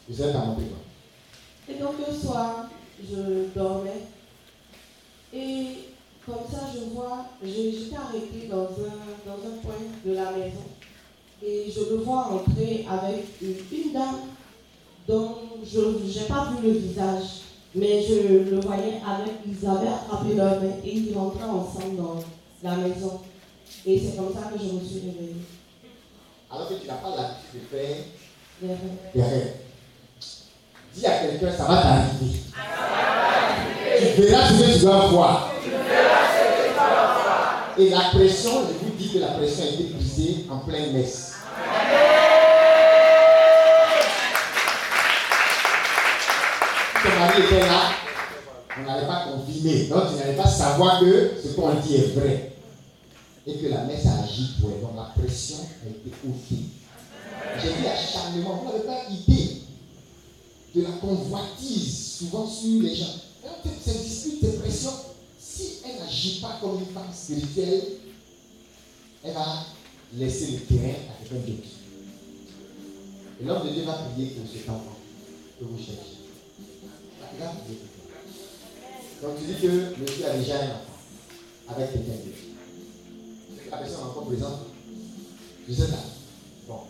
Le Seigneur t'a montré quoi Et donc un soir, je dormais. Et comme ça, je vois, j'étais arrêtée dans un, dans un coin de la maison. Et je le vois entrer avec une, une dame dont je n'ai pas vu le visage. Mais je le voyais avec, ils avaient attrapé leur main et ils rentraient ensemble dans la maison. Et c'est comme ça que je me suis réveillée. Alors que tu n'as pas l'habitude de faire Des rêves. Dis à quelqu'un, ça va t'arriver. Tu verras ce que tu dois voir. Et la pression, je vous dis que la pression a été brisée en pleine messe. Ton mari était là, on n'allait pas confiner. Donc tu n'allais pas savoir que ce qu'on dit est vrai. Et que la messe a agi pour elle. Donc la pression a été ôtée. J'ai dit acharnement, vous n'avez pas idée de la convoitise souvent sur les gens. Alors, Ces disputes, ces pressions, si elle n'agit pas comme une femme spirituelle, elle va laisser le terrain à quelqu'un d'autre. Et l'homme de Dieu va prier pour cet enfant que vous cherchez. Il va. Donc tu dis que monsieur a déjà un enfant avec quelqu'un d'autre. La personne encore présente. Je sais pas. Bon.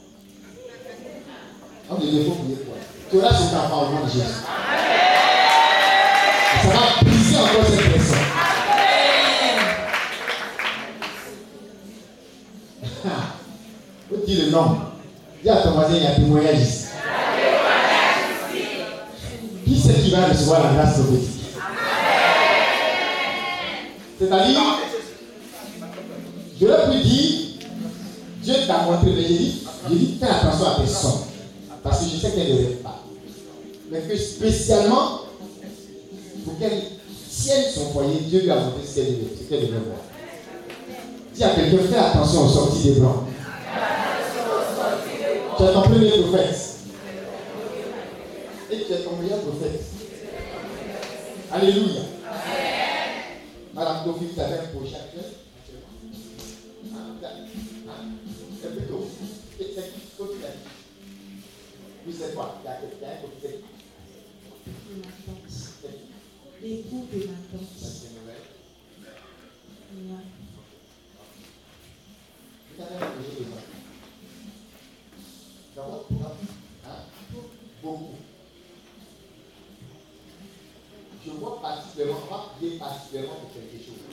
Dieu, il faut prier elle. Tu auras cet enfant au nom de Jésus. Ça va briser encore cette personne. Faut dire le nom. Dis à ton voisin, il y a témoignage ici. Qui c'est qui va recevoir la grâce prophétique? C'est-à-dire, je leur pu dire, Dieu t'a montré, mais j'ai dit, dit, fais attention à personne. Parce que je sais qu'elle ne rêve pas. Mais que spécialement, pour qu'elle tienne son foyer, Dieu lui a montré ce qu'elle devait, voir. Dis à quelqu'un, fais attention aux sorties des blancs. Tu es ton premier prophète. Et tu es ton meilleur prophète. Alléluia. Madame Kofi, vous avez un projet actuel Hein? C'est plutôt. C'est c'est quoi Il y a quelqu'un qui fait De ma tante. c'est une nouvelle. Dans votre programme hein? Beaucoup. Je vois particulièrement, particulièrement pour quelque chose.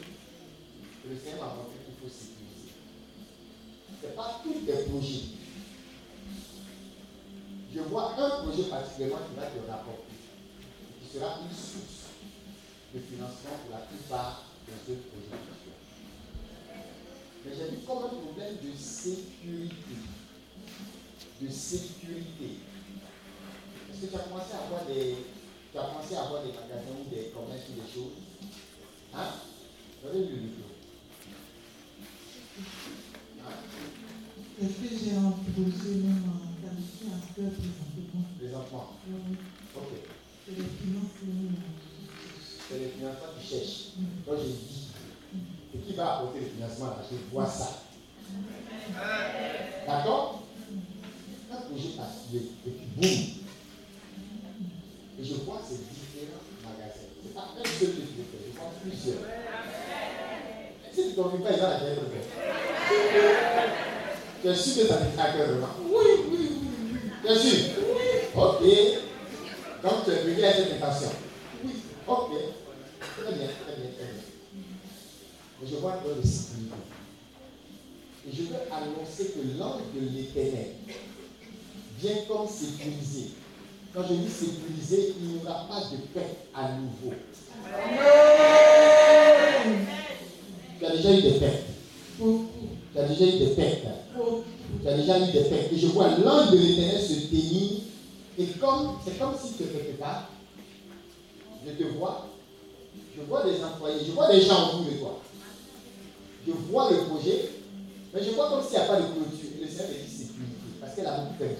Le Seigneur m'a montré qu'il faut. Ce n'est pas tous les projets. Je vois un projet particulièrement qui va te rapporter, qui sera une source de financement pour la plupart de ce projet. Mais j'ai vu comme un problème de sécurité. De sécurité. Est-ce que tu as commencé à avoir des, tu as commencé à avoir des magasins ou des commerces ou des choses? Hein? Donnez-lui le micro. Est-ce que j'ai un projet même en qualifié à cœur présentement Présentement. Oui, Ok. c'est les finances. C'est les financements qui cherchent. Donc j'ai dit, et qui va apporter le financement là? Je vois ça. D'accord? Un projet particulier, et puis boum. Et je vois ces différents magasins. C'est pas un seul que veux faire, je vois plusieurs. Si tu ne conviens pas, il va la faire Tu es sûr que ça te à cœur Oui, oui, oui, oui. Tu es sûr? Ok. Donc tu es venu à cette intention. Oui. Ok. Très bien, très bien, très bien. Mais je vois dans le sécurité. Et je veux annoncer que l'ange de l'éternel vient comme sécuriser. Quand je dis sécuriser, il n'y aura pas de paix à nouveau. Tu as déjà eu des pertes. Tu as déjà eu des pertes. Tu as déjà eu des pertes. Et je vois l'ange de l'éternel se tenir. Et comme, c'est comme si quelque part, je te vois, je vois des employés, je vois des gens autour de toi. Je vois le projet, mais je vois comme s'il n'y a pas de clôture. Et le Seigneur dit sécurité, parce qu'elle a beaucoup perdu.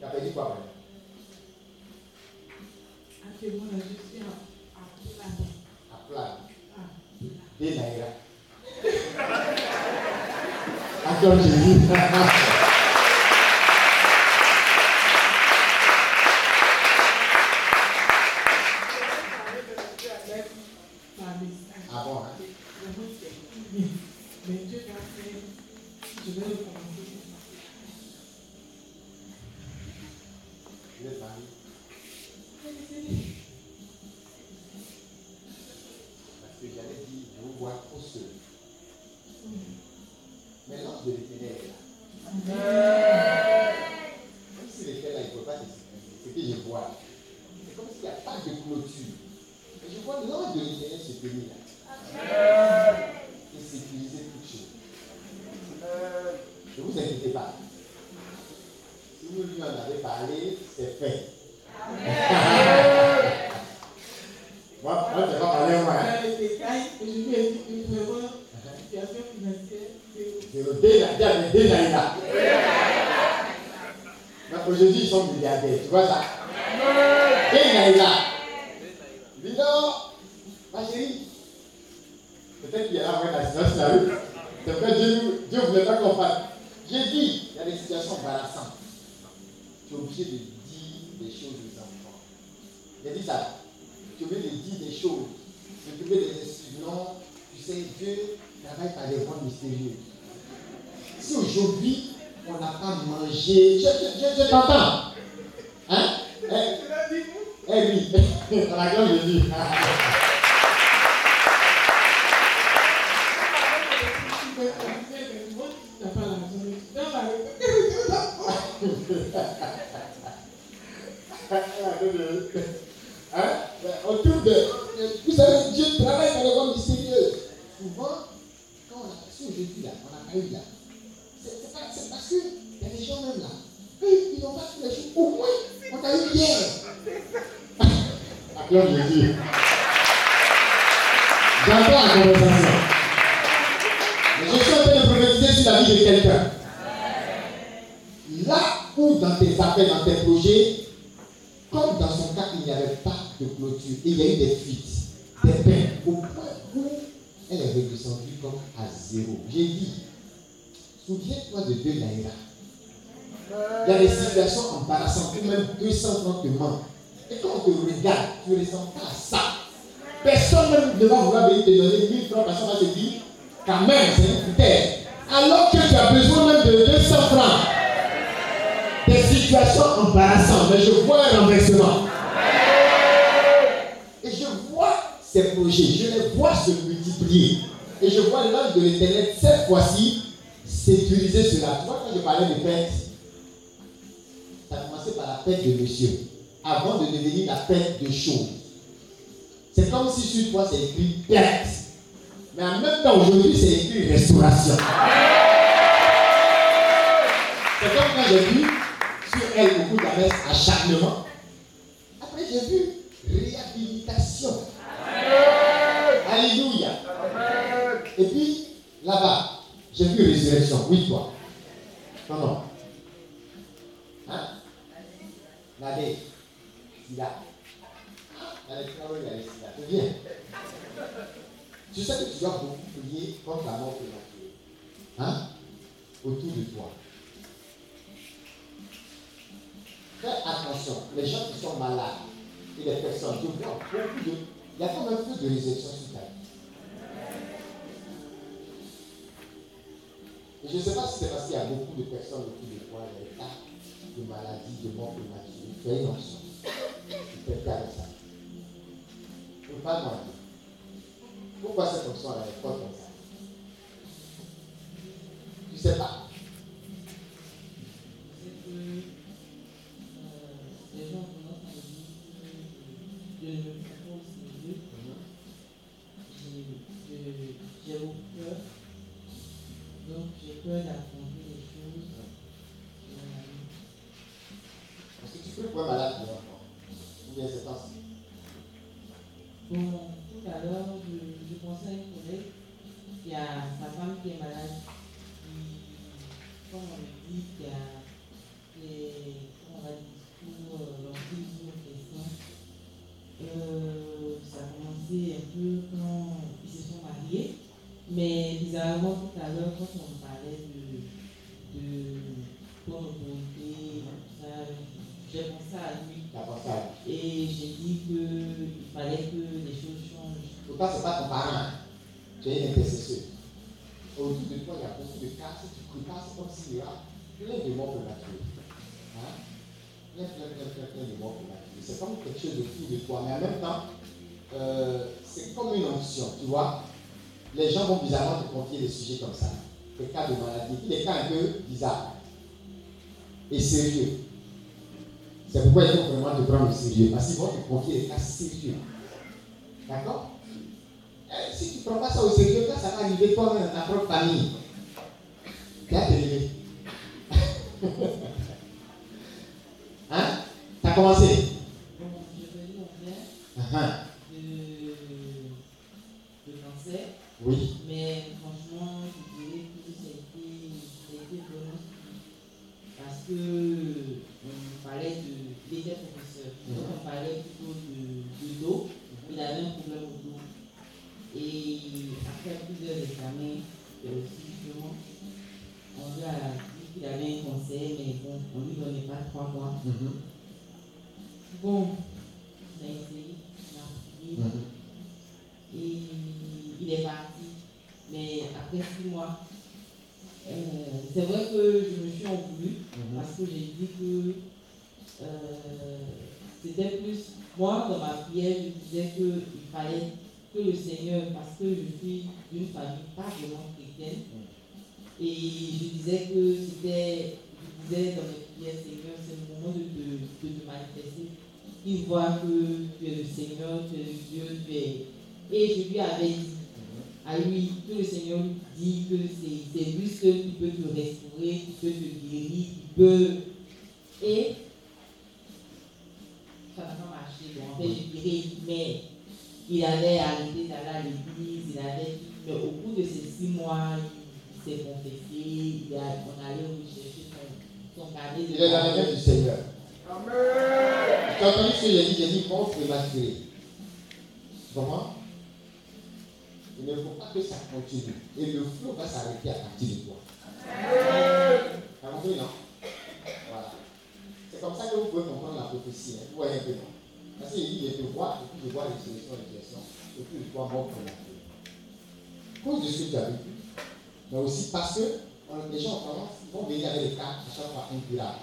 Tu as perdu quoi, là, je suis Plano. À plat. Ah, Des naira. Attends, Jésus. par message. Ah bon, hein? Vraiment, c'est bien. Mais Dieu va faire. Je vais le commencer. Vous êtes marié. Parce que j'avais dit, je vous vois trop seul. Mais l'ange de l'éternel est là. Même s'il était là, il ne peut pas te sécuriser. Ce que je vois, c'est comme s'il n'y a pas de clôture. Et je vois l'ange de l'éternel se tenir là. Et sécuriser toutes choses. Ne vous inquiétez pas. Si vous lui en avez parlé, c'est fait. moi, moi, je vais pas parler moi. hein. Dans les détails, je lui ai dit que vraiment, situation financière, c'est C'est le déjà, déjà, déjà là. Mais aujourd'hui, ils sont milliardaires. Tu vois ça Déjà là. Dis donc, ma chérie. Peut-être qu'il y a là un accident sur la rue. C'est vrai, Dieu Dieu ne voulait pas qu'on fasse. J'ai dit, il y a des situations embarrassantes. Tu es obligé de dire des choses aux enfants. J'ai dit ça. Tu es obligé de dire des choses. De trouver des excuses. Non, tu sais, Dieu travaille par des voies mystérieuses. Si aujourd'hui, on n'a pas mangé, je, je, je, je t'entends. Hein? Eh, eh oui, dans la gueule de Dieu. Hein? Autour de. Vous savez, Dieu travaille par les voies mystérieuses. Souvent, quand on a. Si aujourd'hui là, on n'a pas eu là. C'est c'est pas- c'est parce qu'il y a des gens même là. Eux, ils n'ont pas fait les choses. Au moins, on a eu hier. Acclame Jésus. J'entends la conversation. Mais je suis en train de prophétiser sur la vie de quelqu'un. Là où dans tes affaires, dans tes projets, comme dans son cas, il n'y avait pas de clôture, il y a eu des fuites, des peines, au point où elle est redescendue comme à zéro. J'ai dit, souviens-toi de deux naïras. Il y a des situations embarrassantes, même 200 francs te manquent. Et quand on te regarde, tu ne ressens pas ça. Personne ne va vouloir venir te donner 1000 francs parce qu'on va te dire, quand même, c'est une critère. Alors que tu as besoin même de 200 francs. Des situations embarrassantes, mais je vois un renversement. Ces projets, je les vois se multiplier. Et je vois l'ange de l'éternel, cette fois-ci, sécuriser cela. Tu vois, quand je parlais de perte, ça a commencé par la perte de monsieur, avant de devenir la perte de choses. C'est comme si sur toi c'est écrit perte. Mais en même temps, aujourd'hui, c'est écrit restauration. C'est comme quand j'ai vu sur elle beaucoup d'adresses acharnement. Après, j'ai vu réhabilitation. Alléluia. Et puis, Là-bas, j'ai vu résurrection. Oui, toi. Non, non. Hein? Nadé. Sida. C'est bien. Je sais que tu dois beaucoup prier contre la mort prématurée. Hein? Autour de toi. Fais attention. Les gens qui sont malades et les personnes, je vois beaucoup de. Il y a comme un peu de résurrection sur ta vie. Et je ne sais pas si c'est parce qu'il y a beaucoup de personnes autour de toi, des cas de maladies, de mort prématurée. Fais une option. Tu fais ça. Il ne pas demander. Pourquoi cette option-là est pas comme ça? Tu ne sais pas. Euh, les gens ont tendance à dire que je ne me prends pas au sérieux. J'ai- je- J'ai peur. Donc j'ai peur d'affronter les choses. Euh, Parce que tu peux être malade pour l'enfant. Ou bien c'est pas Bon, tout à l'heure, je, je pensais à une collègue qui a sa femme qui est malade, qui, comme on le dit, qui a comment on va dire, pour euh, l'autisme, des seins. Euh, ça a commencé un peu quand ils se sont mariés, mais bizarrement, tout à l'heure, quand on parlait de, de ça, j'ai pensé à lui. Et j'ai dit qu'il fallait que les choses changent. Pourtant, ce n'est pas ton parent. Tu es une intercesseur. Autour de toi, il y a beaucoup de cas. Si tu c'est comme s'il y a plein de morts prématurés. Hein? Plein, plein, plein, plein, plein de morts prématurés. C'est comme quelque chose autour de toi. Mais en même temps, euh, c'est comme une onction, tu vois. Les gens vont bizarrement te confier des sujets comme ça. Des cas de maladie. Des cas un peu bizarres. Et sérieux. C'est pourquoi il faut vraiment te prendre au sérieux. Parce qu'ils vont te confier des cas sérieux. D'accord? Eh, Si tu ne prends pas ça au sérieux, ça va arriver toi-même dans ta propre famille, tu lever. hein? T'as commencé? Je vais Oui. mais franchement, je dirais que ça a été, vraiment parce que on parlait de. Il était professeur, donc on parlait plutôt de, de dos. Il avait un problème au dos. Et après plusieurs examens, euh, justement, on lui a dit qu'il avait un cancer, mais bon, on ne lui donnait pas trois mois. Mhm. Bon, on a essayé, on a prié, Mhm. et il est parti. Mais après six mois, euh, c'est vrai que je me suis en voulu Mhm. parce que j'ai dit que euh, c'était plus. Moi, dans ma prière, je disais qu'il fallait que le Seigneur, parce que je suis d'une famille pas vraiment chrétienne, et je disais que c'était. Je disais dans mes prières, Seigneur, c'est le moment de te, de te manifester. Il voit que tu es le Seigneur, tu es le Dieu, tu es. Et je lui avais dit à lui que le Seigneur lui dit que c'est lui seul qui peut te restaurer, qui peut te guérir, qui peut. Et ça n'a pas marché. Bon, en fait, je dirais, mais il avait arrêté d'aller à l'église, il avait. Mais au bout de ces six mois, il s'est confessé, il a, on allait rechercher son, son carnet de Il est dans mains du Seigneur. Tu as entendu ce que j'ai dit J'ai dit mort prématurée. Tu comprends? Il ne faut pas que ça continue. Et le flot va s'arrêter à partir de toi. Non? Voilà. C'est comme ça que vous pouvez comprendre la prophétie. hein. Vous voyez un peu, Parce qu'il dit, je te vois, et puis je vois les solutions les questions, et puis je vois mort prématurée. À cause de ce que tu as vécu, mais aussi parce que les gens ils vont venir avec des cas à chaque fois incurables,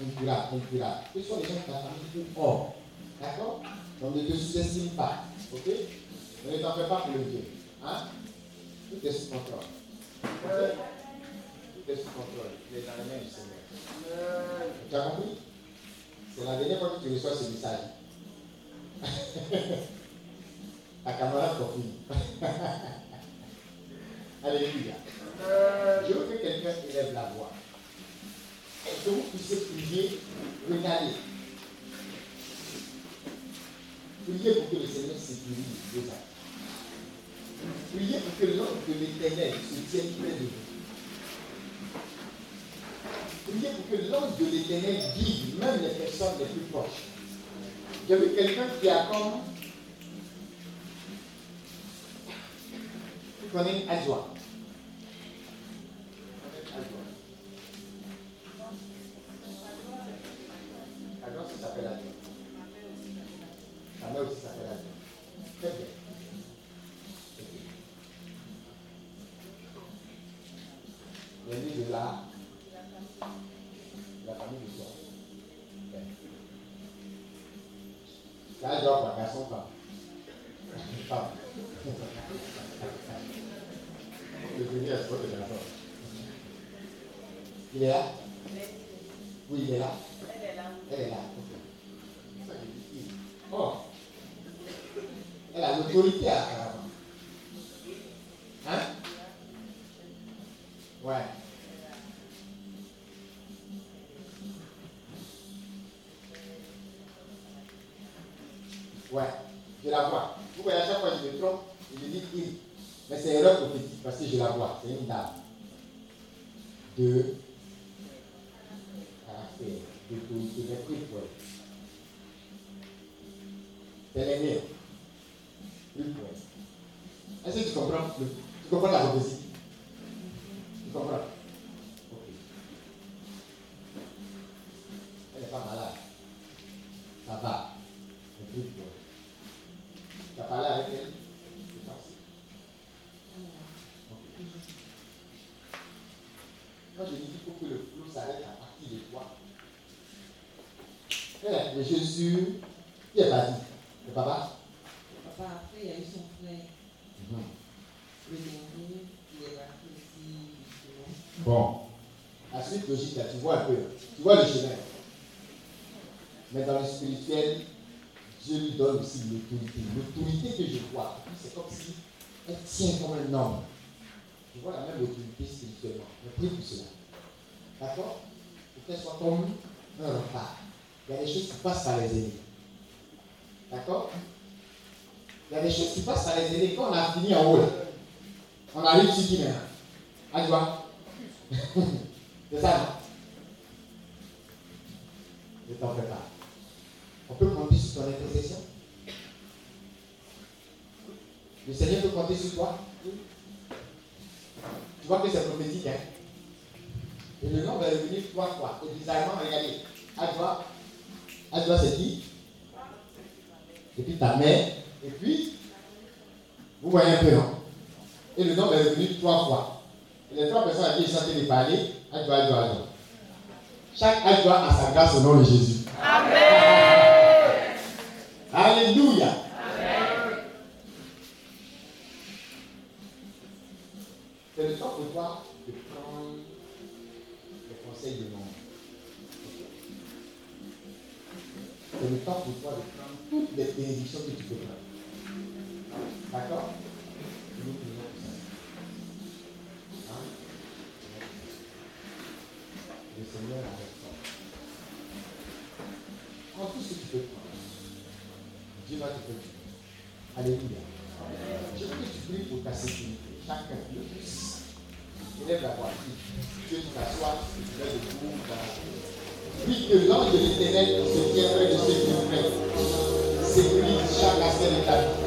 incurables, incurables. Que ce soit les gens de ta famille ou hors. D'accord? Donc ne te sous-estime pas. Ok? Ne t'en fais pas pour le Dieu. Hein Tout est sous contrôle. Tout est sous contrôle. Il est dans les mains du Seigneur. Tu as compris C'est la dernière fois que tu reçois ce message. Ta camarade confirme. Alléluia. Je veux que quelqu'un élève la voix. Et que vous puissiez prier, regarder. Priez pour que le Seigneur sécurise vos. Priez pour que l'ange de l'éternel se tienne près de vous. Priez pour que l'ange de l'éternel guide même les personnes les plus proches. J'ai vu quelqu'un qui a comme. Tu connais Adjoa. Adjoa, ça s'appelle Adjoa. Sa mère aussi s'appelle Adjoa. Très bien. Les nuits de la, la famille du soir. Là, je dois garçon. Femme. Le premier est votre garçon. Il est là? Oui, il est là. Elle est là. Ça, je dis, Oh. Elle a l'autorité apparemment. Hein? Ouais. Ouais, je la vois. Vous voyez, à chaque fois que je me trompe, je dis il. Mais c'est erreur prophétique parce que je la vois. C'est une dame. De caractère, d'autorité, de prix pour elle. C'est. Plus pour elle. Est-ce que tu comprends Tu comprends la prophétie? Tu comprends Ok. Elle n'est pas malade. Ça va. Pour elle. Tu as parlé avec elle? C'est. Quand je dis qu'il faut que le flot s'arrête à partir de toi, elle est Jésus, qui est parti Le papa? Papa, après, il y a eu son frère, le dernier, qui est parti. Bon. La suite logique, là, tu vois un peu. Tu vois le chemin. Mais dans le spirituel, Dieu lui donne aussi l'autorité. L'autorité que je vois, c'est comme si elle tient comme un homme. Je vois la même autorité spirituellement. Je prie pour cela. D'accord? Pour qu'elle soit comme un rempart. Il y a des choses qui passent par les ennemis. D'accord? Il y a des choses qui passent par les ennemis. Quand on a fini en haut, on arrive sur qui maintenant? À toi. C'est ça, Ne t'en fais pas. On peut compter sur ton intercession? Le Seigneur peut compter sur toi? Tu vois que c'est prophétique, hein Et le nom va revenir trois fois. Et bizarrement, regardez. Adwa, Adwa c'est qui? Et puis ta mère. Et puis, vous voyez un peu, non Et le nom va revenir trois fois. Les trois personnes à qui ils sont en train de parler, Adwa, Adwa. Chaque Adwa a sa grâce au nom de Jésus. Alléluia. C'est le temps pour toi de prendre les conseils de l'homme. C'est le temps pour toi de prendre toutes les bénédictions que tu peux prendre. D'accord Nous prions pour ça. Hein? Le Seigneur est avec toi. Prends tout ce que tu peux prendre. Dieu va te bien. Alléluia. Je veux que tu pries pour ta sécurité. Chacun, le plus. Élève la. Tu veux t'asseoir, tu te mets debout. Prie que l'ange de l'éternel se tient près de ceux qui ont fait. Sécurise chaque aspect de ta vie.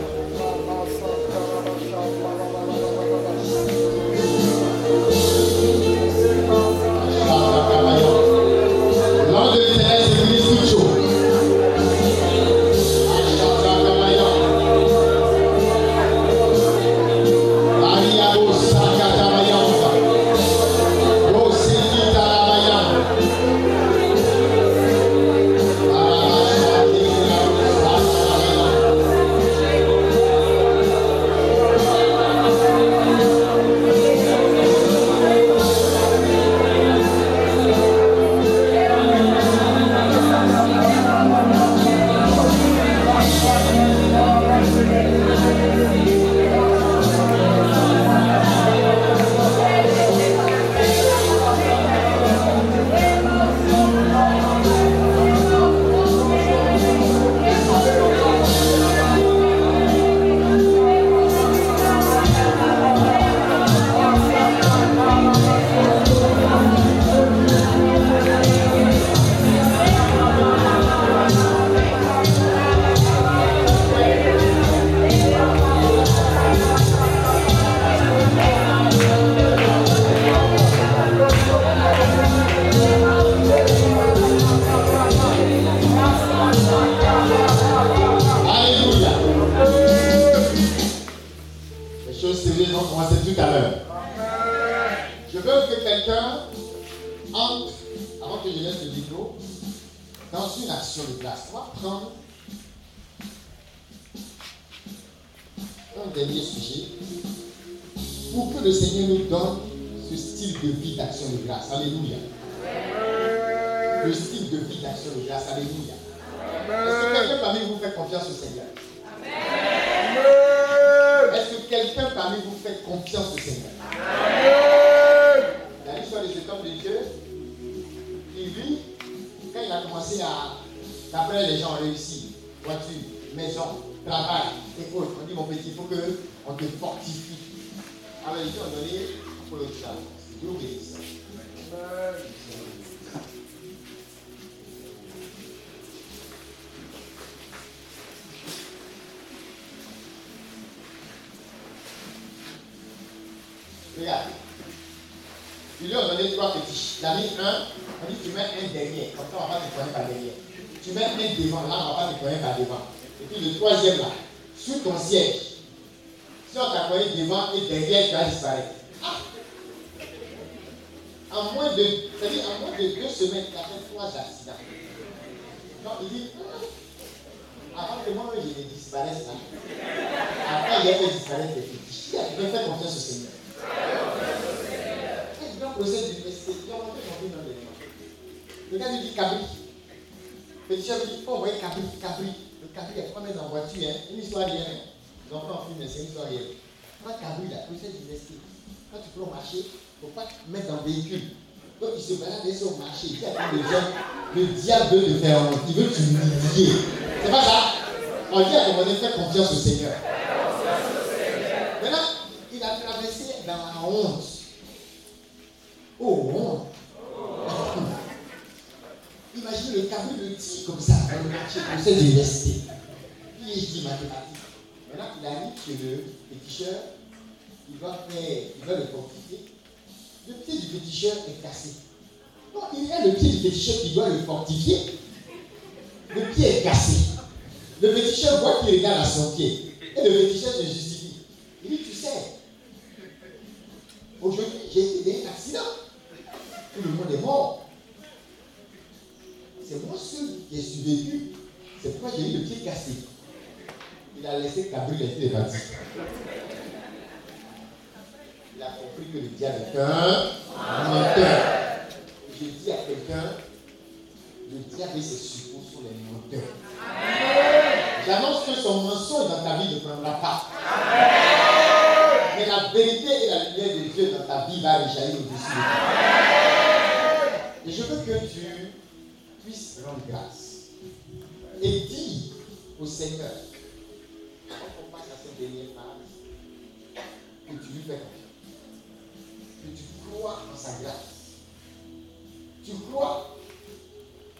Tu crois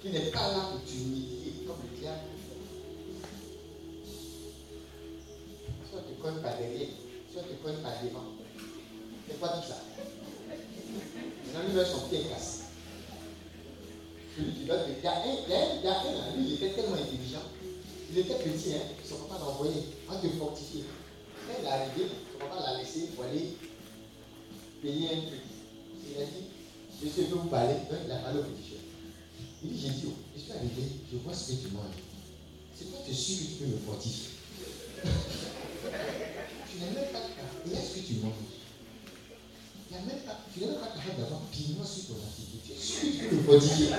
qu'il n'est pas là pour t'humilier comme le diable. Soit tu cognes par derrière, soit tu cognes par devant. C'est quoi tout ça Maintenant, lui, son pied cassé. Il y a un, il un, il lui, il était tellement intelligent. Il était petit, hein. Son papa l'a envoyé. On te fortifier. Quand il est arrivé, son papa l'a laissé pour aller payer un truc. Jésus veut vous parler, il a parlé au péticheur. Il dit Jésus, oh, je suis arrivé, je vois ce que tu manges. C'est toi, tu es sûr que tu peux me fortifier? tu n'as même pas de Et est-ce que tu manges il y a même pas, Tu n'es même pas capable d'avoir pigment sur ton article. Tu es sûr que tu peux me fortifier?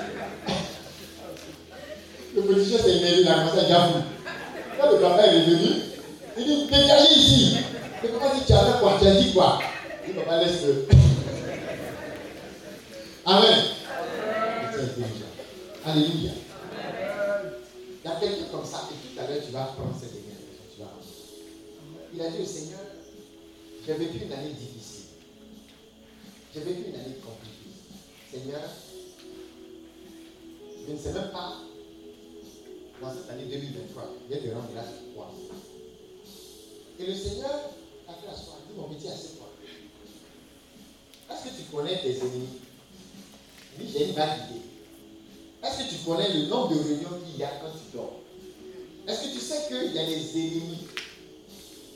le politicien s'est énervé, il a commencé à Quand le papa est revenu, il dit Dégagez ici. Le papa dit Tu as fait quoi Tu as dit quoi? Il dit Papa, laisse-le. Amen. Alléluia. Il y a quelqu'un comme ça et tout à l'heure tu vas prendre cette dernière tu vas Il a dit au Seigneur, j'ai vécu une année difficile. J'ai vécu une année compliquée. Seigneur, je ne sais même pas dans cette année 2023. Je te rendre grâce pour toi. Et le Seigneur a fait la soirée. Dit, mon métier, c'est quoi Est-ce que tu connais tes ennemis? J'ai une vague idée. Est-ce que tu connais le nombre de réunions qu'il y a quand tu dors? Est-ce que tu sais qu'il y a des ennemis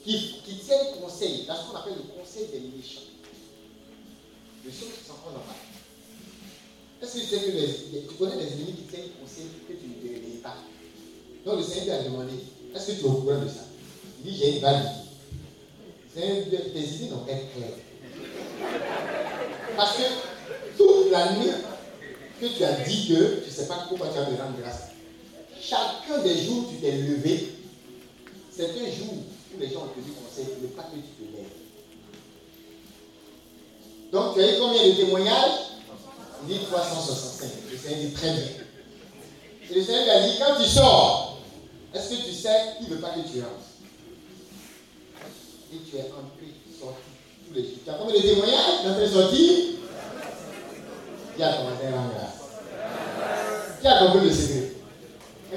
qui, qui tiennent conseil dans ce qu'on appelle le conseil des méchants? Les choses qui s'en prend dans la Est-ce que tu, sais que tu connais les ennemis qui tiennent conseil que tu ne te réveilles pas? Donc le Seigneur lui a demandé Est-ce que tu es au courant de ça? Il dit J'ai une vague idée. Tes idées n'ont pas claires. Parce que toute la nuit, que tu as dit que tu ne sais pas pourquoi tu as besoin de grâce, chacun des jours tu t'es levé, c'est un jour où les gens ont tenu conseil ne pas que tu te lèves. Donc, tu as eu combien de témoignages? Il dit 365. Le Seigneur dit très bien. Et le Seigneur a dit quand tu sors, est-ce que tu sais qu'il ne veut pas que tu rentres Et tu es entré, sorti tous les jours. Tu as combien de témoignages? Tu as fait Qui a commencé à rendre grâce Qui a le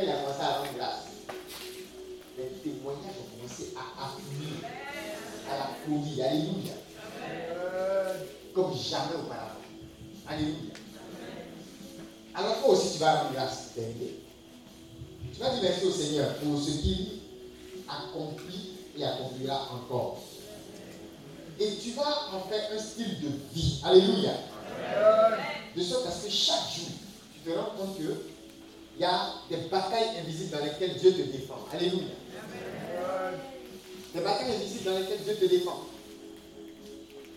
il a commencé à rendre grâce, les témoignages ont commencé à affluer à la folie. Alléluia comme jamais auparavant. Alléluia. Alors toi aussi, tu vas rendre grâce. Tu vas dire merci au Seigneur pour ce qu'il accomplit et accomplira encore. Et tu vas en faire un style de vie. Alléluia. De sorte à ce que chaque jour, tu te rends compte qu'il y a des batailles invisibles dans lesquelles Dieu te défend. Alléluia. Des batailles invisibles dans lesquelles Dieu te défend.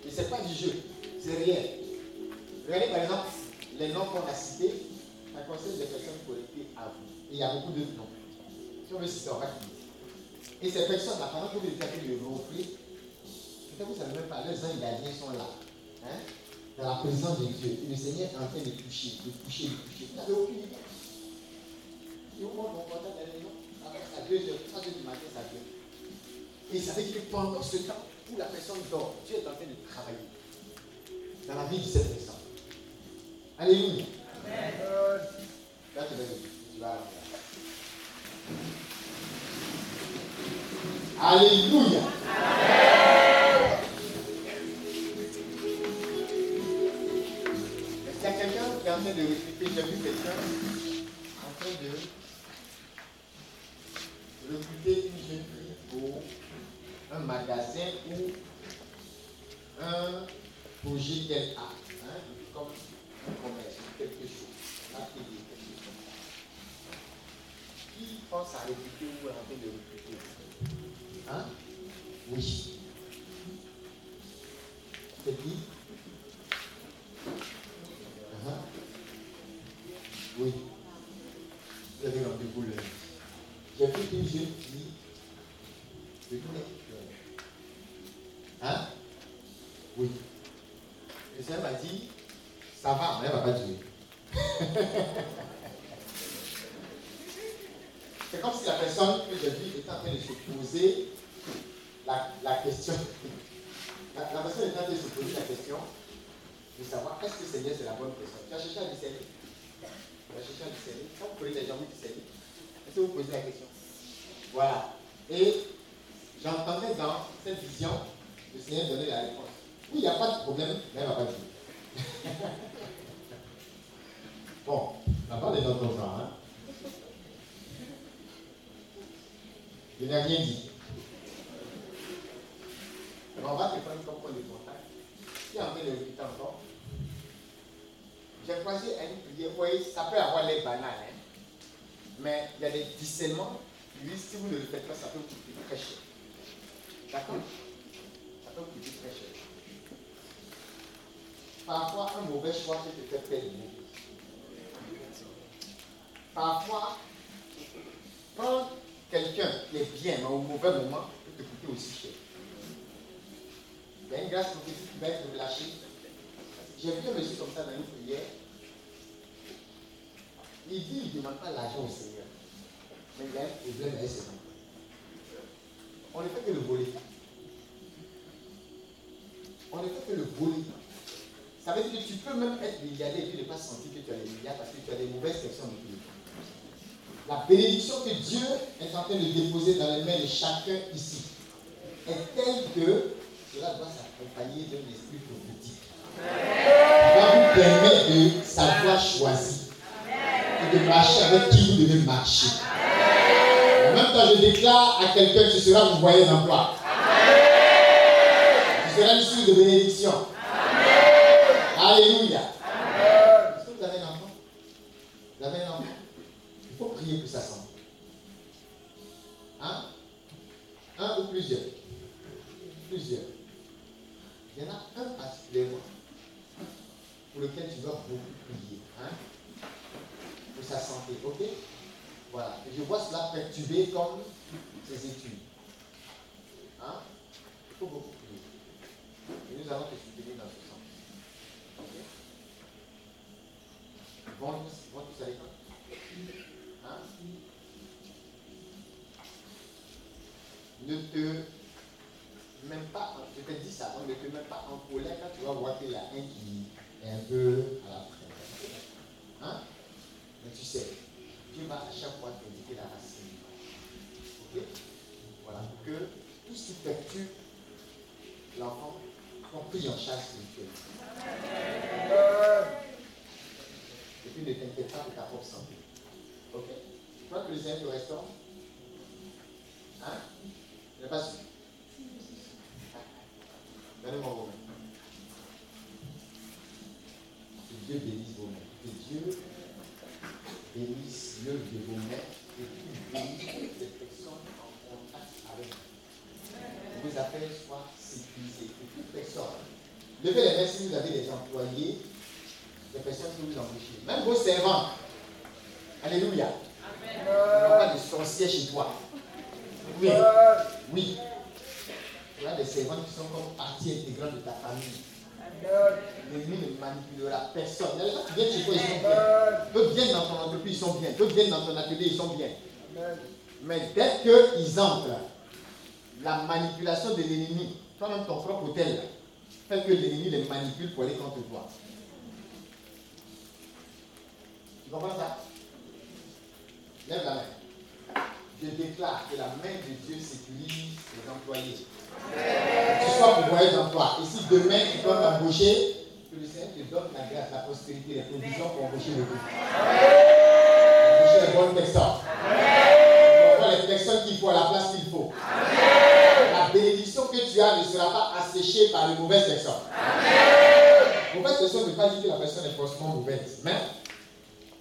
Et ce n'est pas du jeu c'est réel. Regardez par exemple les noms qu'on a cités, ça concerne des personnes collectées à vous. Et il y a beaucoup de noms. Si on veut citer, on va Et ces personnes-là, pendant que vous êtes en train de ronfler, peut-être vous ne savez même pas, leurs gardiens sont là. Hein, dans la présence de Dieu. Et le Seigneur est en train de toucher, de toucher, de toucher. Vous n'avez aucune idée. Et vous montre mon contact à la maison, à 2h, 3h du matin, ça vient. Et ça veut dire que pendant ce temps où la personne dort, Dieu est en train de travailler dans la vie de cette personne. Alléluia. Amen. Tu vas, tu vas Alléluia. Amen. En train de recruter J'ai vu quelqu'un en train de recruter une jeune fille pour un magasin ou un projet qu'elle a, hein, comme un commerce, quelque chose, à payer quelque chose. Qui pense à recruter ou en train de recruter? Hein? Oui. C'est qui? Oui. Vous avez rendez-vous le. J'ai vu une jeune fille de Hein? Oui. Le Seigneur m'a dit, ça va, mais elle ne va pas durer. C'est comme si la personne que j'ai vue était en train de se poser la, la question. La, personne était en train de se poser la question de savoir est-ce que le Seigneur c'est la bonne personne. Tu as cherché à discerner. Cherché à discerner. Quand vous prenez les gens, vous discernez. Est-ce que vous posez la question? Voilà. Et j'entendais dans cette vision le Seigneur donner la réponse. Oui, il n'y a pas de problème, mais elle ne va pas dire. bon, la parole est dans ton genre. Hein? Je rien dit. on va te prendre comme point de contact. Si on veut le répéter encore, j'ai croisé une prière. Oui, ça peut avoir l'air banal, hein? mais il y a des discernements. Lui, si vous ne le faites pas, ça peut vous coûter très cher. D'accord? Ça peut vous coûter très cher. Parfois, un mauvais choix peut te faire perdre Parfois, prendre quelqu'un qui est bien, mais au mauvais moment, peut te coûter aussi cher. Il y a une grâce qui. J'ai vu un monsieur comme ça dans une prière. Il dit qu'il ne demande pas l'argent au Seigneur. Mais il a un problème avec ses. On ne fait que le voler. On ne fait que le voler. Ça veut dire que tu peux même être milliardaire et tu ne pas sentir que tu as des milliards parce que tu as des mauvaises personnes de La bénédiction que Dieu est en train de déposer dans les mains de chacun ici est telle que cela doit s'accompagner d'un esprit prophétique. Va vous permettre de savoir choisir et de marcher avec qui vous devez marcher. En même temps, je déclare à quelqu'un que tu seras mon voyage d'emploi. Tu seras une source de bénédiction. Alléluia. Est-ce que vous avez un enfant Vous avez un enfant Il faut prier pour santé. Hein? Un ou plusieurs? Plusieurs. Il y en a un particulièrement pour lequel tu dois beaucoup prier. Hein Pour sa santé, ok? Voilà. Et je vois cela perturber comme ses études. Hein? Il faut beaucoup prier. Et nous allons te soutenir dans ce sens. Ok? Ils vont vont Hein? Ne te même pas, je te dis ça, on ne te met pas en colère quand tu vas voir qu'il y a un qui un peu à la fin. Hein? Mais tu sais, Dieu va à chaque fois t'indiquer la racine. Ok? Voilà, pour que tout ce qui perturbe l'enfant soit pris en charge spirituelle. Et puis ne t'inquiète pas de ta propre santé. Ok? Tu crois que le Seigneur te restaure Hein Je n'ai pas vos mains. Que Dieu bénisse vos mains. Que Dieu bénisse l'œuvre de vos mains et qu'il bénisse les personnes en contact avec vous. Que vos affaires soient sécurisées. Que toute personne, levez les mains si vous avez des employés, des personnes que vous embauchez. Même vos servants. Alléluia. Il n'y a pas de sorciers chez toi. Oui. Oui. Il y a des servants qui sont comme partie intégrante de ta famille. L'ennemi ne manipulera personne. Des gens qui viennent chez toi, ils sont bien. D'autres viennent dans ton entreprise, ils sont bien. D'autres viennent dans ton atelier, ils sont bien. Mais dès qu'ils entrent, la manipulation de l'ennemi, toi-même ton propre hôtel, fait que l'ennemi les manipule pour aller contre toi. Tu comprends ça? Lève la main. Je déclare que la main de Dieu sécurise les employés. Tu sois pourvoyeur d'emploi. Et si demain tu dois t'embaucher, que le Seigneur te donne la grâce, la prospérité, les provisions pour embaucher le groupe. Embaucher les bonnes personnes. Pour les personnes qu'il faut à la place qu'il faut. La bénédiction que tu as ne sera pas asséchée par les mauvaises personnes. Mauvaise personne ne veut pas dire que la personne est forcément mauvaise. Mais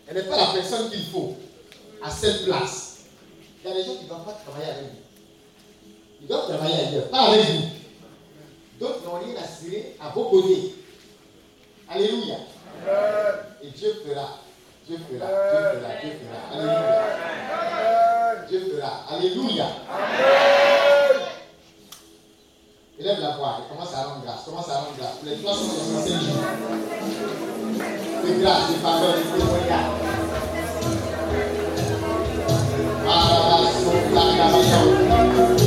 elle n'est pas la personne qu'il faut à cette place. Il y a des gens qui ne doivent pas travailler avec vous. Ils doivent travailler ailleurs, pas avec vous. D'autres n'ont rien à à vos côtés. Alléluia. Et Dieu fera. Dieu fera. Dieu fera. Dieu fera. Alléluia. Dieu fera. Alléluia. Élève la voix et commence à rendre grâce. Commence à rendre grâce. Les 365 jours. De grâce, de faveur, de témoignage. C'est c'est bien,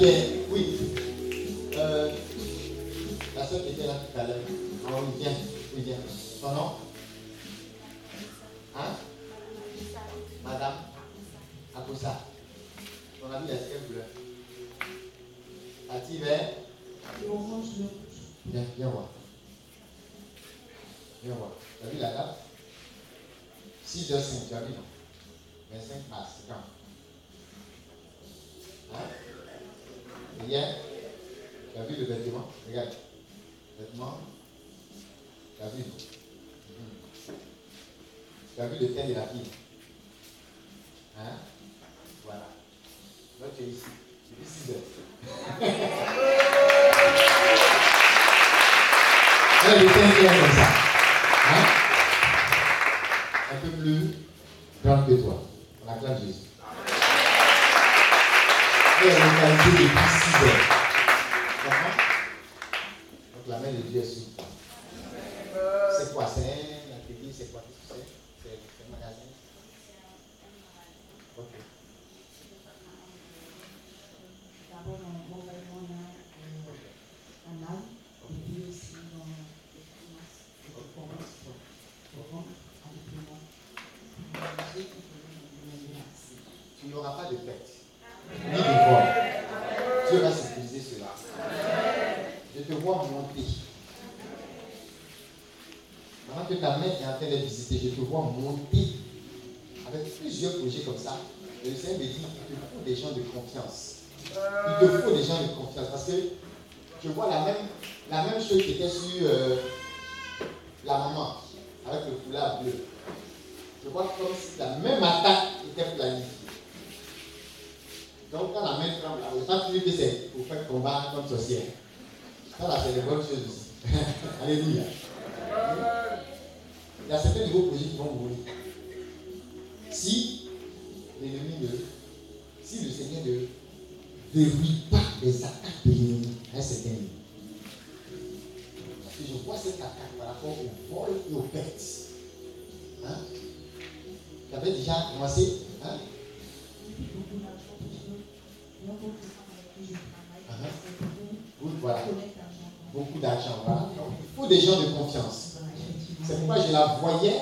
oui. De la fille Hein Voilà. Là, tu es ici. Depuis 6 heures. Elle a le teint clair comme ça. Hein Un peu plus grande que toi. On acclame Jésus. Elle est localisée depuis 6 heures. Tu comprends Donc la main de Dieu est sur toi. C'est quoi C'est un atelier C'est quoi Qu'est-ce que c'est C'est c'est un magasin Ok. D'abord, dans mon vêtement, on a euh, un âne, et puis aussi dans le commerce. Le commerce. n'auras pas de perte, ni de vol. Dieu va sécuriser cela. Je te vois monter. Maintenant que ta main est en train de visiter, je gens de confiance. C'est pourquoi je la voyais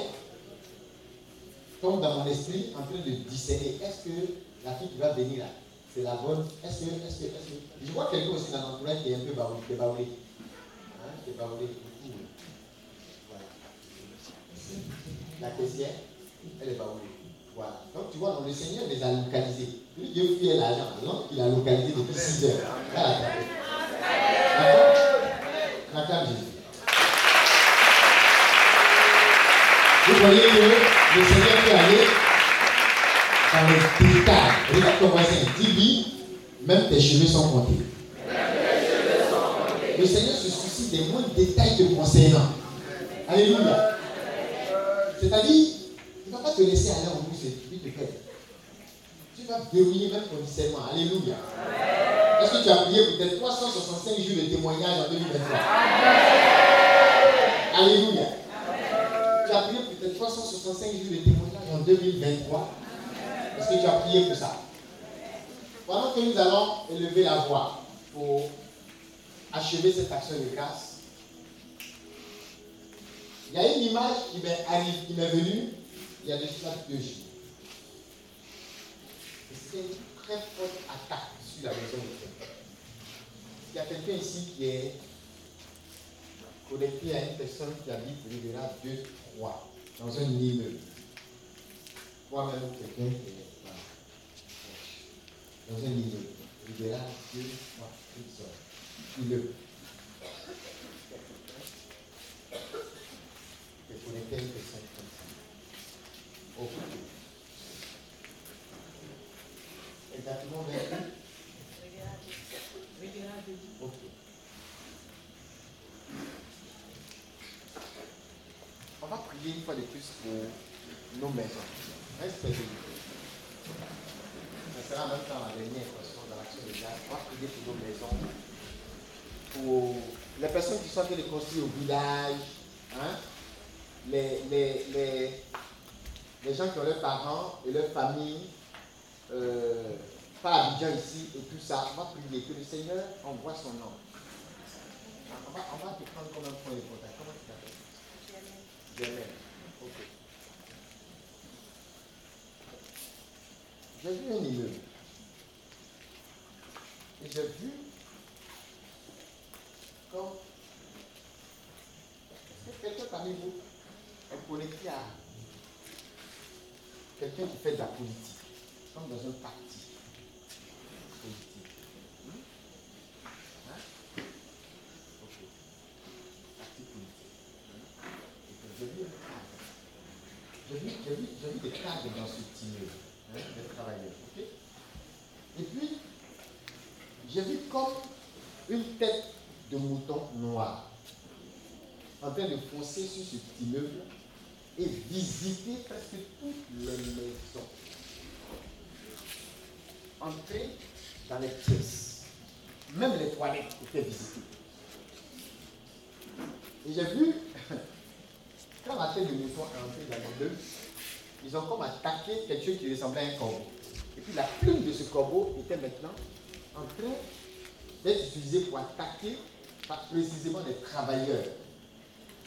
comme dans mon esprit en train de discerner. Est-ce que la fille qui va venir là, c'est la bonne Est-ce que, est-ce que, est-ce que. Je vois quelqu'un aussi dans l'entourage qui est un peu baoulé. Qui est baoulé. Hein, qui est baoulé. Voilà. La caissière, elle est baoulée. Voilà. Donc tu vois, donc, le Seigneur les a localisés. Lui, Dieu fait l'argent. Donc il a localisé depuis 6 heures. D'accord D'accord Jésus. Vous voyez que le Seigneur peut aller dans les détails. Regarde ton voisin, dis-lui, même tes cheveux sont comptés. Le Seigneur se soucie des moindres détails te concernant. Alléluia. C'est-à-dire, il ne va pas te laisser aller en bouche et puis te perdre. Tu vas verrouiller même ton discernement. Alléluia. Est-ce que tu as prié pour tes 365 jours de témoignage en 2023 Alléluia. Tu as prié pour tes 365 jours de témoignage en 2023 Est-ce que tu as prié pour ça Pendant que nous allons élever la voix pour achever cette action de grâce, il y a une image qui m'est qui m'est venue il y a déjà deux jours. C'était une très forte attaque sur la maison de Dieu. Il y a quelqu'un ici qui est connecté à une personne qui habite Rivera 2, 3, dans un immeuble. Moi-même, quelqu'un qui est voilà, dans un immeuble. Rivera 2, 3, une seule. Immeuble. Qui est connecté à une personne comme ça. Ok. On va prier une fois de plus pour nos maisons. Restez debout. Ce sera en même temps la dernière question dans l'action de. On va prier pour nos maisons. Pour les personnes qui sont en train de construire au village. Hein? Les, les, les, les gens qui ont leurs parents et leurs familles. Euh, pas Abidjan ici et tout ça. On va prier que le Seigneur envoie son nom. On va, on va te prendre comme un point de. Comment tu t'appelles? Ok. J'ai vu un immeuble. Et j'ai vu comme. Est-ce que quelqu'un parmi vous est connecté à quelqu'un qui fait de la politique, comme dans un parti politique Hmm? Hein? Ok. Parti politique. Hein? Et que J'ai vu un cadre. J'ai vu, j'ai vu, j'ai vu des cadres dans ce immeuble, hein, des travailleurs. Et puis, j'ai vu comme une tête de mouton noir en train de foncer sur ce petit immeuble et visiter presque toutes les maisons. Entrer dans les pièces. Même les toilettes étaient visitées. Et j'ai vu, quand la tête de mouton est entrée dans l'immeuble, ils ont comme attaqué quelque chose qui ressemblait à un corbeau. Et puis la plume de ce corbeau était maintenant en train d'être utilisée pour attaquer précisément les travailleurs.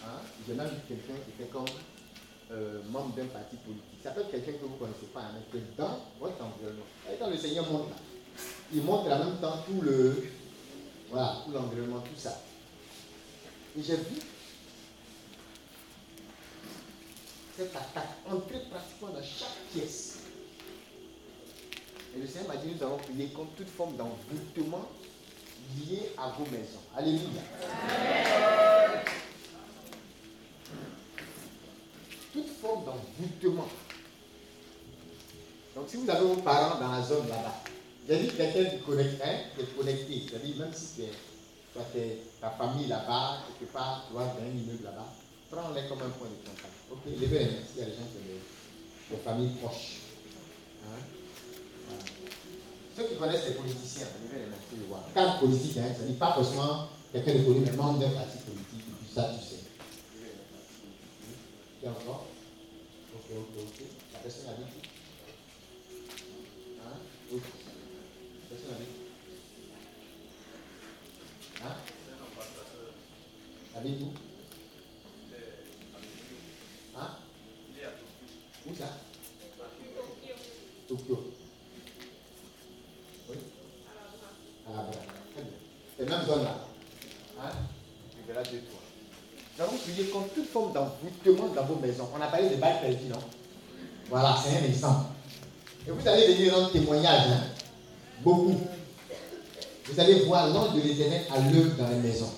Hein? J'ai même vu quelqu'un qui était comme euh, membre d'un parti politique, ça peut être quelqu'un que vous ne connaissez pas, hein, mais que dans votre environnement. Et quand le Seigneur montre là, il montre en même temps tout le, voilà, tout l'environnement, tout ça. Et j'ai vu cette attaque entrer pratiquement dans chaque pièce. Et le Seigneur m'a dit, nous allons prier contre toute forme d'envoûtement lié à vos maisons. Alléluia. Toute forme d'envoûtement. Donc si vous avez vos parents dans la zone là-bas, j'ai dit quelqu'un qui connecte, hein, qui est connecté, c'est-à-dire même si tu es, ta famille là-bas, quelque part, tu vois, dans un immeuble là-bas, prends-les comme un point de contact. Ok, levez les mains s'il y a des gens qui ont des, familles proches. Hein? Ceux qui connaissent les politiciens, levez les mains, tu voir. Cadre politique, hein, ça dit pas forcément quelqu'un de connu, mais membre d'un parti politique, ça, tu sais. Tu as encore? Ok, ok, ok. La personne a dit Hein? Ok. La personne a dit Hein? Habite où Hein Où ça? Tokyo. Oui À la Très bien. C'est la même zone là. Hein? Tu verras deux. Nous contre toute forme d'envoûtement dans vos maisons. On a parlé de balles perdues, non? Voilà, c'est un exemple. Et vous allez venir rendre témoignage, hein? beaucoup. Vous allez voir l'ange de l'éternel à l'œuvre dans les maisons.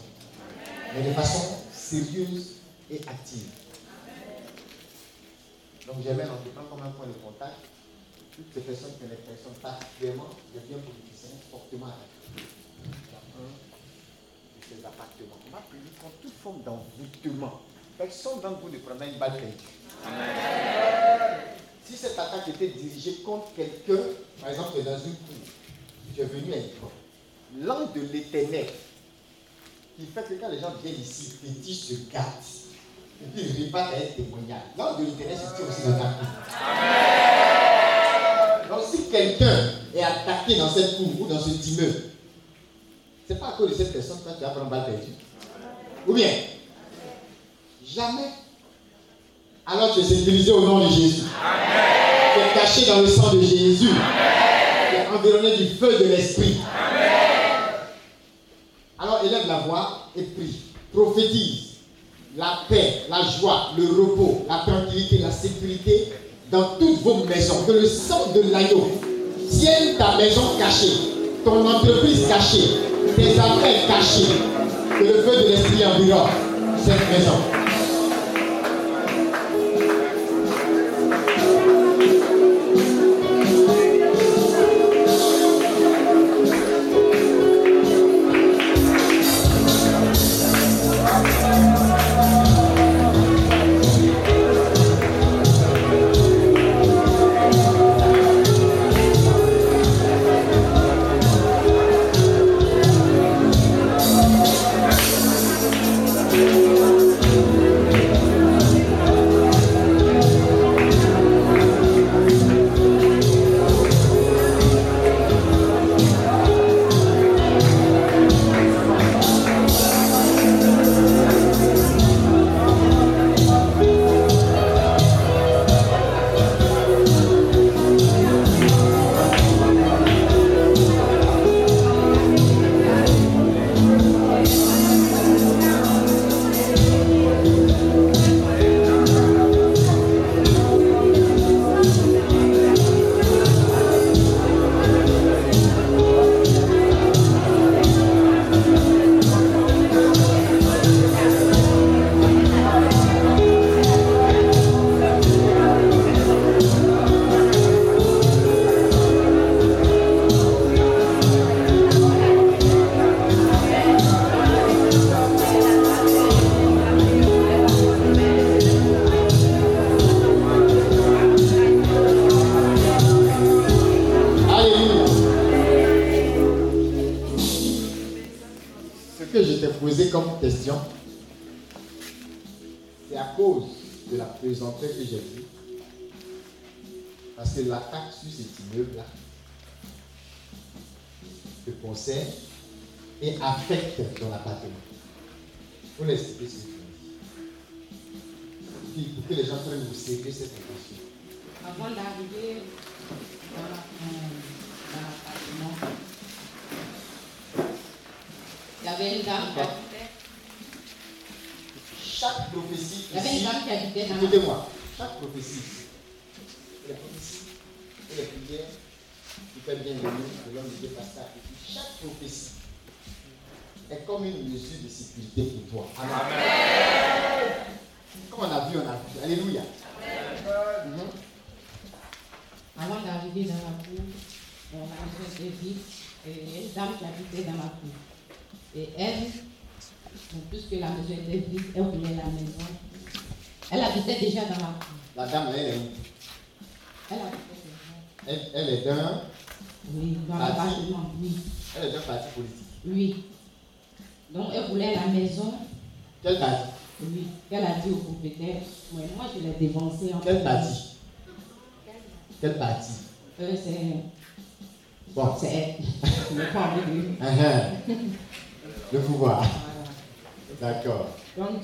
Mais de façon sérieuse et active. Donc j'avais l'entretien comme un point de contact. Toutes ces personnes qui ont l'impression particulièrement de bien politiciens fortement attaqués. Dans un de ces appartements. On va prier contre toute forme d'envoûtement. Personne d'entre vous ne prendra une balle perdue. Si cette attaque était dirigée contre quelqu'un, par exemple, dans une cour, tu es venu à une l'ange de l'éternel, qui fait que quand les gens viennent ici, ils se gâtent. Et puis à un témoignage. L'ange de l'éternel se tient aussi dans ta cour. Donc si quelqu'un est attaqué dans cette cour ou dans ce immeuble, ce n'est pas à cause de cette personne que tu vas prendre balle perdue. Ou bien, jamais alors tu es sécurisé au nom de Jésus. Tu es caché dans le sang de Jésus. Tu es environné du feu de l'Esprit. Alors élève la voix et prie. Prophétise la paix, la joie, le repos, la tranquillité, la sécurité dans toutes vos maisons. Que le sang de l'agneau tienne ta maison cachée, ton entreprise cachée, tes affaires cachées. Que le feu de l'Esprit environne cette maison.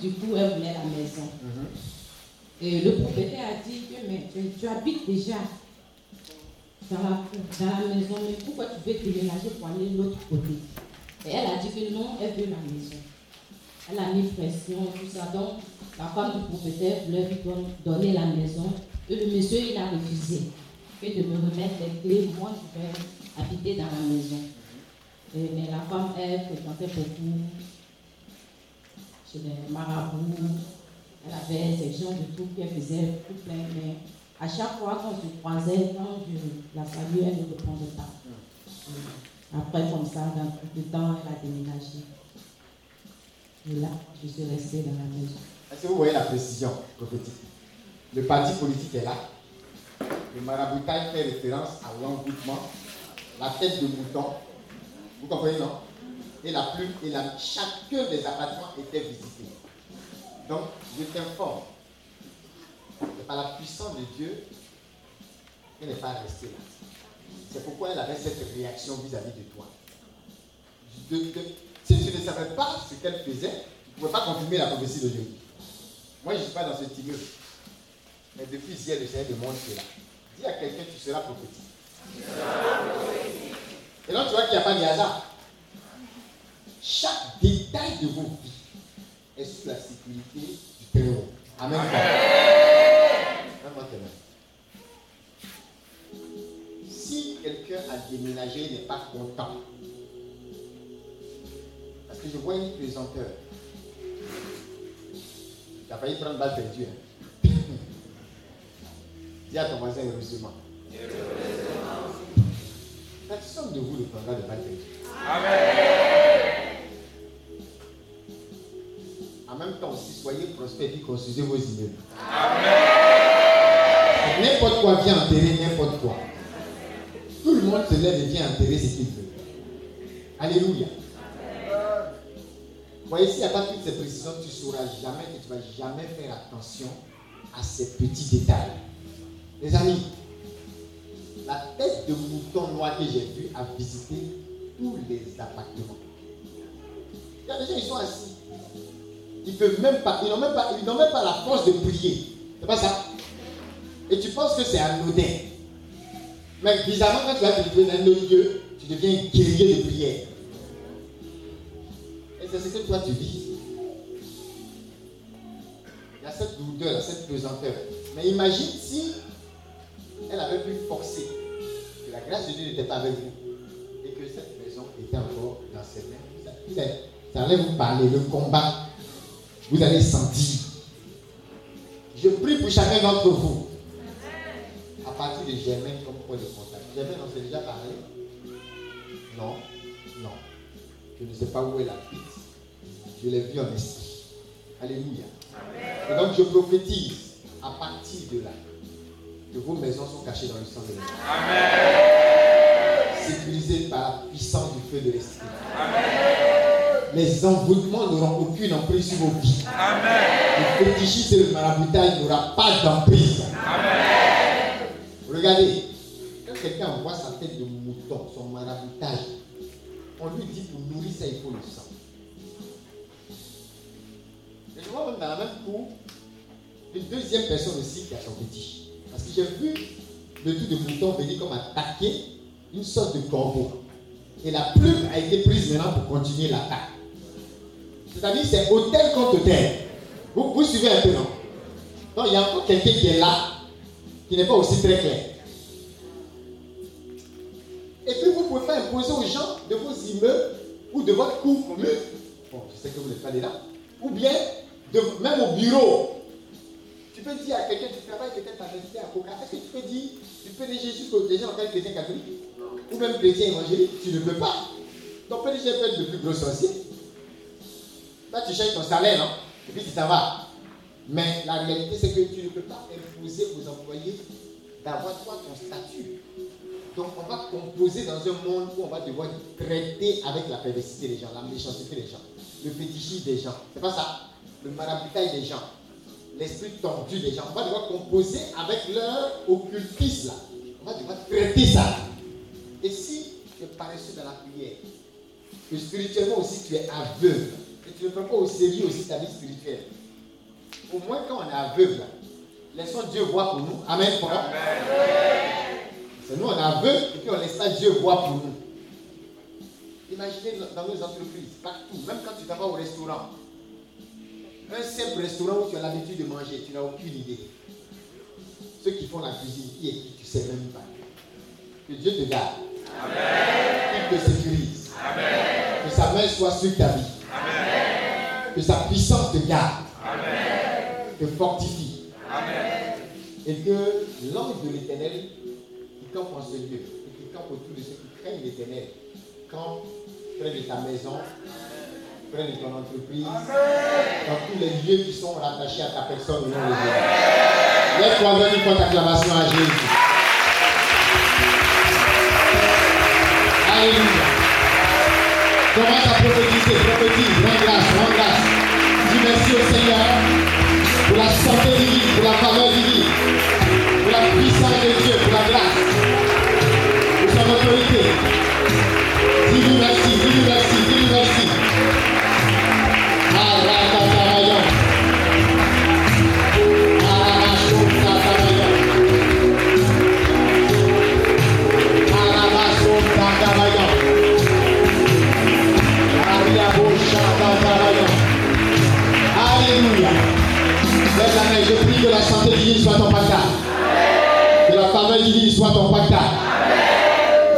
Du coup, elle voulait la maison. Mhm. Et le propriétaire a dit que mais tu, tu habites déjà dans la, dans la maison, mais pourquoi tu veux déménager pour aller de l'autre côté? Et elle a dit que non, elle veut la maison. Elle a mis pression, tout ça. Donc, la femme du propriétaire voulait lui don- donner la maison. Et le monsieur, il a refusé que de me remettre les clés. Moi, je vais habiter dans la maison. Et- mais la femme, elle fréquentait beaucoup chez les marabouts. Elle avait ces gens de tout qu'elle faisait tout plein, mais à chaque fois qu'on se croisait, quand je la saluais, elle ne répondait pas. Après, comme ça, dans tout le temps, elle a déménagé. Et là, je suis restée dans la maison. Est-ce que vous voyez la précision prophétique? Le parti politique est là. Le maraboutage fait référence à l'envoûtement, la tête de mouton. Vous comprenez, non? Et la plume et la... Chacun des appartements était visité. Donc, je t'informe. que Par la puissance de Dieu, elle n'est pas restée là. C'est pourquoi elle avait cette réaction vis-à-vis de toi. Si tu ne savais pas ce qu'elle faisait, tu ne pouvais pas confirmer la prophétie de Dieu. Moi, je ne suis pas dans ce immeuble. Mais depuis hier, le Seigneur demande cela. Dis à quelqu'un, tu seras prophétique. Et donc, tu vois qu'il n'y a pas de hasard. Chaque détail de vos vies est sous la sécurité du Très-Haut. Amen. Si quelqu'un a déménagé et n'est pas content, parce que je vois une présenteur, tu as failli prendre balle perdue. Hein? Dis à ton voisin heureusement. Personne de vous ne prendra de balle perdue. En même temps aussi, soyez prospères et construisez vos immeubles. N'importe quoi vient enterrer n'importe quoi. Tout le monde se lève et vient enterrer ce qu'il veut. Alléluia. Voyez, s'il n'y a pas toutes ces précisions, tu ne sauras jamais que tu ne vas jamais faire attention à ces petits détails. Les amis, la tête de mouton noir que j'ai vue a visité tous les appartements. Il y a des gens, ils sont assis. Ils n'ont même pas, même pas la force de prier. C'est pas ça. Et tu penses que c'est anodin. Mais bizarrement, quand tu vas te trouver dans un autre lieu, tu deviens guerrier de prière. Et c'est ce que toi tu vis. Il y a cette lourdeur, cette pesanteur. Mais imagine si elle avait pu forcer que la grâce de Dieu n'était pas avec vous et que cette maison était encore dans ses mains. Il est- ça allait vous parler, le combat. Vous allez sentir. Je prie pour chacun d'entre vous. À partir de Germain comme point de contact. Germain, on s'est déjà parlé? Non, non. Je ne sais pas où est la pite. Je l'ai vu en esprit. Alléluia. Et donc je prophétise à partir de là que vos maisons sont cachées dans le sang de l'Esprit. Sécurisées par la puissance du feu de l'Esprit. Les envoûtements n'auront aucune emprise sur vos vies. Le fétichisme et le maraboutage n'aura pas d'emprise. Regardez, quand quelqu'un envoie sa tête de mouton, son maraboutage, on lui dit pour nourrir ça, il faut le sang. Et je vois même dans la même cour, une deuxième personne aussi qui a son fétiche. Parce que j'ai vu le tout de mouton venir comme attaquer une sorte de corbeau. Et la plume a été prise maintenant pour continuer l'attaque. C'est-à-dire c'est hôtel contre hôtel. Vous, suivez un peu, non? Donc il y a encore quelqu'un qui est là, qui n'est pas aussi très clair. Et puis vous pouvez pas imposer aux gens de vos immeubles ou de votre cour commune. Bon, je sais que vous n'êtes pas là. Ou bien, même au bureau. Tu peux dire à quelqu'un, tu travailles, quelqu'un t'a invité à Coca. Est-ce que tu peux dire, tu peux dire Jésus pour gens en tant que chrétien catholique Ou même chrétien évangélique Tu ne peux pas. Donc, PDG peut être le plus gros sorcier. Là, tu cherches ton salaire, non Et puis tu t'en vas. Mais la réalité, c'est que tu ne peux pas imposer aux employés d'avoir toi ton statut. Donc on va composer dans un monde où on va devoir traiter avec la perversité des gens, la méchanceté des gens, le fétichisme des gens. C'est pas ça. Le maraboutage des gens, l'esprit tordu des gens. On va devoir composer avec leur occultisme là. On va devoir traiter ça. Et si tu es paresseux dans la prière, que spirituellement aussi tu es aveugle, et tu ne prends pas au sérieux aussi ta vie spirituelle, au moins quand on est aveugle, laissons Dieu voir pour nous. Amen. C'est nous, on a aveugle et puis on laisse pas Dieu voir pour nous. Imaginez dans nos entreprises, partout, même quand tu vas au restaurant, un simple restaurant où tu as l'habitude de manger, tu n'as aucune idée. Ceux qui font la cuisine, qui est qui, tu ne sais même pas. Que Dieu te garde. Amen. Qu'il te sécurise. Amen. Que sa main soit sur ta vie. Amen. Que sa puissance te garde. Amen. Te fortifie. Amen. Et que l'ange de l'éternel campe en ce lieu et qui campe autour de ceux qui craignent l'éternel. Campe près de ta maison, près de ton entreprise, dans tous les lieux qui sont rattachés à ta personne au nom de Jésus. Laisse-toi donner une forte acclamation à Jésus. Alléluia. Commence à prophétiser, prophétise, rends grâce, rends grâce. Dis merci au Seigneur pour la santé divine, pour la faveur divine, pour la puissance de Dieu, pour la grâce son autorité. Dis-lui merci, dis-lui merci. Soit ton pactard.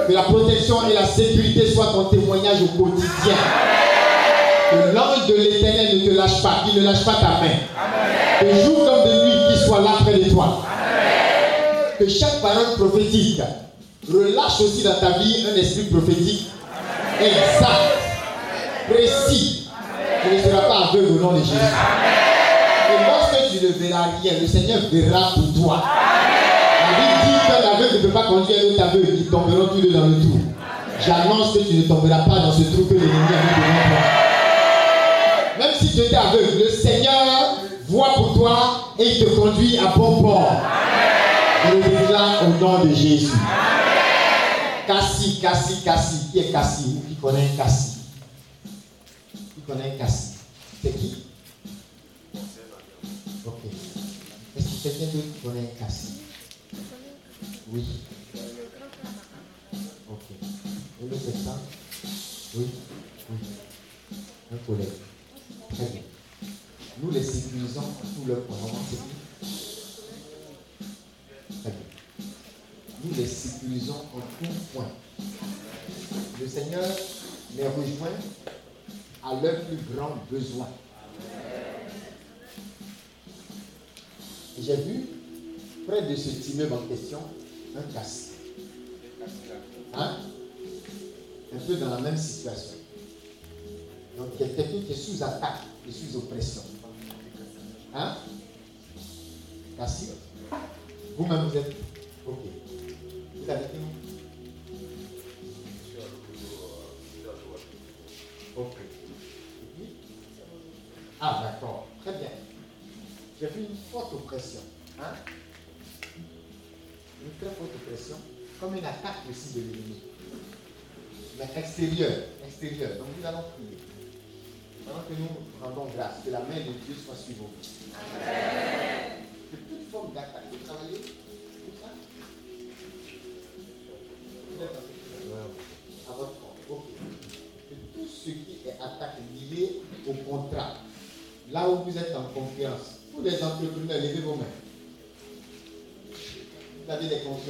Que la protection et la sécurité soient ton témoignage au quotidien. Que l'ange de l'éternel ne te lâche pas, qu'il ne lâche pas ta main. Que jour comme de nuit, qu'il soit là près de toi. Que chaque parole prophétique relâche aussi dans ta vie un esprit prophétique exact, précis. Tu ne seras pas aveugle au nom de Jésus. Et lorsque tu ne verras rien, le Seigneur verra pour toi. Que l'aveugle ne peut pas conduire un aveugle, ils tomberont tous deux dans le trou. J'annonce que tu ne tomberas pas dans ce trou que l'ennemi a mis devant toi. Même si tu étais aveugle, le Seigneur voit pour toi et il te conduit à bon port. Je le déclare au nom de Jésus. Cassie, Cassie, Cassie. Qui est Cassie Qui connaît Cassie Qui connaît Cassie C'est qui? Ok. Est-ce que quelqu'un d'autre connaît un Cassie oui. Ok. Et le ça Oui. Oui. Un collègue. Très bien. Nous les sécurisons tout leur point. Très bien. Nous les sécurisons en tout point. Le Seigneur les rejoint à leurs plus grands besoins. J'ai vu près de ce immeuble en question un casse. Hein? Un peu dans la même situation. Donc, quelqu'un qui est sous attaque et sous oppression. Hein? Cassie. Vous-même, vous êtes.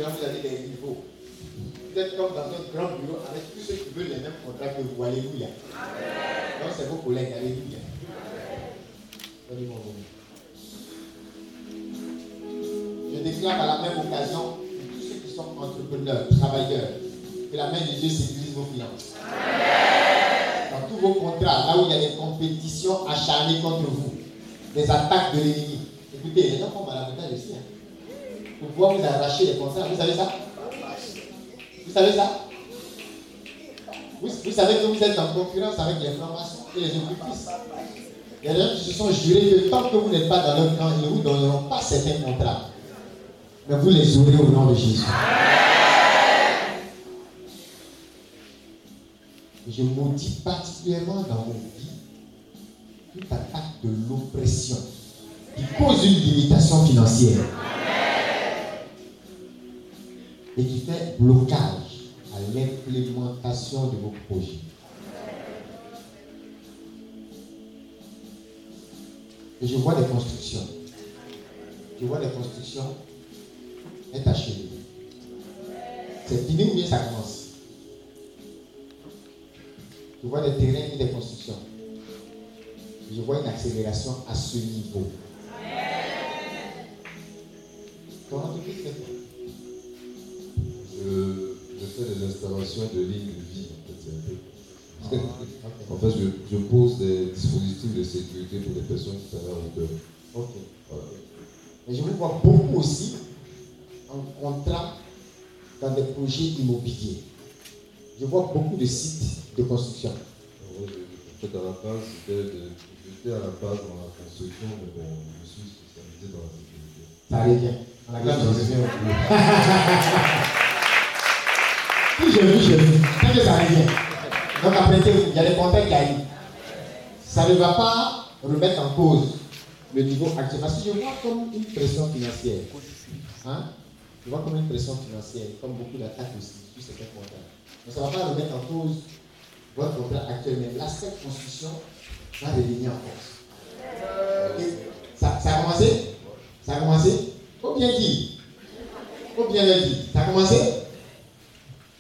Vous avez des niveaux. Vous êtes comme dans un grand bureau avec tous ceux qui veulent les mêmes contrats que vous. Alléluia. Donc c'est vos collègues. Alléluia. Je déclare à la même occasion que tous ceux qui sont entrepreneurs, travailleurs, que la main de Dieu sécurise vos finances. Dans tous vos contrats, là où il y a des compétitions acharnées contre vous, des attaques de l'ennemi. Écoutez, les gens font mal à la aussi. Hein. Pour pouvoir vous arracher les contrats, vous savez ça? Vous savez ça? Vous, savez que vous êtes en concurrence avec les francs-maçons et les occultistes. Il y a des gens qui se sont jurés que tant que vous n'êtes pas dans leur camp, ils ne vous donneront pas certains contrats. Mais vous les aurez au nom de Jésus. Je maudis particulièrement dans vos vies toute attaque de l'oppression qui cause une limitation financière et qui fait blocage à l'implémentation de vos projets. Et je vois des constructions. Je vois des constructions est achevé. C'est fini ou bien ça commence? Je vois des terrains et des constructions. Je vois une accélération à ce niveau. Je, je fais des installations de lignes de vie, en fait, un peu. Ah, en fait, je, je, pose des dispositifs de sécurité pour les personnes qui travaillent en hauteur. Ok. Voilà. Mais je vous vois beaucoup aussi en contrat dans des projets immobiliers. Je vois beaucoup de sites de construction. En fait, à la base, j'étais à la base dans la construction, mais bon, je suis spécialisé dans la sécurité. Ça allait bien. À la grâce Si j'ai vu, j'ai vu. Tant que ça bien. Donc après, il y a des contrats qui arrivent. Ça ne va pas remettre en cause le niveau actuel. Parce que je vois comme une pression financière. Hein? Je vois comme une pression financière, comme beaucoup d'attaques aussi sur certains contrats. Mais ça ne va pas remettre en cause votre contrat actuel, mais l'aspect construction va revenir en force. Ça, a commencé? Ça a commencé? Faut bien dire. Faut bien. Ça a commencé?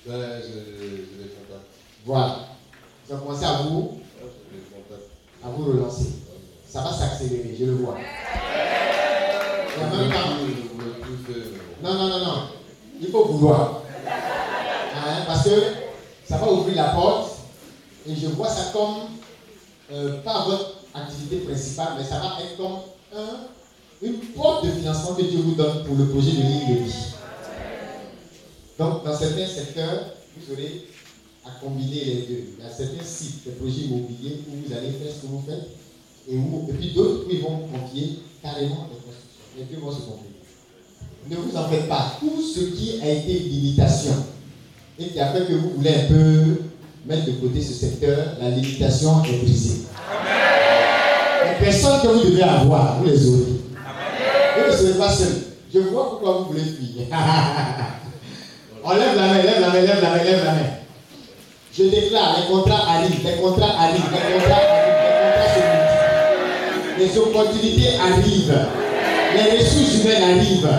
Contacts. Voilà. Ça a commencé à vous à vous relancer. Ça va s'accélérer, je le vois. Et en même temps, non, non, non, non. Il faut vouloir. Hein, parce que ça va ouvrir la porte et je vois ça comme euh, pas votre activité principale, mais ça va être comme un, une porte de financement que Dieu vous donne pour le projet de ligne de vie. Donc, dans certains secteurs, vous aurez à combiner les deux. Il y a certains sites, des projets immobiliers où vous allez faire ce que vous faites et, où, et puis d'autres où ils vont confier carrément les constructions. Les deux vont se compléter ne vous en faites pas. Tout ce qui a été limitation et qui a fait que vous voulez un peu mettre de côté ce secteur, la limitation est brisée. Les personnes que vous devez avoir, vous les aurez. Vous ne serez pas seul. Je vois pourquoi vous voulez fuir. On lève la main, lève la main, lève la main, lève la main. Je déclare, les contrats arrivent, les contrats arrivent, les contrats arrivent, les contrats se multiplient. Les opportunités arrivent. Les ressources humaines arrivent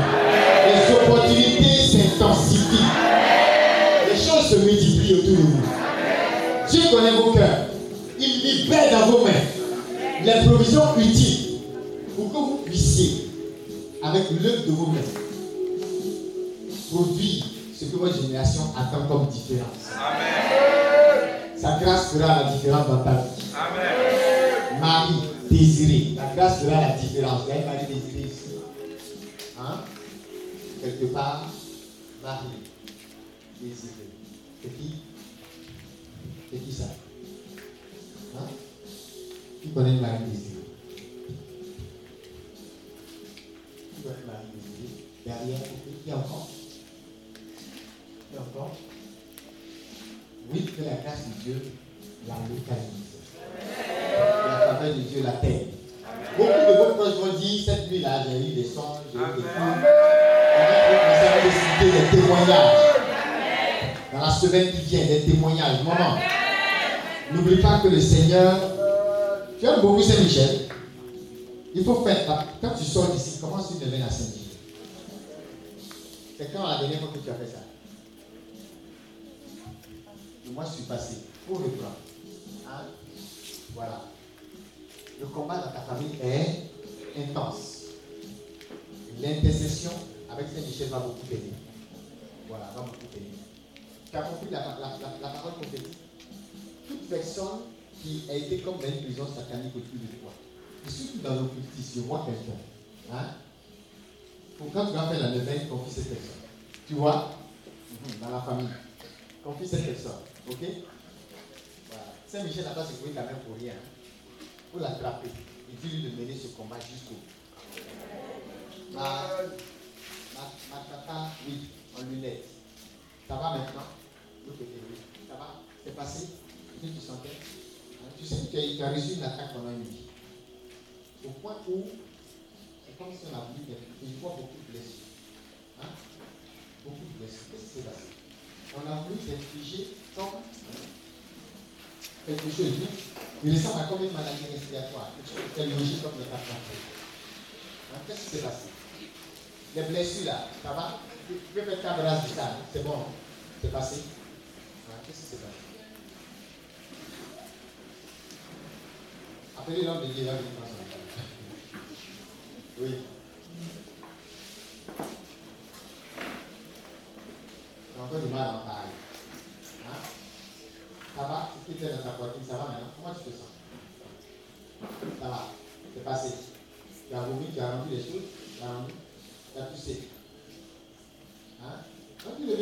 les opportunités s'intensifient. Les choses se multiplient autour de vous. Dieu connaît vos cœurs. Il libère dans vos mains les provisions utiles pour que vous puissiez, avec l'œuvre de vos mains, produire ce que votre génération attend comme différence. Amen. Sa grâce fera la différence dans ta vie. Amen. Marie désirée, la grâce fera la différence. Vous avez Marie désirée ici. Hein? quelque part, Marie, désirée. C'est qui? C'est qui ça? Hein? Qui connaît Marie désirée Qui connaît Marie désirée Derrière, qui encore Qui encore? Oui, que la grâce de Dieu la localise. La faveur de Dieu la paix. Beaucoup de vos proches vont dire cette nuit, nuit là, j'ai eu des songes, j'ai eu des films. On va expliquer des témoignages. Dans la semaine qui vient, des témoignages. Maman, n'oublie pas que le Seigneur. Tu aimes beaucoup Saint-Michel. Il faut faire. Quand tu sors d'ici, commence une devient à Saint-Michel. C'est quand la dernière fois que tu as fait ça Moi, je suis passé. Pour le plan. Hein? Voilà. Le combat dans ta famille est intense. L'intercession avec Saint-Michel va beaucoup t'aider. Voilà, va beaucoup t'aider. Tu as compris la, la, la, parole prophétique Toute personne qui a été comme dans une prison satanique au-dessus de toi, et surtout dans l'occultisme, je vois quelqu'un. Hein? Pour quand tu vas faire la neuvaine, confie cette personne. Tu vois? Mhm, Dans la famille. Confie cette personne. Ok? Voilà. Saint-Michel n'a pas ta main pour rien. Pour l'attraper. Et dis-lui de mener ce combat jusqu'au bout. Ma, ma, ma tata, oui, en lunettes. Ça va maintenant? Ça va? C'est passé? Tu tu sentais? Hein, Tu sais que tu as reçu une attaque pendant une vie. Au point où c'est comme si on a voulu Je vois beaucoup de blessures. Hein? Beaucoup de blessures. Qu'est-ce qui s'est passé? On a voulu t'infliger comme quelque chose. Il ressemble à comme une maladie respiratoire. De logique comme le. Hein? Qu'est-ce qui s'est passé? Les blessures là, ça va? Tu peux faire ta brasse du stade. C'est bon. C'est passé. Qu'est-ce qui s'est passé? Appelez l'homme de Dieu là, Oui. Encore du mal à en parler. Hein? Ça va tu es dans ta poitrine, ça va maintenant Comment tu te sens Ça va. C'est passé. Tu as vomi, tu as rendu les choses, tu as rendu, tu as poussé. Hein Quand tu le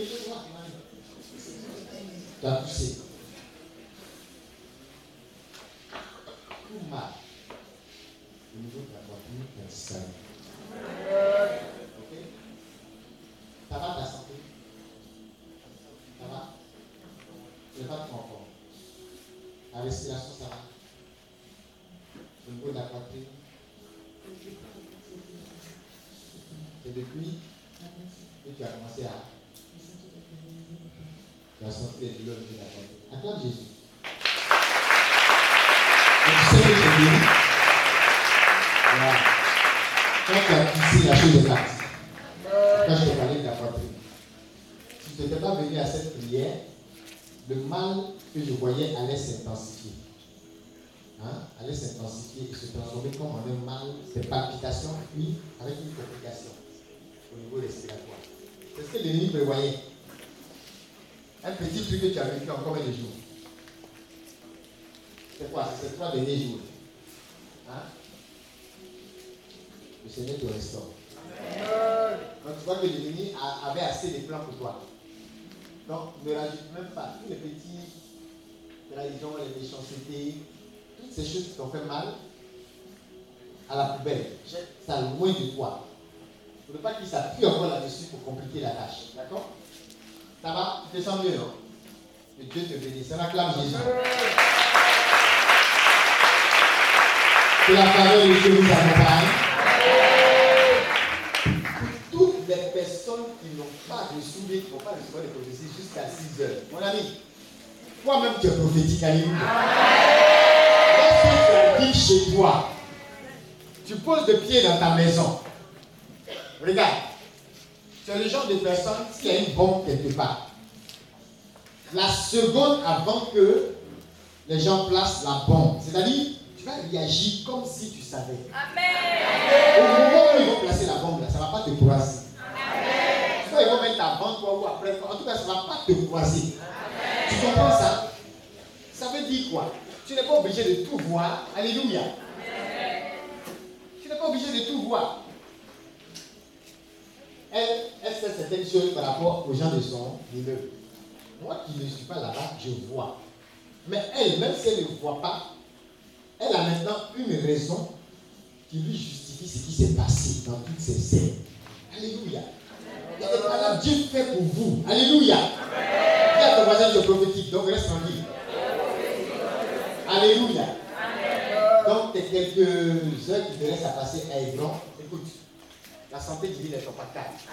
tu as poussé. Tout mal. Au niveau de la poitrine, tu as. Ok Ça va ta santé Ça va Tu n'es pas trop fort. La respiration, ça va Au niveau de la poitrine Et depuis que tu as commencé à tu as senti les douleurs de la poitrine. Acclame Jésus. Et tu sais que je dis, voilà. Quand tu as poussé la chose est partie. Quand je t'ai parlé de la poitrine. Si tu n'étais pas venu à cette prière, le mal que je voyais allait s'intensifier. Hein? Allait s'intensifier et se transformer comme en un mal de palpitation, puis avec une complication au niveau respiratoire. C'est ce que l'ennemi prévoyait. Un petit truc que tu as vécu en combien de jours C'est quoi? C'est ces trois derniers jours. Hein? Le Seigneur te restaure. Donc tu vois que l'ennemi avait assez de plans pour toi. Donc ne rajoute même pas tous les petits trahisons, les méchancetés, toutes ces choses qui t'ont fait mal à la poubelle. Ça loin de toi. Pour ne pas qu'il s'appuie encore là-dessus pour compliquer la tâche. D'accord? Ça va? Tu te sens mieux, non? Que Dieu te bénisse. On acclame Jésus. Que la parole de Dieu vous accompagne. Personnes qui n'ont pas reçu, qui n'ont pas reçu les prophéties jusqu'à 6 heures. Mon ami, toi-même tu es prophétique, alléluia. Lorsque tu chez toi, tu poses le pied dans ta maison. Regarde, tu es le genre de personne, s'il y a une bombe quelque part, la seconde avant que les gens placent la bombe, c'est-à-dire, tu vas réagir comme si tu savais. Amen. Au moment où ils vont placer la bombe, là, ça ne va pas te croiser. Amen. Soit ils vont mettre avant toi ou après toi, en tout cas, ça ne va pas te croiser. Tu comprends ça? Ça veut dire quoi? Tu n'es pas obligé de tout voir. Alléluia. Tu n'es pas obligé de tout voir elle, elle fait certaines choses par rapport aux gens de son immeuble. Moi qui ne suis pas là-bas, je vois. Mais elle, même si elle ne voit pas, elle a maintenant une raison qui lui justifie ce qui s'est passé dans toutes ces scènes. Alléluia. Il y a des Dieu fait pour vous. Alléluia. Y a ton voisin de prophétique, donc reste tranquille. Alléluia. Donc tes quelques heures qui te restent à passer à Hébron, écoute, la santé divine est ton partage.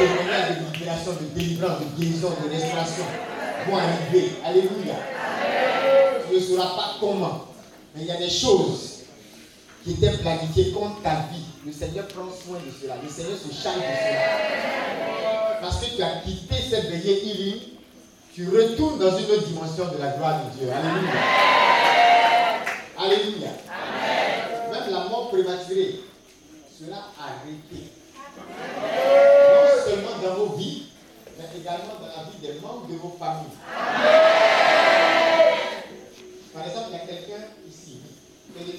Les témoignages de libération, de délivrance, de guérison, de restauration vont arriver. Alléluia. Tu ne sauras pas comment, mais il y a des choses qui étaient planifiées contre ta vie. Le Seigneur prend soin de cela. Le Seigneur se charge de cela. Parce que tu as quitté cette veillée healing, tu retournes dans une autre dimension de la gloire de Dieu. Alléluia. Alléluia. Même la mort prématurée sera arrêtée. Non seulement dans vos vies, mais également dans la vie des membres de vos familles. Par exemple, il y a quelqu'un ici. Fait des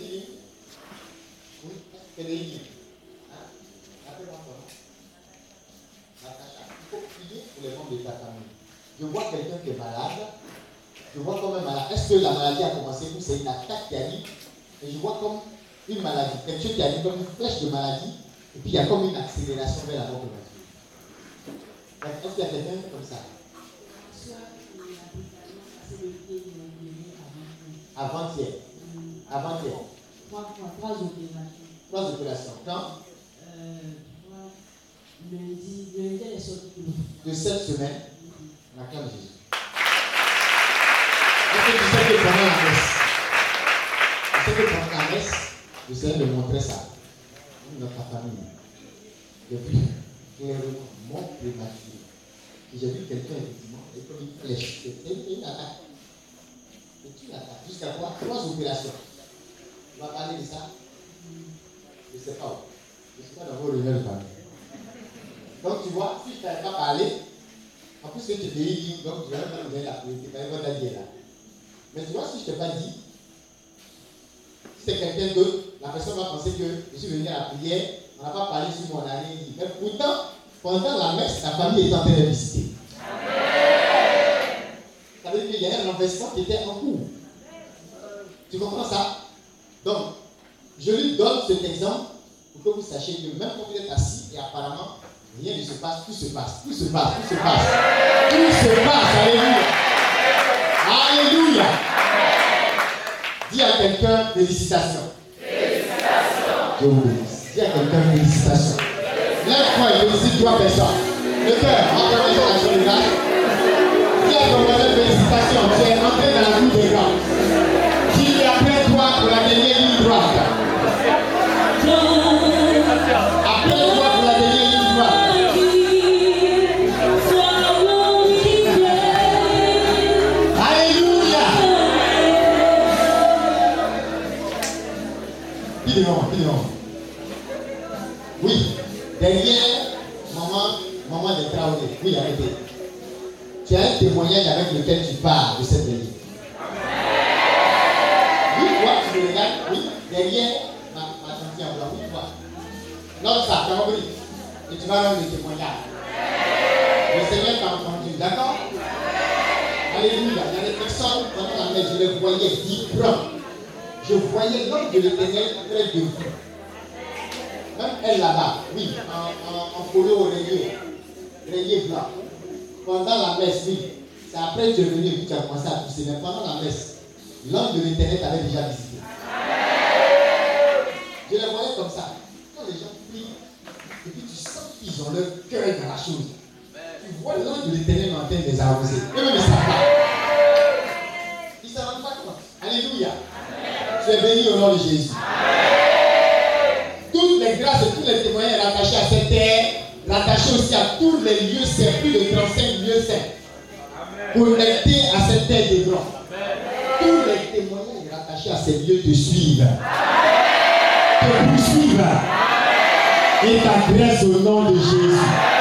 healing. Hein? Appelle-moi comment Natacha. Il faut prier pour les membres de ta famille. Je vois quelqu'un qui est malade. Je vois comme un malade. Est-ce que la maladie a commencé ou c'est une attaque qui arrive? Et je vois comme une maladie, quelque chose qui arrive comme une flèche de maladie. Et puis il y a comme une accélération vers la mort prématurée. Est-ce qu'il y a quelqu'un comme ça? Avant-hier. Avant-hier. Trois, trois, trois opérations. Trois opérations. Quand de cette semaine, on acclame Jésus. Est-ce que tu sais que pendant la messe, tu sais que pendant la messe, le Seigneur me montrait ça. Dans ta famille. Vu clairement mon prématuré. Et j'ai vu quelqu'un, effectivement, et comme une flèche. C'était une attaque. C'est une attaque. Jusqu'à quoi? Trois opérations. On va parler de ça Je ne sais pas où. Je ne suis pas dans vos réunions de famille. Donc tu vois, si je t'avais pas parlé, en plus que tu dit, donc tu vas même donner la vas même dire là. Mais tu vois, si je ne t'ai pas dit, si c'est quelqu'un d'autre, la personne va penser que je suis venu à la prière, on n'a pas parlé sur mon année. Mais pourtant, pendant la messe, la famille est en train de visiter. Ça veut dire qu'il y a un renversement qui était en cours. Tu comprends ça? Donc, je lui donne cet exemple pour que vous sachiez que même quand vous êtes assis et apparemment rien ne se passe, tout se passe, tout se passe, tout se passe. Tout se passe, alléluia. Alléluia. Dis à quelqu'un félicitations. Félicitations. Je vous bénisse. Dis à quelqu'un félicitations. Lève-toi et félicite trois personnes. Le cœur, encore une fois. Dis à ton voisin félicitations. Tu es entré dans la cour des grands. Derrière maman, maman de Traoré. Oui, arrêtez. Tu as un témoignage avec lequel tu parles de cette veillée. Oui, toi, tu me regardes. Oui, derrière ma, ma tante en blanc. Oui, toi. Ça, tu as compris. Et tu vas rendre le témoignage. Le Seigneur t'a entendu, d'accord? Alléluia. Il y a des personnes, pendant la messe, je les voyais vibrants. Je voyais l'homme de l'éternel près de vous. Même elle là-bas, oui, en, en, en polo rayé, rayé blanc. Pendant la messe, oui. C'est après tu es venu et tu as commencé à pousser. Mais pendant la messe, l'homme de l'éternel t'avait déjà visité. Je les voyais comme ça. Quand les gens prient, et puis tu sens qu'ils ont leur cœur dans la chose. Tu vois l'ange de l'éternel en train de les arroser. Eux-mêmes, ils ne savent pas. Ils ne rendent pas compte. Alléluia. Tu es béni au nom de Jésus. Toutes les grâces et tous les témoignages rattachés à cette terre, rattachés aussi à tous les lieux saints, plus de 35 lieux saints, connectés à cette terre de blanc. Tous les témoignages rattachés à ces lieux te suivent, te poursuivent et t'agressent au nom de Jésus.